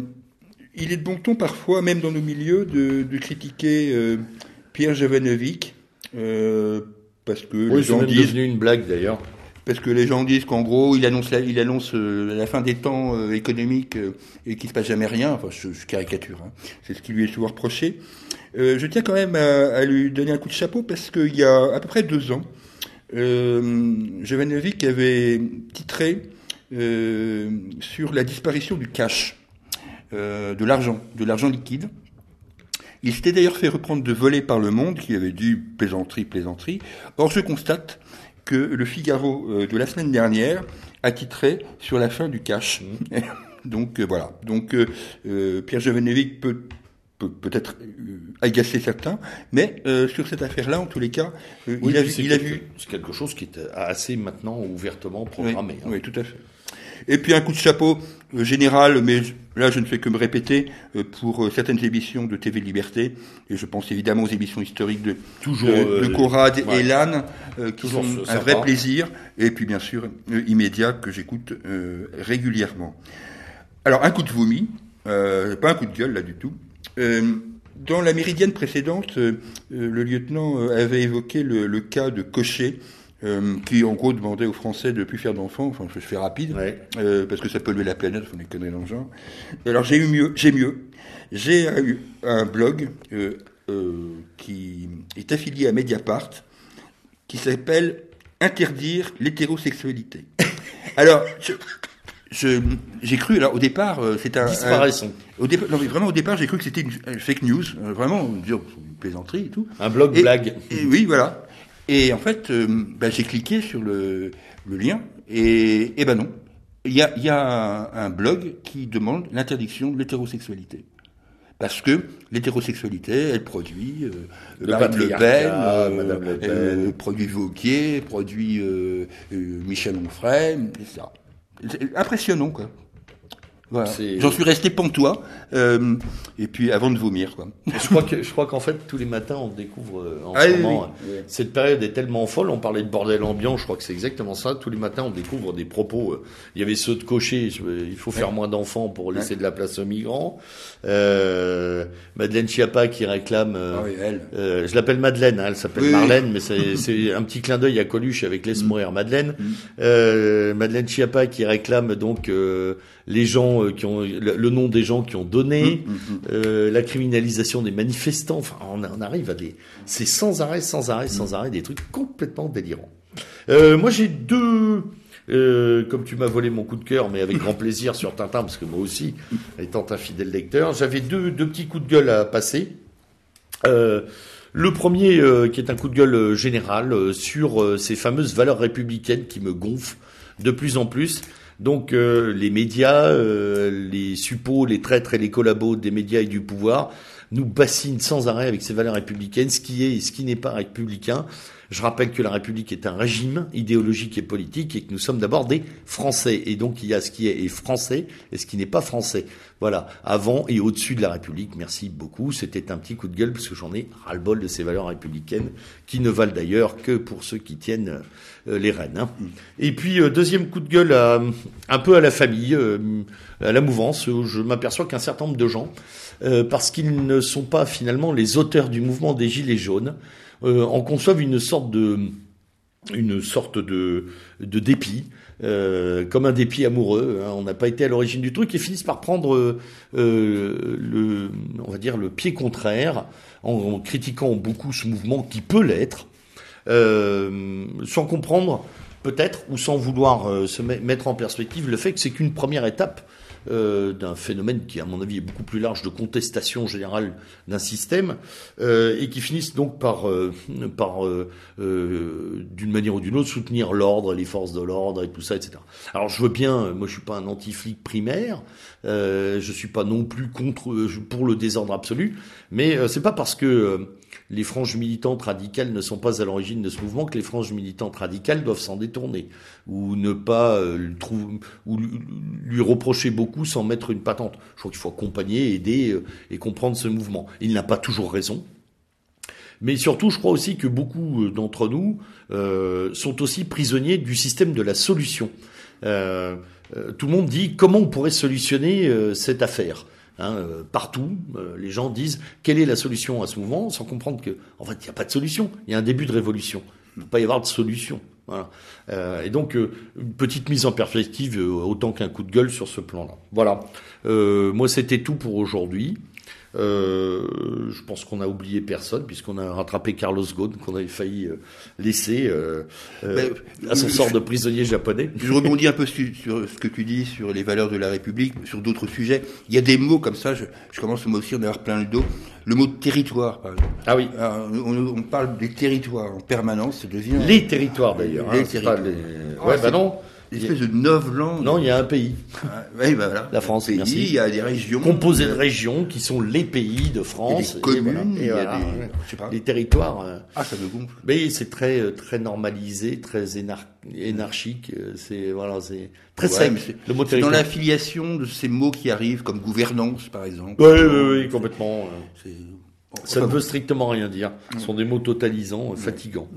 il est de bon ton parfois, même dans nos milieux, de, de critiquer euh, Pierre Jovanovic, euh, parce que les Oui, c'est gens disent devenu une blague d'ailleurs. Parce que les gens disent qu'en gros, il annonce la, il annonce euh, la fin des temps économiques et qu'il se passe jamais rien. Enfin, je, je caricature. hein. C'est ce qui lui est souvent reproché. Je tiens quand même à, à lui donner un coup de chapeau parce qu'il y a à peu près deux ans, euh, Jovanovic avait titré euh, sur la disparition du cash, euh, de l'argent, de l'argent liquide. Il s'était d'ailleurs fait reprendre de voler par le monde, qui avait dit plaisanterie, plaisanterie. Or, je constate que le Figaro euh, de la semaine dernière a titré sur la fin du cash. Donc euh, voilà. Donc Pierre Jovanovic peut peut peut-être agacer certains, mais euh, sur cette affaire-là, en tous les cas, euh, Oui, il a, vu- c'est il a quelque- vu C'est quelque chose qui est assez maintenant ouvertement programmé. oui, hein. oui, tout à fait. Et puis un coup de chapeau euh, général, mais là je ne fais que me répéter, euh, pour euh, certaines émissions de TV Liberté, et je pense évidemment aux émissions historiques de, Toujours, de, euh, de Conrad ouais. et Lannes, euh, qui sont un sympa. vrai plaisir, et puis bien sûr euh, immédiat que j'écoute euh, régulièrement. Alors un coup de vomi, euh, pas un coup de gueule là du tout. Dans la méridienne précédente, euh, euh, le lieutenant euh, avait évoqué le, le cas de Cochet, euh, qui en gros demandait aux Français de plus faire d'enfants. Enfin, je fais rapide, Ouais. euh, parce que ça pollue la planète, on est conneries dans le genre. Alors j'ai eu mieux, j'ai mieux. J'ai eu un blog euh, qui est affilié à Mediapart, qui s'appelle Interdire l'hétérosexualité. Alors, je- j'ai cru, alors au départ, euh, c'est un, un- Disparaissons. au non, mais vraiment au départ, j'ai cru que c'était une fake news, euh, vraiment, une plaisanterie et tout. Un blog Et- blague. Et oui, voilà. Et en fait, euh, bah, j'ai cliqué sur le, le lien et, et ben non. Il y a, il y a un, un blog qui demande l'interdiction de l'hétérosexualité. Parce que l'hétérosexualité, elle produit euh, Le Marine Le Pen, euh, Madame Le Pen. euh, produit Vauquier, produit Michel Onfray, et ça. C'est impressionnant, quoi. Voilà. J'en suis resté pantois, euh, et puis avant de vomir, quoi. Je crois que je crois qu'en fait tous les matins on découvre euh, en Ah ce oui, moment oui. euh, cette période est tellement folle. On parlait de bordel ambiant, je crois que c'est exactement ça. Tous les matins on découvre des propos. euh, Il y avait ceux de cocher, il faut faire moins d'enfants pour laisser de la place aux migrants. Euh, Madeleine Schiappa qui réclame. Ah oui, elle. je l'appelle Madeleine, hein, elle s'appelle. Marlène, mais c'est un petit clin d'œil à Coluche avec Laisse Mm. mourir Madeleine. Euh, Madeleine Schiappa qui réclame donc euh, les gens gens qui ont le, nom des gens qui ont donné, la criminalisation des manifestants. Enfin, on, on arrive à des, c'est sans arrêt, sans arrêt, sans arrêt des trucs complètement délirants. moi, j'ai deux euh, comme tu m'as volé mon coup de cœur, mais avec grand plaisir sur Tintin, parce que moi aussi, étant un fidèle lecteur, j'avais deux, deux petits coups de gueule à passer. Euh, le premier, euh, qui est un coup de gueule général sur ces fameuses valeurs républicaines qui me gonflent de plus en plus. Donc les médias, les suppôts, les traîtres et les collabos des médias et du pouvoir nous bassinent sans arrêt avec ces valeurs républicaines, ce qui est et ce qui n'est pas républicain. Je rappelle que la République est un régime idéologique et politique et que nous sommes d'abord des Français. Et donc il y a ce qui est français et ce qui n'est pas français. Voilà, avant et au-dessus de la République. Merci beaucoup. C'était un petit coup de gueule parce que j'en ai ras-le-bol de ces valeurs républicaines qui ne valent d'ailleurs que pour ceux qui tiennent euh, les rênes. Hein. Et puis euh, deuxième coup de gueule un peu à la famille, euh, à la mouvance. Où je m'aperçois qu'un certain nombre de gens, parce qu'ils ne sont pas finalement les auteurs du mouvement des Gilets jaunes, euh, en conçoivent une sorte de une sorte de, de dépit, euh, comme un dépit amoureux. Hein. On n'a pas été à l'origine du truc et finissent par prendre euh, le, on va dire le pied contraire en, critiquant beaucoup ce mouvement qui peut l'être, sans comprendre peut-être ou sans vouloir se mettre en perspective le fait que c'est qu'une première étape euh, d'un phénomène qui, à mon avis, est beaucoup plus large de contestation générale d'un système, euh, et qui finissent donc par, euh, par d'une manière ou d'une autre, soutenir l'ordre, les forces de l'ordre et tout ça, etc. Alors je veux bien, moi je suis pas un anti-flic primaire, je suis pas non plus contre pour le désordre absolu, mais c'est pas parce que les franges militantes radicales ne sont pas à l'origine de ce mouvement que les franges militantes radicales doivent s'en détourner ou ne pas euh, ou lui reprocher beaucoup sans mettre une patente. Je crois qu'il faut accompagner, aider euh, et comprendre ce mouvement. Il n'a pas toujours raison. Mais surtout, je crois aussi que beaucoup euh, d'entre nous sont aussi prisonniers du système de la solution. tout le monde dit comment on pourrait solutionner cette affaire. Hein, euh, partout, euh, les gens disent quelle est la solution à ce mouvement, sans comprendre que, en fait, il n'y a pas de solution. Il y a un début de révolution. Il ne peut pas y avoir de solution. Voilà. Euh, et donc, une petite mise en perspective, autant qu'un coup de gueule sur ce plan-là. Voilà. moi, c'était tout pour aujourd'hui. Euh, je pense qu'on a oublié personne puisqu'on a rattrapé Carlos Ghosn qu'on avait failli euh, laisser euh, ben, à son sort de prisonnier japonais. Je rebondis un peu sur, ce que tu dis sur les valeurs de la République, sur d'autres sujets. Il y a des mots comme ça. Je, je commence moi aussi à en avoir plein le dos. Le mot territoire, par exemple. Ah oui. on, parle des territoires en permanence. Ça devient les territoires d'ailleurs. Les, hein, territoires. Ouais, bah non espèce de neuf langues. Non, il y a un pays. Ah, oui, bah voilà. La France, pays, merci. Il y a des régions. Composées de régions qui sont les pays de France. Il y a des communes, il y a des, je sais pas. des territoires. Euh, ah, ça me gonfle. Mais c'est très, euh, très normalisé, très énarchique. Euh, c'est, voilà, c'est très ouais, Le mot territoire. dans l'affiliation de ces mots qui arrivent, comme gouvernance, par exemple. Oui, oui, oui, complètement. ça ne veut strictement rien dire. Ce sont des mots totalisants, fatigants.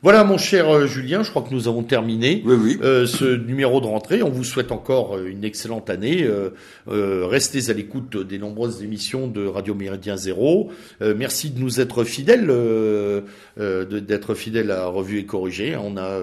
Voilà, mon cher euh, Julien, je crois que nous avons terminé euh, ce numéro de rentrée. On vous souhaite encore euh, une excellente année. restez à l'écoute des nombreuses émissions de Radio Méridien Zéro. merci de nous être fidèles, d'être fidèles à Revue et Corrigé. On a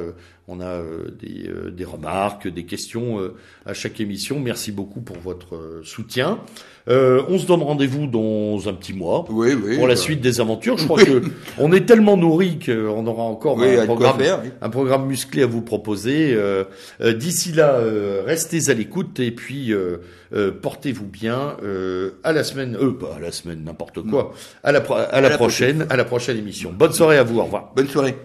on a des, des, remarques, des questions à chaque émission. Merci beaucoup pour votre soutien. Euh, on se donne rendez-vous dans un petit mois oui, oui, pour la suite des aventures. Je crois que on est tellement nourri qu'on aura encore un, programme, un, programme, musclé à vous proposer. Euh, euh, d'ici là, restez à l'écoute et puis portez-vous bien. à la semaine, euh, pas à la semaine, n'importe quoi. À la, à la prochaine, à la prochaine émission. Bonne soirée à vous. Au revoir. Bonne soirée.